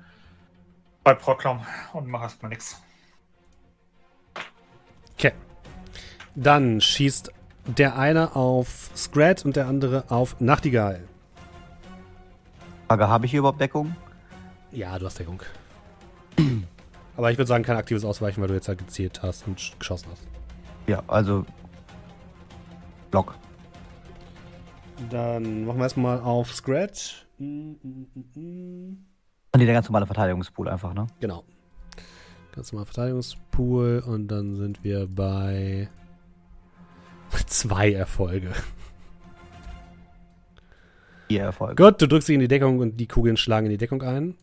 bei Proklom und mache erstmal nichts. Okay. Dann schießt der eine auf Scrat und der andere auf Nachtigall. Frage, habe ich hier überhaupt Deckung? Ja, du hast Deckung. <clears throat> Aber ich würde sagen, kein aktives Ausweichen, weil du jetzt halt gezielt hast und sch- geschossen hast. Ja, also. Block. Dann machen wir erstmal auf Scratch. Mm, mm, mm. Und die der ganz normale Verteidigungspool einfach, ne? Genau. Ganz normal Verteidigungspool und dann sind wir bei zwei Erfolge. Vier Erfolge. Gut, du drückst sie in die Deckung und die Kugeln schlagen in die Deckung ein.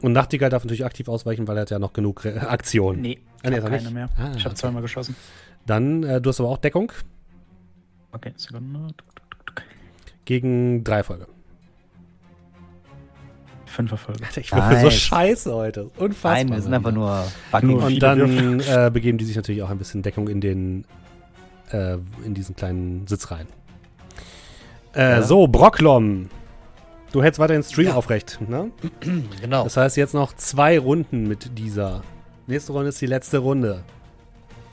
Und Nachtigall darf natürlich aktiv ausweichen, weil er hat ja noch genug Re Aktion. Nee, Ah, ich nee, habe ist er keine nicht? mehr. Ah, ich habe okay. zweimal geschossen. Dann, äh, du hast aber auch Deckung Okay, Sekunde. Gegen drei Erfolge. fünf Erfolge. Alter, ich würfel so Nice. scheiße heute. Unfassbar. Nein, wir sind einfach nur Und dann äh, begeben die sich natürlich auch ein bisschen Deckung in den äh, in diesen kleinen Sitz rein. Äh, Ja. So, Brocklom. Du hältst weiter den Stream Ja. aufrecht, ne? <clears throat> Genau. Das heißt jetzt noch zwei Runden mit dieser. Nächste Runde ist die letzte Runde.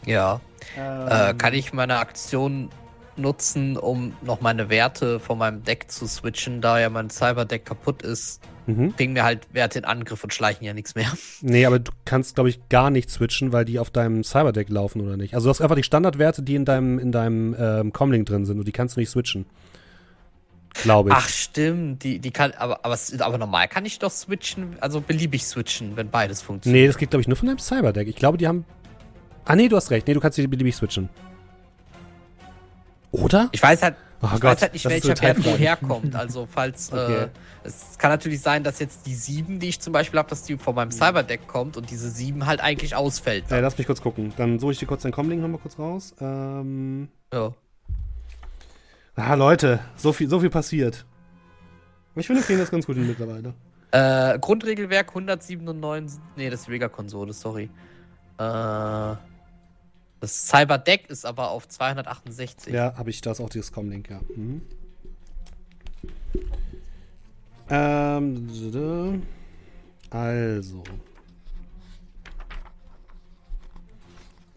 Ja. Ähm. Äh, kann ich meine Aktion nutzen, um noch meine Werte von meinem Deck zu switchen, da ja mein Cyberdeck kaputt ist? Mhm. Bringen mir halt Werte in Angriff und schleichen ja nichts mehr. Nee, aber du kannst, glaube ich, gar nicht switchen, weil die auf deinem Cyberdeck laufen oder nicht. Also du hast einfach die Standardwerte, die in deinem, in deinem ähm, Comlink drin sind und die kannst du nicht switchen. Glaube ich. Ach stimmt, die, die kann, aber, aber, aber normal kann ich doch switchen, also beliebig switchen, wenn beides funktioniert. Nee, das geht, glaube ich, nur von deinem Cyberdeck. Ich glaube, die haben. Ah, nee, du hast recht. Nee, du kannst die beliebig switchen. Oder? Ich weiß halt, Oh ich Gott, weiß halt nicht, welcher Wert woher kommt. Also falls, Okay. äh, es kann natürlich sein, dass jetzt die 7, die ich zum Beispiel habe, dass die von meinem Cyberdeck kommt und diese 7 halt eigentlich ausfällt. Äh, lass mich kurz gucken. Dann suche ich dir kurz deinen Comlink nochmal kurz raus. Ähm. Ja. Ah, Leute, so viel, so viel passiert. Ich finde, wir kriegen das ganz gut hin mittlerweile. Äh, Grundregelwerk 197, nee, das ist die Vega-Konsole, sorry. Äh, das Cyberdeck ist aber auf 268. Ja, habe ich das auch, dieses Comlink, ja. Mhm. Ähm, also.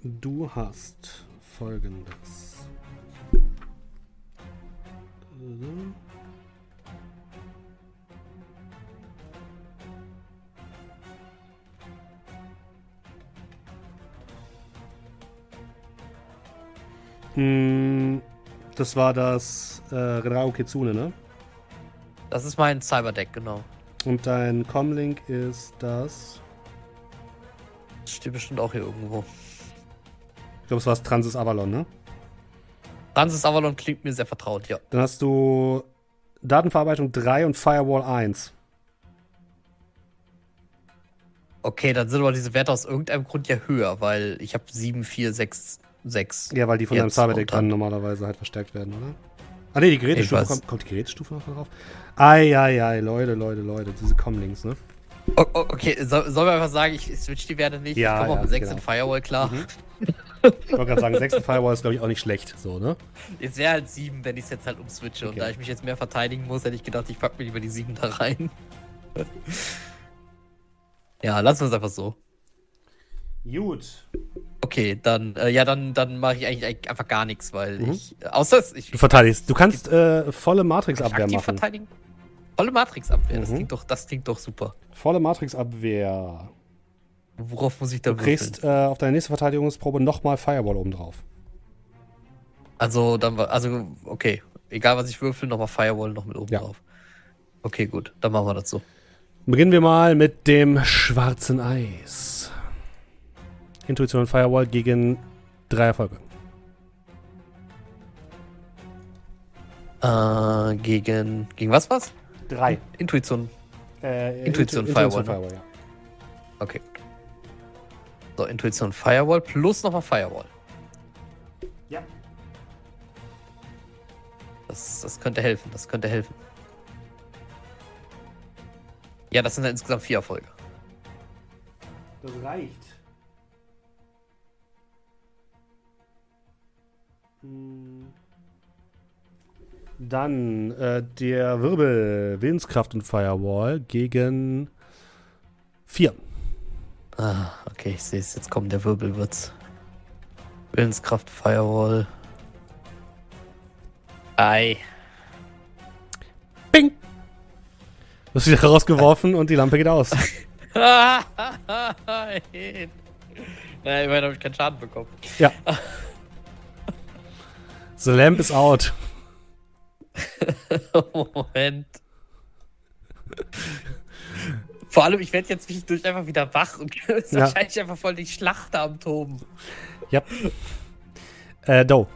Du hast folgendes. Das war das äh, Renrao Kitsune, ne? Das ist mein Cyberdeck, genau. Und dein Comlink ist das. Das steht bestimmt auch hier irgendwo. Ich glaube, es war das Transis Avalon, ne? Francis Avalon klingt mir sehr vertraut, ja. Dann hast du Datenverarbeitung 3 und Firewall 1. Okay, dann sind aber diese Werte aus irgendeinem Grund ja höher, weil ich habe 7, 4, 6, 6. Ja, weil die von deinem Cyberdeck und dann- normalerweise halt verstärkt werden, oder? Ah, ne, die Gerätestufe kommt. Kommt die Gerätestufe noch drauf? Eieiei, Leute, Leute, Leute, diese Comlinks, ne? O- o- okay, so, sollen wir einfach sagen, ich switch die Werte nicht? Ja, ich komme ja, auf 6 genau. in Firewall klar. <laughs> Ich wollte gerade sagen, 6. Firewall ist, glaube ich, auch nicht schlecht, so, ne? Jetzt wäre halt 7, wenn ich es jetzt halt umswitche. Und Okay. da ich mich jetzt mehr verteidigen muss, hätte ich gedacht, ich pack mir lieber die 7 da rein. <laughs> ja, lassen wir es einfach so. Gut. Okay, dann, äh, ja, dann, dann mache ich eigentlich, einfach gar nichts, weil Mhm. ich. Außer es- ich. Du verteidigst. Du kannst äh, volle Matrix-Abwehr machen. verteidigen. Volle Matrix-Abwehr, das, Mhm. klingt doch, das klingt doch super. Volle Matrix-Abwehr. Worauf muss ich da Du kriegst äh, auf deine nächste Verteidigungsprobe nochmal Firewall oben drauf. Also, dann war, also, okay. Egal, was ich würfel, nochmal Firewall noch mit oben Ja. drauf. Okay, gut, dann machen wir das so. Beginnen wir mal mit dem schwarzen Eis. Intuition und Firewall gegen drei Erfolge. Äh, gegen. Gegen was was? Drei. Intuition. Äh, Intuition, Intu- Firewall, ne? Firewall, ja. Okay. So, Intuition Firewall plus nochmal Firewall. Ja. Das, das könnte helfen, das könnte helfen. Ja, das sind dann insgesamt vier Erfolge. Das reicht. Dann äh, der Wirbel, Willenskraft und Firewall gegen vier. Ah, okay, ich sehe es. Jetzt kommt der Wirbel, wird's. Willenskraft, Firewall. Ei. Bing! Du hast wieder rausgeworfen und die Lampe geht aus. <laughs> Nein. Immerhin habe ich keinen Schaden bekommen. Ja. <laughs> The lamp is out. <laughs> Moment. Vor allem, ich werde jetzt zwischendurch einfach wieder wach und <laughs> ist Ja. wahrscheinlich einfach voll die Schlacht am Toben. Ja. Äh, Do.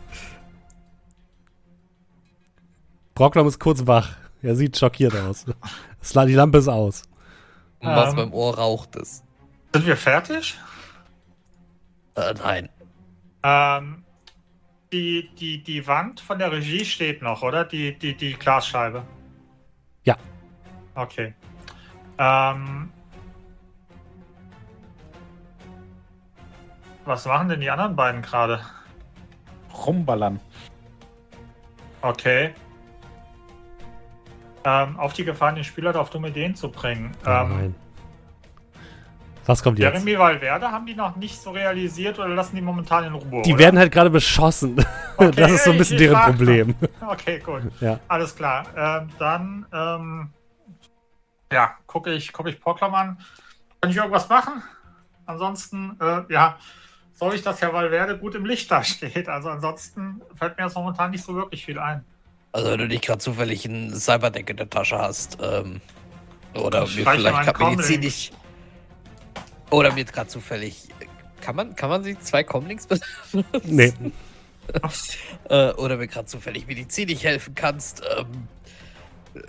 Brocklom ist kurz wach. Er sieht schockiert aus. Die Lampe ist aus. Und was Ähm. beim Ohr raucht es. Sind wir fertig? Äh, nein. Ähm, die, die, die Wand von der Regie steht noch, oder? Die, die, die Glasscheibe. Ja. Okay. Ähm, was machen denn die anderen beiden gerade? Rumballern. Okay. Ähm, auf die Gefahr, den Spieler auf dumme Ideen zu bringen. Ähm, nein. Was kommt jetzt? Jeremy Valverde haben die noch nicht so realisiert oder lassen die momentan in Ruhe? Die oder? werden halt gerade beschossen. <laughs> Okay, das ist so ein bisschen deren Problem. <laughs> Okay, gut. Ja. Alles klar. Ähm, dann, ähm, ja, gucke ich, gucke ich Proklam an. Kann ich irgendwas machen? Ansonsten, äh, ja, soll ich, dass Herr Valverde gut im Licht da <laughs> steht. Also ansonsten fällt mir jetzt momentan nicht so wirklich viel ein. Also wenn du nicht gerade zufällig ein Cyberdeck in der Tasche hast, ähm, oder streiche vielleicht gerade Comlink. medizinisch. Oder mir gerade zufällig. Kann man, kann man sich zwei Comlinks benutzen? Nee. <laughs> Äh, oder mir gerade zufällig medizinisch helfen kannst, ähm,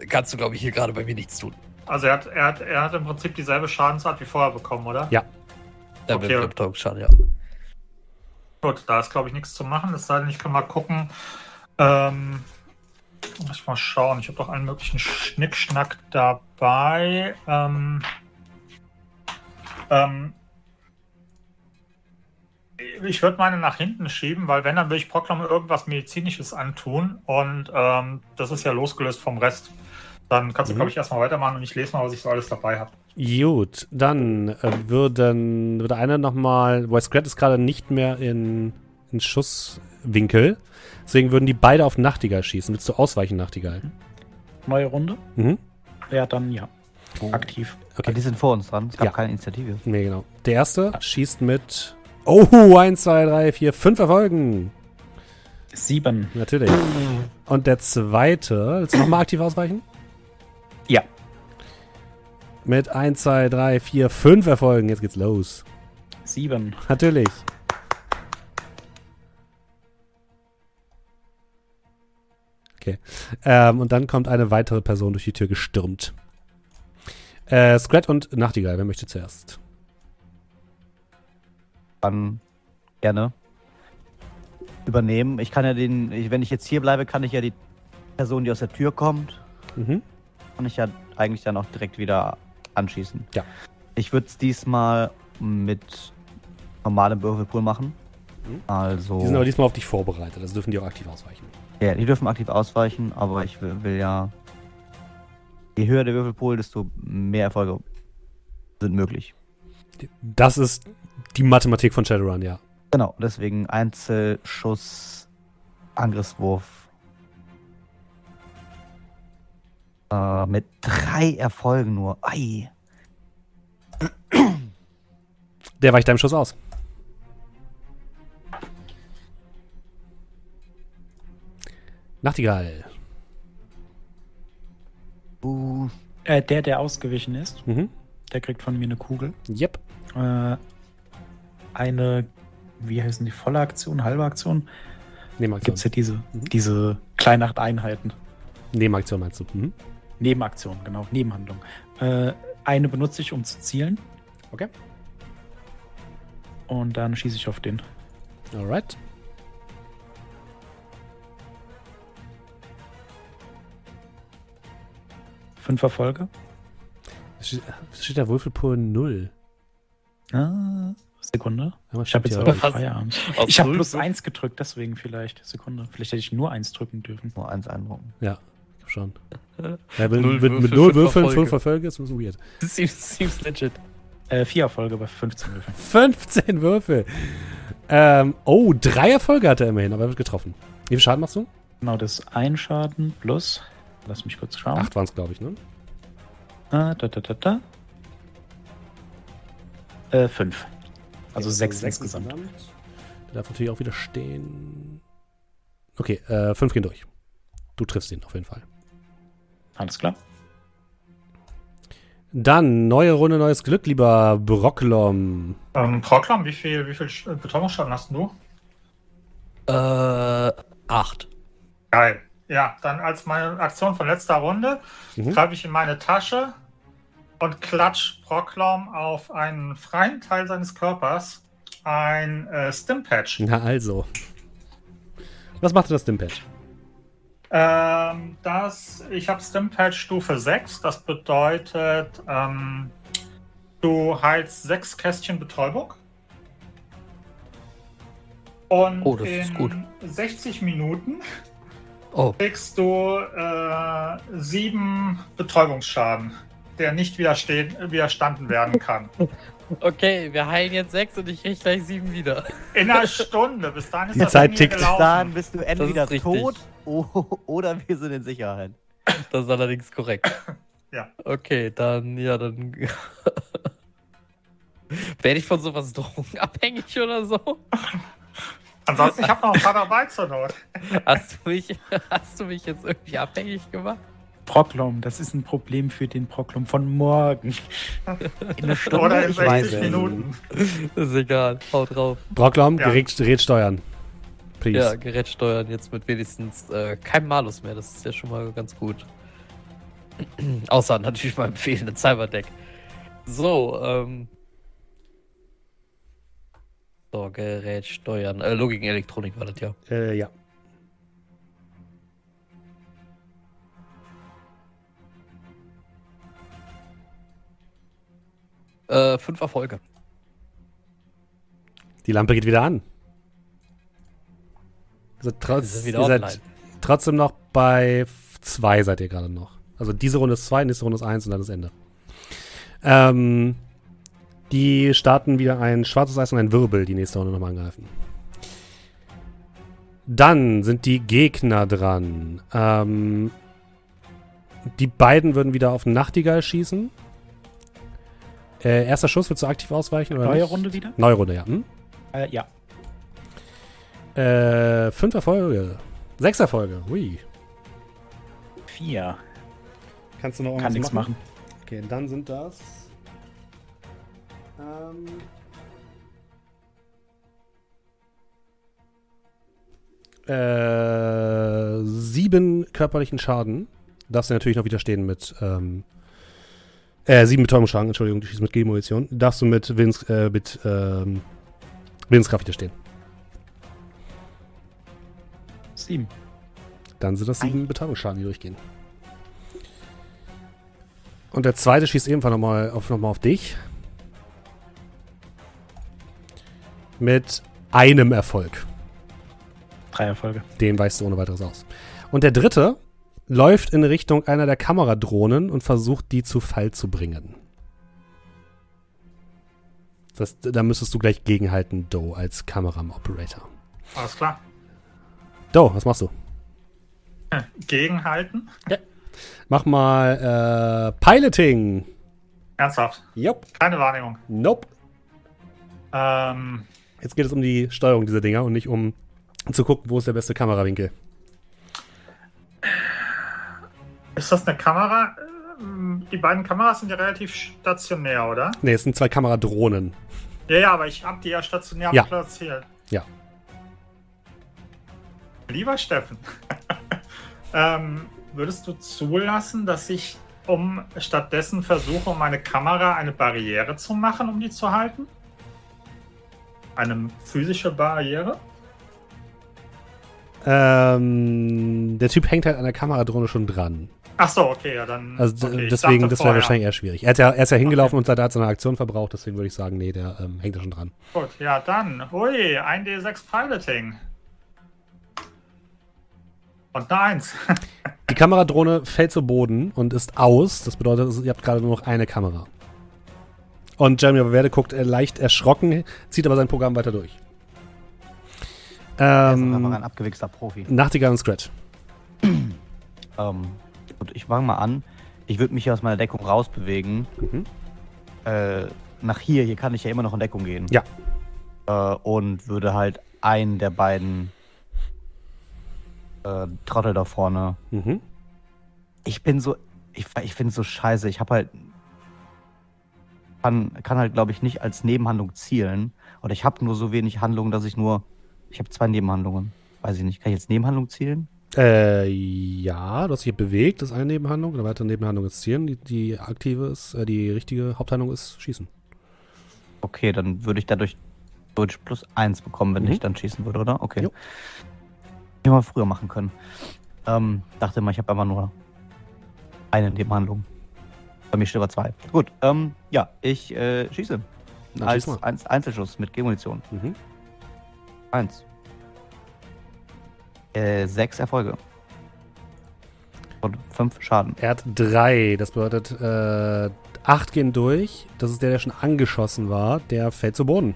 kannst du, glaube ich, hier gerade bei mir nichts tun. Also er hat, er hat, er hat im Prinzip dieselbe Schadensart wie vorher bekommen, oder? Ja. Da Okay. ja. Gut, da ist, glaube ich, nichts zu machen. Es sei denn, ich kann mal gucken. Ähm, muss ich mal schauen. Ich habe doch allen möglichen Schnickschnack dabei. Ähm, ähm, ich würde meine nach hinten schieben, weil wenn, dann will ich Proklam irgendwas Medizinisches antun. Und ähm, das ist ja losgelöst vom Rest. Dann kannst du, Mhm. glaube ich, erstmal weitermachen und ich lese mal, was ich so alles dabei habe. Gut, dann äh, würden, würde einer nochmal, weil Scrat ist gerade nicht mehr in, in Schusswinkel, deswegen würden die beide auf Nachtigall schießen. Willst du ausweichen, Nachtigall? Neue Runde? Mhm. Ja, dann ja. Aktiv. Okay. Die sind vor uns dran. Es gab Ja. keine Initiative. Nee, genau. Der erste schießt mit, oh, 1, 2, 3, 4, 5 Erfolgen. Sieben. Natürlich. Und der zweite, willst du nochmal aktiv ausweichen? Ja. Mit 1, 2, 3, 4, 5 Erfolgen. Jetzt geht's los. Sieben. Natürlich. Okay. Ähm, und dann kommt eine weitere Person durch die Tür gestürmt. Äh, Scrat und Nachtigall, wer möchte zuerst? Dann gerne übernehmen. Ich kann ja den, ich, wenn ich jetzt hier bleibe, kann ich ja die Person, die aus der Tür kommt, Mhm. kann ich ja eigentlich dann auch direkt wieder anschießen. Ja. Ich würde es diesmal mit normalem Würfelpool machen. Mhm. Also. Die sind aber diesmal auf dich vorbereitet, also dürfen die auch aktiv ausweichen. ja, die dürfen aktiv ausweichen, aber ich will, will ja. Je höher der Würfelpool, desto mehr Erfolge sind möglich. Das ist die Mathematik von Shadowrun, ja. Genau, deswegen Einzelschuss, Angriffswurf. Äh, mit drei Erfolgen nur. Ei. Der weicht deinem Schuss aus. Nachtigall. Uh, Äh, der, der ausgewichen ist, Mhm. der kriegt von mir eine Kugel. Yep. Äh, eine, wie heißen die, volle Aktion, halbe Aktion? Nebenaktion. Gibt es ja diese, Mhm. diese Kleinacheinheiten. Nebenaktion meinst du? Mhm. Nebenaktion, genau, Nebenhandlung. Äh, eine benutze ich, um zu zielen. Okay. Und dann schieße ich auf den. Alright. Fünf Erfolge. Es steht der Würfelpool 0. Ah, Sekunde. Aber Ich habe jetzt aber? Feierabend. Ich habe plus Würfel- eins gedrückt, deswegen vielleicht. Sekunde. Vielleicht hätte ich nur eins drücken dürfen. nur eins eindrucken. Ja, ich glaub schon. <laughs> Ja, mit, Null mit, mit Würfel, null fünf Würfeln, Erfolge. fünf Erfolge ist ein bisschen weird. <laughs> Seems, seems legit. Äh, vier Erfolge bei 15 Würfeln. <laughs> 15 Würfel. Ähm, oh, drei Erfolge hat er immerhin, aber er wird getroffen. Wie viel Schaden machst du? Genau, das ist ein Schaden plus. Lass mich kurz schauen. Acht waren es, glaube ich, ne? Ah, da, da, da, da. Äh, fünf. Also sechs, sechs insgesamt. Der darf natürlich auch wieder stehen. Okay, äh, fünf gehen durch. Du triffst ihn auf jeden Fall. Alles klar. Dann, neue Runde, neues Glück, lieber Brocklom. Ähm, Proklam, wie viel, wie viel Sch- Betäubungsschaden hast du? Äh, acht. Geil. Ja, dann als meine Aktion von letzter Runde Mhm. greife ich in meine Tasche und klatsch Proklam auf einen freien Teil seines Körpers ein äh, Stimpatch. Na also. Was macht das Stimpatch? Ähm, das, ich habe Stimpad Stufe 6. Das bedeutet, ähm, du heilst sechs Kästchen Betäubung. Und Oh, das in ist gut. 60 Minuten Oh, kriegst du äh, sieben Betäubungsschaden, der nicht widerstehen, widerstanden werden kann. okay, wir heilen jetzt sechs und ich krieg gleich sieben wieder. In einer Stunde. Bis dahin ist Die das Zeit tickt. Bis dahin bist du entweder tot <laughs> oder wir sind in Sicherheit. Das ist allerdings korrekt. Ja. Okay, dann, ja, dann. <laughs> Werde ich von sowas drogenabhängig oder so? Ansonsten, ich habe noch ein paar dabei zur Not. Hast du mich, <laughs> hast du mich jetzt irgendwie abhängig gemacht? Proklom, das ist ein Problem für den Proklom von morgen. <laughs> In einer Stunde, Oder in ich weiß 60 es. Minuten. Ist egal, haut drauf. Brocklom, Ja. Gerät, Gerät steuern. Please. Ja, Gerät steuern jetzt mit wenigstens äh, keinem Malus mehr. Das ist ja schon mal ganz gut. <clears throat> Außer natürlich meinem fehlenden Cyberdeck. So, ähm. So, Gerät steuern. Äh, Logik und Elektronik war das ja. Äh, ja. Äh, fünf Erfolge. Die Lampe geht wieder an. Also trotz, sind ihr wieder seid trotzdem noch bei zwei seid ihr gerade noch. Also diese Runde ist zwei, nächste Runde ist eins und dann ist Ende. Ähm, die starten wieder ein schwarzes Eis und ein Wirbel, die nächste Runde nochmal angreifen. Dann sind die Gegner dran. Ähm, die beiden würden wieder auf Nachtigall schießen. Äh, erster Schuss, willst du aktiv ausweichen? Oder Neue nicht? Runde wieder? Neue Runde, ja. Hm? Äh, ja. Äh, fünf Erfolge. Sechs Erfolge. Hui. Vier. Kannst du noch Kann nichts machen. Okay, dann sind das. Ähm, äh, sieben körperlichen Schaden. Darfst du natürlich noch widerstehen mit. Ähm, äh, sieben Betäubungsschaden, Entschuldigung, du schießt mit G-Munition. Darfst du mit, Willens, äh, mit ähm, Willenskraft widerstehen. Sieben. Dann sind das sieben Betäubungsschaden, die durchgehen. Und der zweite schießt ebenfalls nochmal auf, noch mal auf dich. Mit einem Erfolg. Drei Erfolge. Den weichst du ohne weiteres aus. Und der dritte läuft in Richtung einer der Kameradrohnen und versucht, die zu Fall zu bringen. Das, da müsstest du gleich gegenhalten, Doe, als Kameram-Operator. Alles klar. Doe, was machst du? Gegenhalten. Mach mal äh, Piloting. Ernsthaft. Jupp. Keine Wahrnehmung. Nope. Ähm, Jetzt geht es um die Steuerung dieser Dinger und nicht um zu gucken, wo ist der beste Kamerawinkel. ist das eine Kamera? Ähm, Die beiden Kameras sind ja relativ stationär, oder? Ne, es sind zwei Kameradrohnen. Ja, ja, aber ich habe die ja stationär Ja. platziert. Ja. Lieber Steffen, <laughs> ähm, würdest du zulassen, dass ich um stattdessen versuche, um meine Kamera eine Barriere zu machen, um die zu halten? Eine physische Barriere? Ähm, der Typ hängt halt an der Kameradrohne schon dran. Ach so, okay, ja, dann. Also okay, deswegen, das wäre wahrscheinlich eher schwierig. Er, ja, er ist ja hingelaufen und hat hat seine Aktion verbraucht, deswegen würde ich sagen, nee, der ähm, hängt da schon dran. Gut, ja, dann. Ui, 1D6 Piloting. Und eine 1. <laughs> Die Kameradrohne fällt zu Boden und ist aus. Das bedeutet, ihr habt gerade nur noch eine Kamera. Und Jeremy Werde guckt äh, leicht erschrocken, zieht aber sein Programm weiter durch. Er ist auch einfach Ähm, ein abgewichster Profi. Nachtigall und Scratch. <clears throat> Ähm, gut, ich fange mal an. Ich würde mich hier aus meiner Deckung rausbewegen. Mhm. Äh, nach hier, hier kann ich ja immer noch in Deckung gehen. Ja. Äh, und würde halt einen der beiden äh, Trottel da vorne. Mhm. Ich bin so, ich, ich finde es so scheiße. Ich habe halt, kann, kann halt, glaube ich, nicht als Nebenhandlung zielen. Oder ich habe nur so wenig Handlungen, dass ich nur, ich habe zwei Nebenhandlungen. Weiß ich nicht. Kann ich jetzt Nebenhandlung zielen? Äh, ja, du hast dich bewegt, das ist eine Nebenhandlung. Eine weitere Nebenhandlung ist Zielen. Die, die aktive ist, äh, die richtige Haupthandlung ist Schießen. Okay, dann würde ich dadurch Deutsch plus eins bekommen, wenn Mhm. ich dann schießen würde, oder? Okay. Jo. Hätte mal früher machen können. Ähm, dachte mal, ich habe einfach nur eine Nebenhandlung. Bei mir steht aber zwei. Gut, ähm, ja, ich äh, schieße. Dann Als schieß mal. Einz Einzelschuss mit G-Munition. Mhm. Eins. Äh, sechs Erfolge. Und fünf Schaden. Er hat drei. Das bedeutet, äh, acht gehen durch. Das ist der, der schon angeschossen war. Der fällt zu Boden.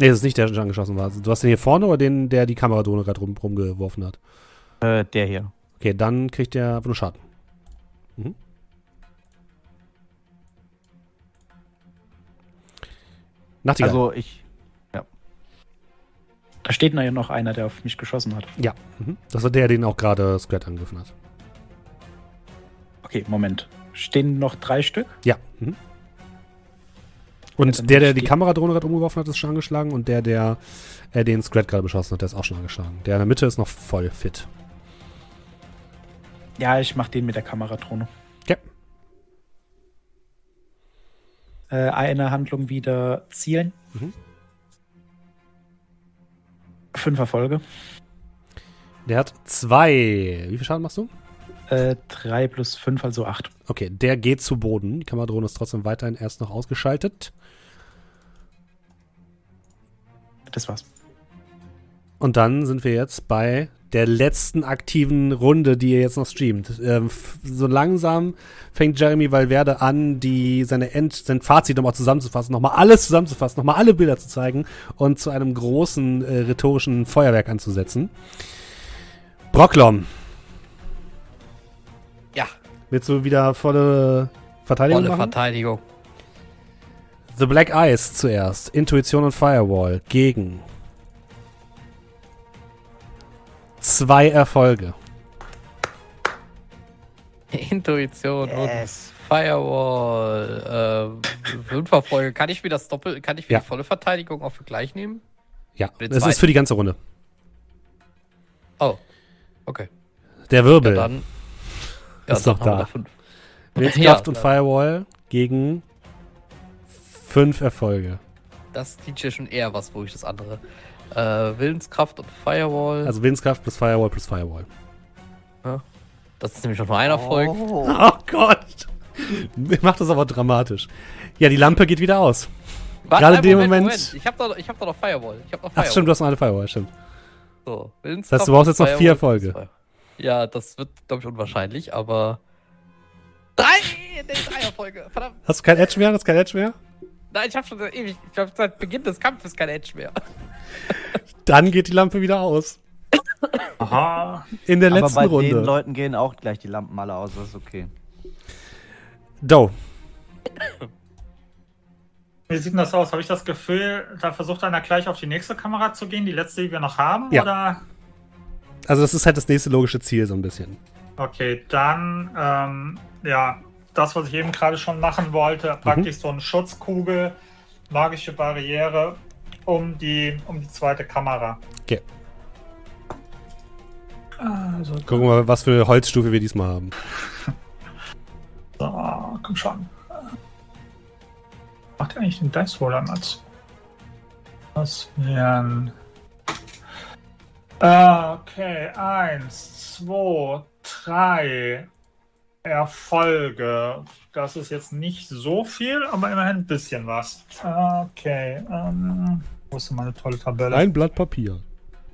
Nee, das ist nicht der, der schon angeschossen war. Du hast den hier vorne oder den, der die Kameradrohne gerade rum, rumgeworfen hat? Äh, der hier. Okay, dann kriegt der einfach nur Schaden. Mhm. Nachtigall. Also ich. Da steht ja noch einer, der auf mich geschossen hat. ja. Mhm. Das war der, den auch gerade Scrat angegriffen hat. Okay, Moment. Stehen noch drei Stück? Ja. Mhm. Ja, Und dann der, der die Kameradrohne gerade umgeworfen hat, ist schon angeschlagen. Und der, der äh, den Scrat gerade beschossen hat, der ist auch schon angeschlagen. Der in der Mitte ist noch voll fit. Ja, ich mach den mit der Kameradrohne. Äh, eine Handlung wieder zielen. Mhm. Fünf Erfolge. Der hat zwei. Wie viel Schaden machst du? Äh, drei plus fünf, also acht. Okay, der geht zu Boden. Die Kameradrohne ist trotzdem weiterhin erst noch ausgeschaltet. Das war's. Und dann sind wir jetzt bei der letzten aktiven Runde, die ihr jetzt noch streamt. Ähm, so langsam fängt Jeremy Valverde an, die seine End, sein Fazit nochmal zusammenzufassen, nochmal alles zusammenzufassen, nochmal alle Bilder zu zeigen und zu einem großen äh, rhetorischen Feuerwerk anzusetzen. Brocklom, Ja, willst du wieder volle Verteidigung volle machen? Verteidigung. The Black Eyes zuerst. Intuition und Firewall gegen zwei Erfolge. <laughs> Intuition Yes. und Firewall. Äh, fünf Erfolge. Kann ich mir das Doppel, kann ich mir Ja. die volle Verteidigung auch für gleich nehmen? Ja, es ist für die ganze Runde. Oh, okay. Der Ja, Wirbel. Ist dann doch haben wir da. Willenskraft <laughs> Ja, und ja. Firewall gegen fünf Erfolge. Das klingt ja schon eher was, wo ich das andere. Äh, Willenskraft und Firewall. Also Willenskraft plus Firewall plus Firewall. das ist nämlich schon nur ein Erfolg. Oh. Oh Gott. Macht das aber dramatisch. Ja, die Lampe geht wieder aus. Warte, gerade in dem Moment- Ich hab doch, ich hab doch noch Firewall. Ich hab noch Ach Firewall. stimmt, du hast noch eine Firewall, stimmt. So, Das heißt, du brauchst jetzt noch vier Erfolge. Ja, das wird, glaube ich, unwahrscheinlich, aber. Drei! Nee, drei Erfolge. Verdammt. Hast du kein Edge mehr? Hast du kein Edge mehr? Nein, ich hab schon seit ewig. Ich glaube, seit Beginn des Kampfes kein Edge mehr. Dann geht die Lampe wieder aus. Aha. In der Aber letzten bei Runde. den Leuten gehen auch gleich die Lampen alle aus, das ist okay. Doe. Wie sieht denn das aus? Habe ich das Gefühl, da versucht einer gleich auf die nächste Kamera zu gehen, die letzte, die wir noch haben? Ja. Oder? Also das ist halt das nächste logische Ziel so ein bisschen. Okay, dann, ähm, ja, das, was ich eben gerade schon machen wollte, praktisch so eine Schutzkugel, magische Barriere um die, um die zweite Kamera. Okay. Also, Gucken wir mal, was für Holzstufe wir diesmal haben. <laughs> so, komm schon. Macht eigentlich den Dice Roller Mats? Das wären. Okay, eins, zwei, drei Erfolge. Das ist jetzt nicht so viel, aber immerhin ein bisschen was. Okay, ähm, wo ist denn meine tolle Tabelle? Ein Blatt Papier.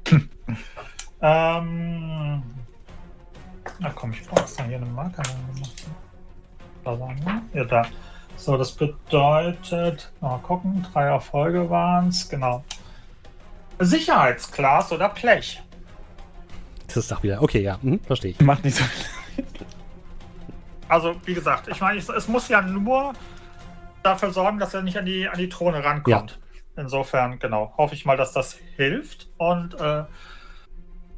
<laughs> Ähm. Ach komm, ich brauche da hier eine wir. Ja, da. So, das bedeutet, mal gucken, drei Erfolge waren es, genau. Sicherheitsglas oder Blech. Das ist doch wieder. Okay, ja, mhm, verstehe ich. Macht nicht so. Also, wie gesagt, ich meine, es, muss ja nur dafür sorgen, dass er nicht an die, an die Throne rankommt. Insofern, genau, hoffe ich mal, dass das hilft und äh,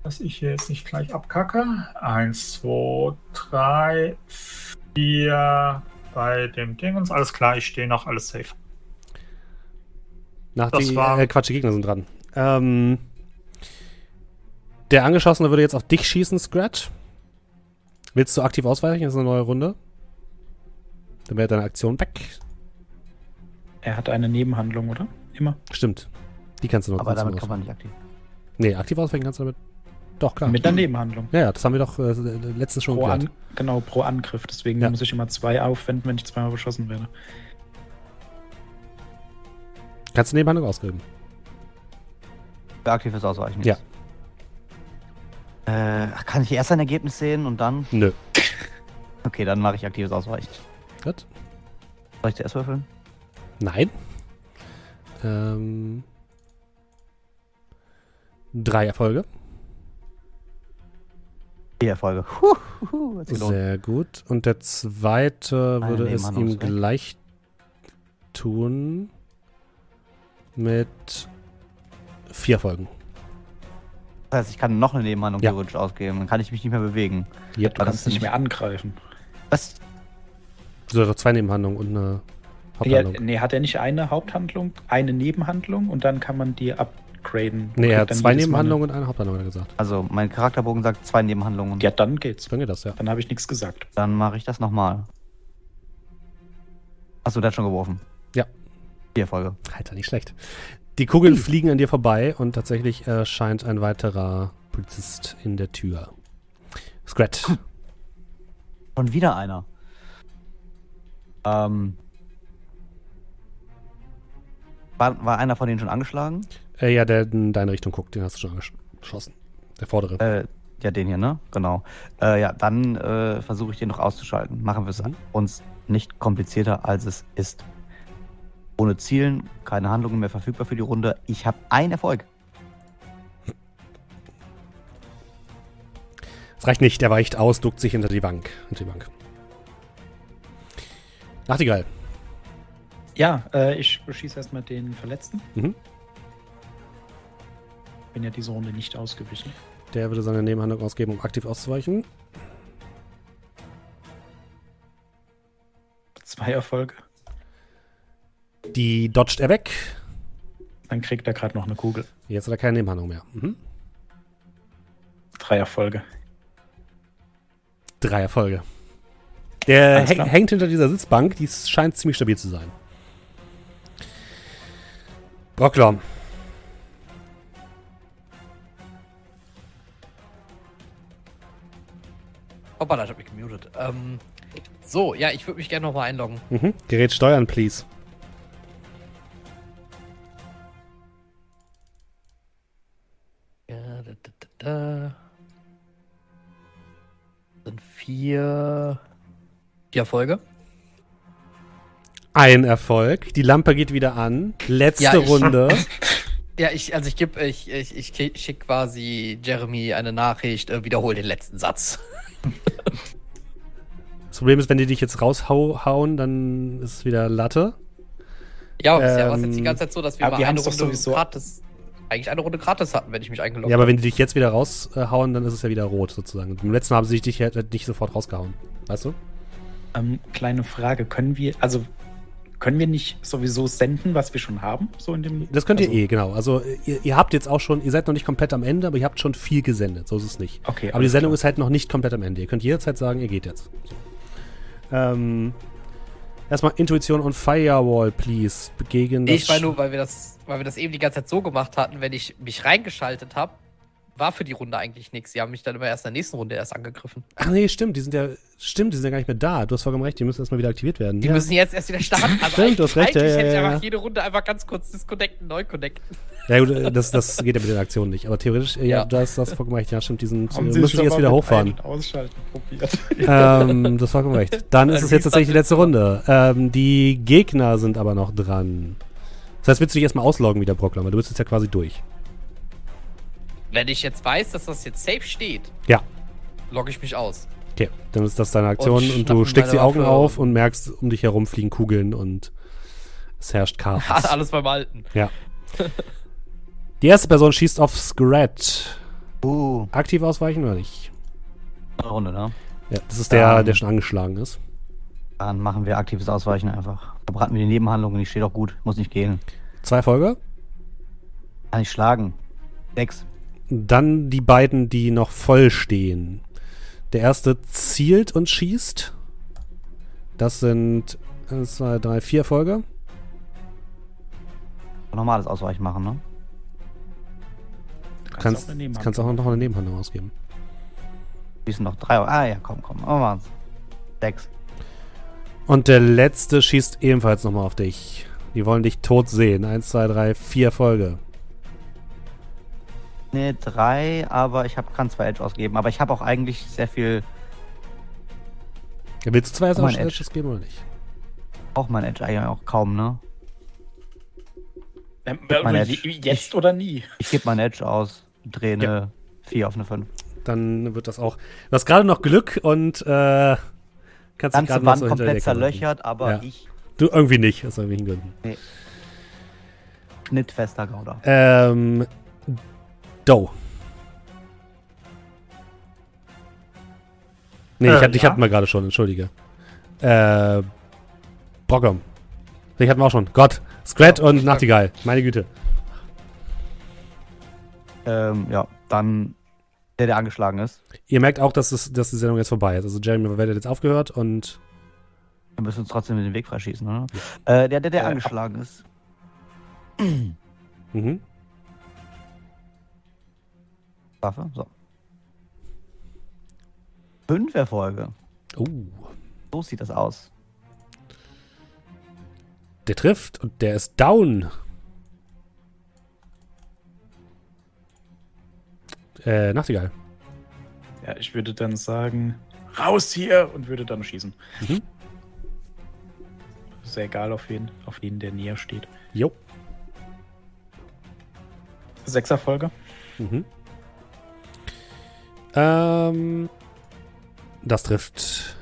dass ich hier jetzt nicht gleich abkacke. Eins, zwei, drei, vier bei dem Dingens. Alles klar, ich stehe noch, alles safe. Nach Das die war- äh, Quatsch, die Gegner sind dran. Ähm, der Angeschossene würde jetzt auf dich schießen, Scratch. Willst du aktiv ausweichen? Das ist eine neue Runde. Dann wäre deine Aktion weg. Er hat eine Nebenhandlung, oder? Immer. Stimmt. Die kannst du noch Aber damit kann man nicht aktiv. Nee, aktiv ausweichen kannst du damit Doch, klar. Mit der Nebenhandlung. ja, ja, das haben wir doch äh, letztens schon Pro an, genau, pro Angriff. Deswegen Ja. muss ich immer zwei aufwenden, wenn ich zweimal beschossen werde. Kannst du Nebenhandlung ausgeben? Aktives Ausweichen. Ja. Äh, kann ich erst ein Ergebnis sehen und dann? Nö. Okay, dann mache ich aktives Ausweichen. Gut. Soll ich zuerst würfeln? Nein. Ähm, drei Erfolge. Vier Erfolge. Huh, huh, hat's gelohnt. Sehr gut. Und der zweite Eine würde es ihm gleich tun mit vier Erfolgen. Das heißt, ich kann noch eine Nebenhandlung Ja. theoretisch ausgeben. Dann kann ich mich nicht mehr bewegen. Yep. Du kannst nicht mehr angreifen. Was? So, doch zwei Nebenhandlungen und eine Ja, Haupthandlung. nee, hat er nicht eine Haupthandlung, eine Nebenhandlung und dann kann man die upgraden. nee, er hat zwei Mal Nebenhandlungen und eine Haupthandlung, hat er gesagt. Also, mein Charakterbogen sagt zwei Nebenhandlungen. Ja, dann geht's. Dann geht das, ja. Dann habe ich nichts gesagt. Dann mache ich das nochmal. Achso, der hat schon geworfen. Ja. Vier Erfolge. Alter, nicht schlecht. Die Kugeln fliegen an dir vorbei und tatsächlich erscheint ein weiterer Polizist in der Tür. Scrat. Und wieder einer. Ähm. War, war einer von denen schon angeschlagen? äh, ja, der in deine Richtung guckt, den hast du schon angesch- geschossen. Der vordere. Äh, ja, den hier, ne? Genau. Äh, ja, dann äh, versuche ich den noch auszuschalten. Machen wir es Mhm. uns nicht komplizierter, als es ist. Ohne Zielen, keine Handlungen mehr verfügbar für die Runde. Ich habe einen Erfolg. Es reicht nicht, der weicht aus, duckt sich hinter die Bank. Hinter die Bank. Nachtigall. Ja, äh, ich beschieße erstmal den Verletzten. Mhm. Bin ja diese Runde nicht ausgewichen. Der würde seine Nebenhandlung ausgeben, um aktiv auszuweichen. Zwei Erfolge. Die dodgt er weg. Dann kriegt er gerade noch eine Kugel. Jetzt hat er keine Nebenhandlung mehr. Mhm. Drei Erfolge. Drei Erfolge. Der häng- hängt hinter dieser Sitzbank, die scheint ziemlich stabil zu sein. Brockler. Hoppala, ich hab mich gemutet. Ähm, so, ja, ich würde mich gerne nochmal einloggen. Mhm. Gerät steuern, please. Vier. Vier Erfolge. Ein Erfolg. Die Lampe geht wieder an. Letzte Ja, ich- Runde. <laughs> Ja, ich, also ich gebe, ich, ich, ich schicke quasi Jeremy eine Nachricht, äh, wiederhole den letzten Satz. Das Problem ist, wenn die dich jetzt raushauen, dann ist es wieder Latte. Ja, aber bisher war es Ähm, jetzt die ganze Zeit so, dass wir aber mal wir eine Runde sowieso- gratis, eigentlich eine Runde gratis hatten, wenn ich mich eingeloggt Ja, aber habe. wenn die dich jetzt wieder raushauen, dann ist es ja wieder rot sozusagen. Beim letzten Mal haben sie dich halt nicht sofort rausgehauen. Weißt du? Ähm, kleine Frage, können wir, also können wir nicht sowieso senden, was wir schon haben? So in dem. Das könnt ihr also, eh, genau. Also ihr, ihr habt jetzt auch schon, ihr seid noch nicht komplett am Ende, aber ihr habt schon viel gesendet. So ist es nicht. Okay, Aber die Sendung klar. ist halt noch nicht komplett am Ende. Ihr könnt jederzeit sagen, ihr geht jetzt. So. Ähm, erstmal Intuition und Firewall, please. Gegen Ich meine nur, weil wir das, weil wir das eben die ganze Zeit so gemacht hatten, wenn ich mich reingeschaltet habe, war für die Runde eigentlich nichts. Sie haben mich dann immer erst in der nächsten Runde erst angegriffen. Ach nee, stimmt, die sind ja, stimmt, die sind ja gar nicht mehr da. Du hast vollkommen recht, die müssen erstmal wieder aktiviert werden. Die ja. müssen jetzt erst wieder starten. <laughs> Also Stimmt, du hast recht, eigentlich ja, hätte ich ja, einfach jede Runde einfach ganz kurz disconnecten, neu connecten. ja gut, äh, das, das geht ja mit den Aktionen nicht. Aber theoretisch, äh, ja, Ja. du hast das vollkommen recht. Ja, stimmt, die äh, Sie müssen jetzt wieder hochfahren. Ausschalten probiert. <laughs> ähm, das war vollkommen recht. Dann <laughs> ist es jetzt tatsächlich die letzte Runde. Ähm, die Gegner sind aber noch dran. Das heißt, willst du dich erstmal ausloggen wieder, Brockler, weil du bist jetzt ja quasi durch. Wenn ich jetzt weiß, dass das jetzt safe steht, Ja. logge ich mich aus. Okay, dann ist das deine Aktion Und und, du steckst die Augen Waffe auf und- merkst, um dich herum fliegen Kugeln und es herrscht Chaos. <laughs> Alles beim Alten. ja. Die erste Person schießt auf Scrat. Uh, Aktiv ausweichen oder nicht? eine Runde, ne? Ja, das ist der, Ähm. der schon angeschlagen ist. Dann machen wir aktives Ausweichen einfach. Verbraten wir die Nebenhandlungen. Ich stehe doch gut. Muss nicht gehen. Zwei Folge. Kann ich schlagen. Sechs. Dann die beiden, die noch voll stehen. Der erste zielt und schießt. Das sind eins, zwei, drei, vier Folge. Normales Ausweichen machen, ne? Du kannst, auch eine Nebenhandlung. kannst auch noch eine Nebenhandlung ausgeben. Schießen noch drei. Ah ja, komm, komm. Oh, waren's. Sechs. Und der letzte schießt ebenfalls nochmal auf dich. Die wollen dich tot sehen. Eins, zwei, drei, vier Erfolge. Nee, drei, aber ich habe kann zwei Edge ausgeben. Aber ich habe auch eigentlich sehr viel. Willst du zwei Edge. Edges geben oder nicht? Auch mein Edge eigentlich auch kaum, ne? Ähm, Mein äh, Edge. jetzt oder nie. Ich gebe mein Edge aus. Drehe eine 4 auf eine 5. Dann wird das auch. Du hast gerade noch Glück und äh, kannst dich Ganze gerade noch Wand so komplett zerlöchert, aber Ja. ich Du irgendwie nicht, aus irgendwelchen Gründen. schnittfester Gauder. Ähm. Doe. Nee, ich, Äh, hatte, ich ja. hatten wir gerade schon, entschuldige. Äh. Brockham. Ich hatten wir auch schon. Gott. Scrat und Nachtigall. Meine Güte. Ähm, ja, dann der, der angeschlagen ist. Ihr merkt auch, dass, es, dass die Sendung jetzt vorbei ist. Also Jeremy Werdet hat jetzt aufgehört und Wir müssen uns trotzdem den Weg freischießen, oder? Äh, der, der, der Äh, angeschlagen ist. mhm. Waffe, so. Fünf Erfolge. Uh, So sieht das aus. der trifft und der ist down. Äh, Nachtigall. Ja, ich würde dann sagen, raus hier und würde dann schießen. Mhm. Ist ja egal, auf wen, auf wen der näher steht. Jo. Sechs Erfolge. Mhm. Ähm, das trifft.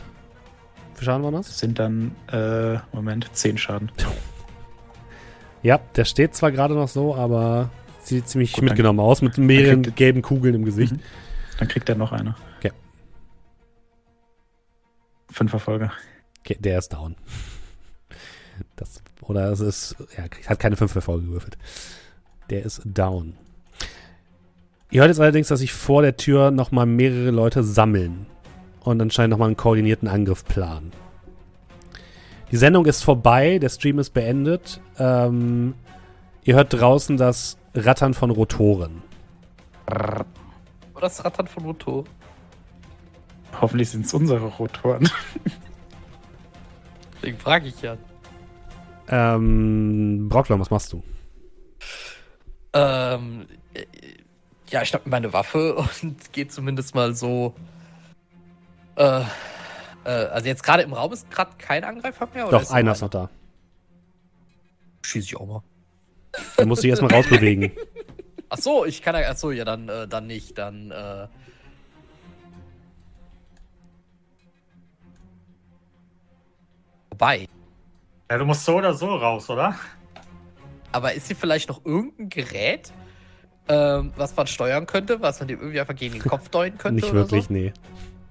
Wie Schaden war das? Das sind dann, äh, Moment, zehn Schaden. <laughs> Ja, der steht zwar gerade noch so, aber sieht ziemlich Gut, mitgenommen aus, mit mehreren gelben Kugeln im Gesicht. Mhm. Dann kriegt er noch eine. Okay. Fünf Erfolge. Okay, der ist down. Das, oder es ist, ja, hat keine fünf Erfolge gewürfelt. Der ist down. Ihr hört jetzt allerdings, dass sich vor der Tür nochmal mehrere Leute sammeln und anscheinend nochmal einen koordinierten Angriff planen. Die Sendung ist vorbei, der Stream ist beendet. Ähm, ihr hört draußen das Rattern von Rotoren. Oder das Rattern von Motor. Hoffentlich sind es unsere Rotoren. <laughs> Deswegen frage ich ja. Ähm, Brockler, was machst du? Ähm, äh, ja, ich schnapp mir meine Waffe <laughs> und gehe zumindest mal so. Äh, äh, also jetzt gerade im Raum ist gerade kein Angreifer mehr? Oder Doch, einer ist noch da. Schieße ich auch mal. Dann musst du dich erstmal rausbewegen. <laughs> Ach so, ich kann ja. Ach so, ja, dann, äh, dann nicht. Dann. Äh, vorbei. Ja, du musst so oder so raus, oder? Aber ist hier vielleicht noch irgendein Gerät, ähm, was man steuern könnte, was man dem irgendwie einfach gegen den Kopf deuten könnte? Nicht oder wirklich, So? nee.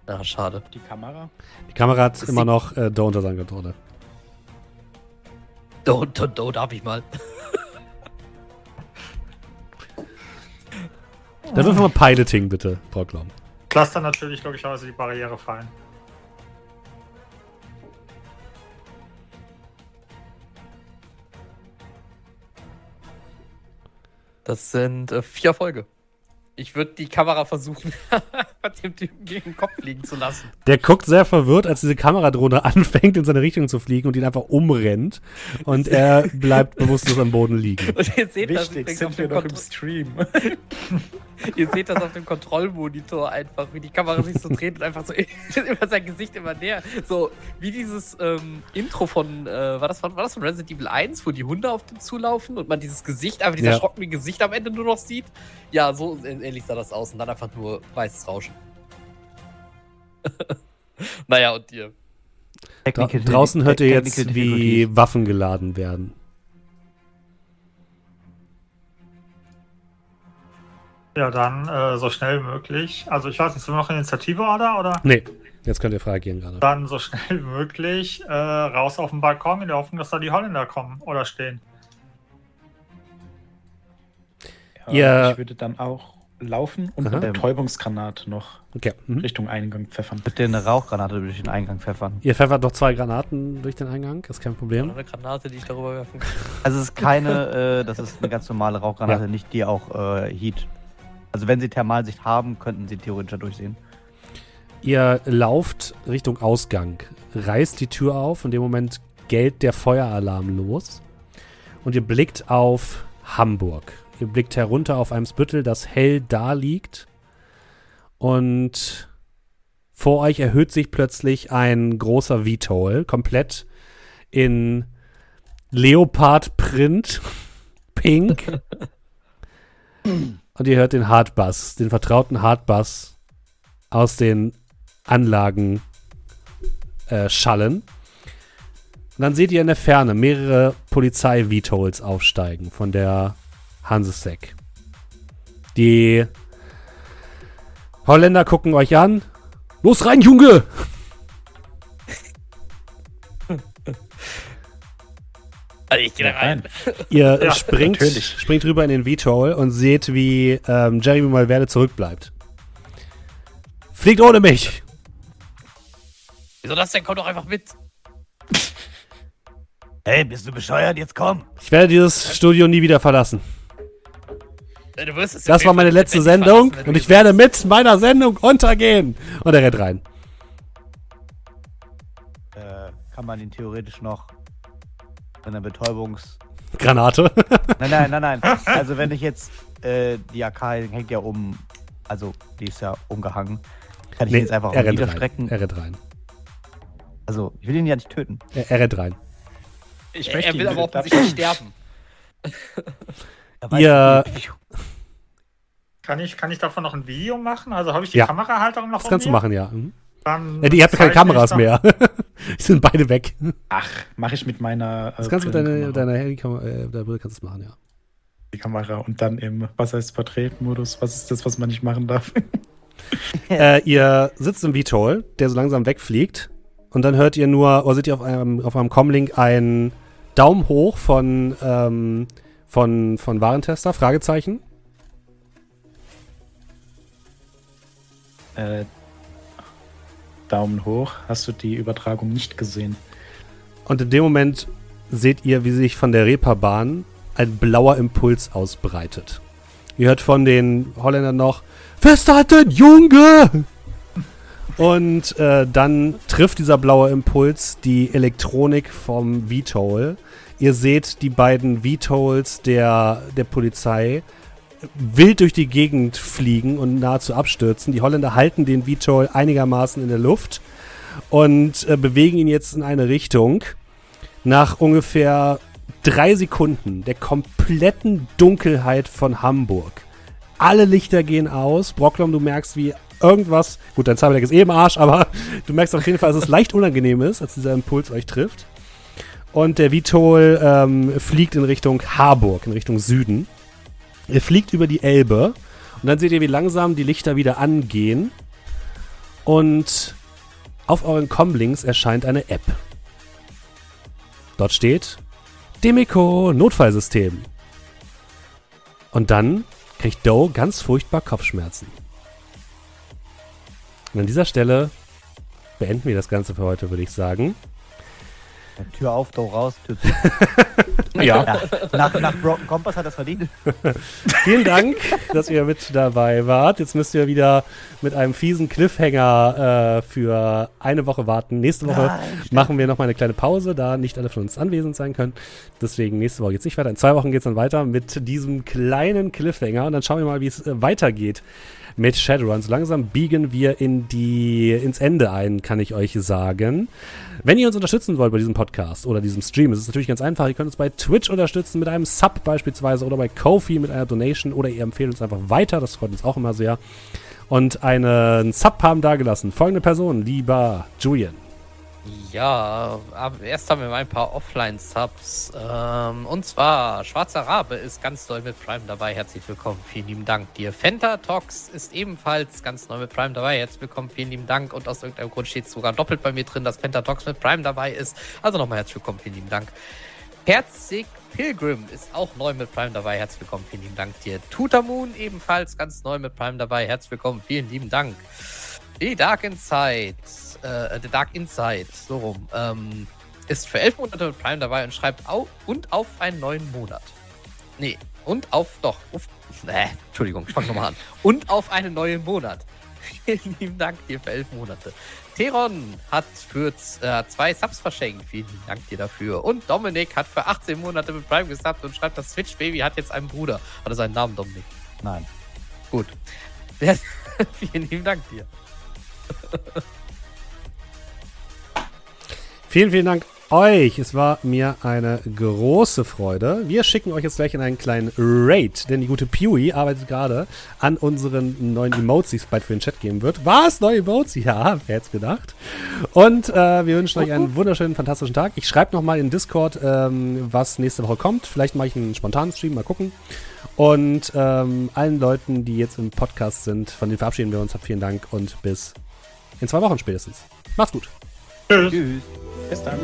Ja, schade. Die Kamera. Die Kamera hat Das immer noch äh, unter seiner Kontrolle. Do, do, do, darf ich mal. Dann wirf mal Piloting, bitte, Brockler. Lass dann natürlich logischerweise die Barriere fallen. Das sind äh, vier Folge. Ich würde die Kamera versuchen, <laughs> dem Typen gegen den Kopf fliegen zu lassen. Der guckt sehr verwirrt, als diese Kameradrohne <laughs> anfängt, in seine Richtung zu fliegen und ihn einfach umrennt. Und er bleibt bewusstlos am Boden liegen. <laughs> Und ihr seht, das Wichtig, auf sind wir dem noch im Stream. Ihr seht das auf dem Kontrollmonitor einfach, wie die Kamera sich so dreht und einfach so <laughs> immer sein Gesicht immer näher. So wie dieses ähm, Intro von, äh, war, das von, war das von Resident Evil 1, wo die Hunde auf den zulaufen und man dieses Gesicht, einfach dieses Ja. erschrockene Gesicht am Ende nur noch sieht. Ja, so ähnlich sah das aus und dann einfach nur weißes Rauschen. <laughs> naja, und ihr. Dra draußen hört ihr jetzt, wie. Waffen geladen werden. Ja, dann äh, so schnell wie möglich. Also ich weiß nicht, sind wir noch Initiative oder? oder? Nee, jetzt könnt ihr reagieren gerade. Dann so schnell wie möglich äh, raus auf den Balkon in der Hoffnung, dass da die Holländer kommen oder stehen. Ja, Ihr- ich würde dann auch laufen und Aha. eine Betäubungsgranate noch Okay. Mhm. Richtung Eingang pfeffern. Bitte eine Rauchgranate durch den Eingang pfeffern. Ihr pfeffert noch zwei Granaten durch den Eingang, ist kein Problem. Eine Granate, die ich darüber werfen kann. Also es ist keine, äh, das ist eine ganz normale Rauchgranate, Ja. nicht die auch äh, Heat. Also wenn sie Thermalsicht haben, könnten sie theoretisch da durchsehen. Ihr lauft Richtung Ausgang, reißt die Tür auf. In dem Moment gellt der Feueralarm los. Und ihr blickt auf Hamburg. Ihr blickt herunter auf Eimsbüttel, das hell da liegt. Und vor euch erhöht sich plötzlich ein großer VTOL, komplett in Leopard-Print, <laughs> pink. <laughs> Und ihr hört den Hardbass, den vertrauten Hardbass aus den Anlagen äh, schallen. Und dann seht ihr in der Ferne mehrere Polizei-Vitols aufsteigen von der Hansesek. Die Holländer gucken euch an. Los rein, Junge! Also ich geh da rein. Ihr <laughs> Ja, springt, natürlich. springt rüber in den VTOL und seht, wie ähm, Jeremy Malverde zurückbleibt. Fliegt ohne mich! Wieso das denn? Komm doch einfach mit. <laughs> Hey, bist du bescheuert? Jetzt komm. Ich werde dieses Studio nie wieder verlassen. Äh, Du wirst es Das war meine letzte Sendung und ich werde mit meiner Sendung untergehen. Und er rennt rein. Äh, kann man ihn theoretisch noch einer Betäubungs... Granate. <laughs> Nein, nein, nein, nein. <laughs> Also wenn ich jetzt, äh, die AK hängt ja um, also die ist ja umgehangen. Kann ich ihn jetzt einfach er rennt rein. niederstrecken? Er rennt rein. Also, ich will ihn ja nicht töten. Er, er rennt rein. Ich Er, er will ihn aber offensichtlich sterben. <laughs> Er weiß Ihr, nicht. Kann ich, kann ich davon noch ein Video machen? Also habe ich die Ja. Kamerahalterung noch das kannst du machen, ja. Mhm. Dann ja die habt keine Kameras mehr. <laughs> die sind beide weg. Ach, mache ich mit meiner. Äh, Das kannst du mit deiner, deiner Handykamera, äh, deiner Brille kannst du das machen, ja. die Kamera und dann im, was heißt Porträtmodus? Was ist das, was man nicht machen darf? <laughs> Äh, ihr sitzt im VTOL, der so langsam wegfliegt. Und dann hört ihr nur, oder seht ihr auf einem, auf einem Comlink einen Daumen hoch von, ähm, von, von Warentester, Fragezeichen. äh, Daumen hoch. Hast du die Übertragung nicht gesehen? Und in dem Moment seht ihr, wie sich von der Reeperbahn ein blauer Impuls ausbreitet. Ihr hört von den Holländern noch, festhalten, Junge! Und äh, dann trifft dieser blaue Impuls die Elektronik vom VTOL. Ihr seht die beiden VTOLs der, der Polizei wild durch die Gegend fliegen und nahezu abstürzen. Die Holländer halten den VTOL einigermaßen in der Luft und äh, bewegen ihn jetzt in eine Richtung. Nach ungefähr drei Sekunden der kompletten Dunkelheit von Hamburg. Alle Lichter gehen aus. Brocklom, du merkst, wie irgendwas. Gut, dein Cyberdeck ist eh im Arsch, aber <laughs> du merkst auf jeden Fall, dass es leicht unangenehm ist, als dieser Impuls euch trifft. Und der Vitol ähm, fliegt in Richtung Harburg, in Richtung Süden. Ihr fliegt über die Elbe und dann seht ihr, wie langsam die Lichter wieder angehen. Und auf euren Comlinks erscheint eine App. Dort steht Demico Notfallsystem. Und dann kriegt Doe ganz furchtbar Kopfschmerzen. Und an dieser Stelle beenden wir das Ganze für heute, würde ich sagen. Tür auf, Door raus, Tür zu. <laughs> Ja. Ja, nach, nach Broken Compass hat das verdient. <laughs> Vielen Dank, dass ihr mit dabei wart. Jetzt müsst ihr wieder mit einem fiesen Cliffhanger äh, für eine Woche warten. Nächste Woche Nein, machen wir noch mal eine kleine Pause, da nicht alle von uns anwesend sein können. Deswegen nächste Woche geht's nicht weiter. In zwei Wochen geht's dann weiter mit diesem kleinen Cliffhanger und dann schauen wir mal, wie es äh, weitergeht mit Shadowrun. So langsam biegen wir in die, ins Ende ein, kann ich euch sagen. Wenn ihr uns unterstützen wollt bei diesem Podcast oder diesem Stream, ist es natürlich ganz einfach. Ihr könnt uns bei Twitch unterstützen mit einem Sub beispielsweise oder bei Kofi mit einer Donation oder ihr empfehlt uns einfach weiter. Das freut uns auch immer sehr. Und einen Sub haben dagelassen. Folgende Person, lieber Julian. Ja, aber erst haben wir mal ein paar Offline-Subs. Ähm, und zwar, Schwarzer Rabe ist ganz neu mit Prime dabei. Herzlich willkommen. Vielen lieben Dank dir. Fentatox ist ebenfalls ganz neu mit Prime dabei. Herzlich willkommen. Vielen lieben Dank. Und aus irgendeinem Grund steht sogar doppelt bei mir drin, dass Fentatox mit Prime dabei ist. Also nochmal herzlich willkommen. Vielen lieben Dank. Herzig Pilgrim ist auch neu mit Prime dabei. Herzlich willkommen. Vielen lieben Dank dir. Tutamoon ebenfalls ganz neu mit Prime dabei. Herzlich willkommen. Vielen lieben Dank. The Dark Inside, äh, The Dark Inside, so rum, ähm, ist für elf Monate mit Prime dabei und schreibt au und auf einen neuen Monat. Nee, Und auf, doch, auf, <laughs> äh, Entschuldigung, ich fange nochmal an. Und auf einen neuen Monat. <laughs> Vielen lieben Dank dir für elf Monate. Teron hat für äh, zwei Subs verschenkt. Vielen lieben Dank dir dafür. Und Dominik hat für 18 Monate mit Prime gesubbt und schreibt, das Switch Baby hat jetzt einen Bruder. Hat er seinen Namen, Dominik? Nein. Gut. <laughs> Vielen lieben Dank dir. <laughs> Vielen, vielen Dank euch. Es war mir eine große Freude. Wir schicken euch jetzt gleich in einen kleinen Raid, denn die gute Pewy arbeitet gerade an unseren neuen Emotes, die es bald für den Chat geben wird. Was? Neue Emotes? Ja, wer hätte es gedacht? Und äh, wir wünschen euch einen wunderschönen, fantastischen Tag. Ich schreibe nochmal in Discord, ähm, was nächste Woche kommt. Vielleicht mache ich einen spontanen Stream, mal gucken. Und ähm, allen Leuten, die jetzt im Podcast sind, von denen verabschieden wir uns. Vielen Dank und bis in zwei Wochen spätestens. Macht's gut. Tschüss. Tschüss. Bis dann.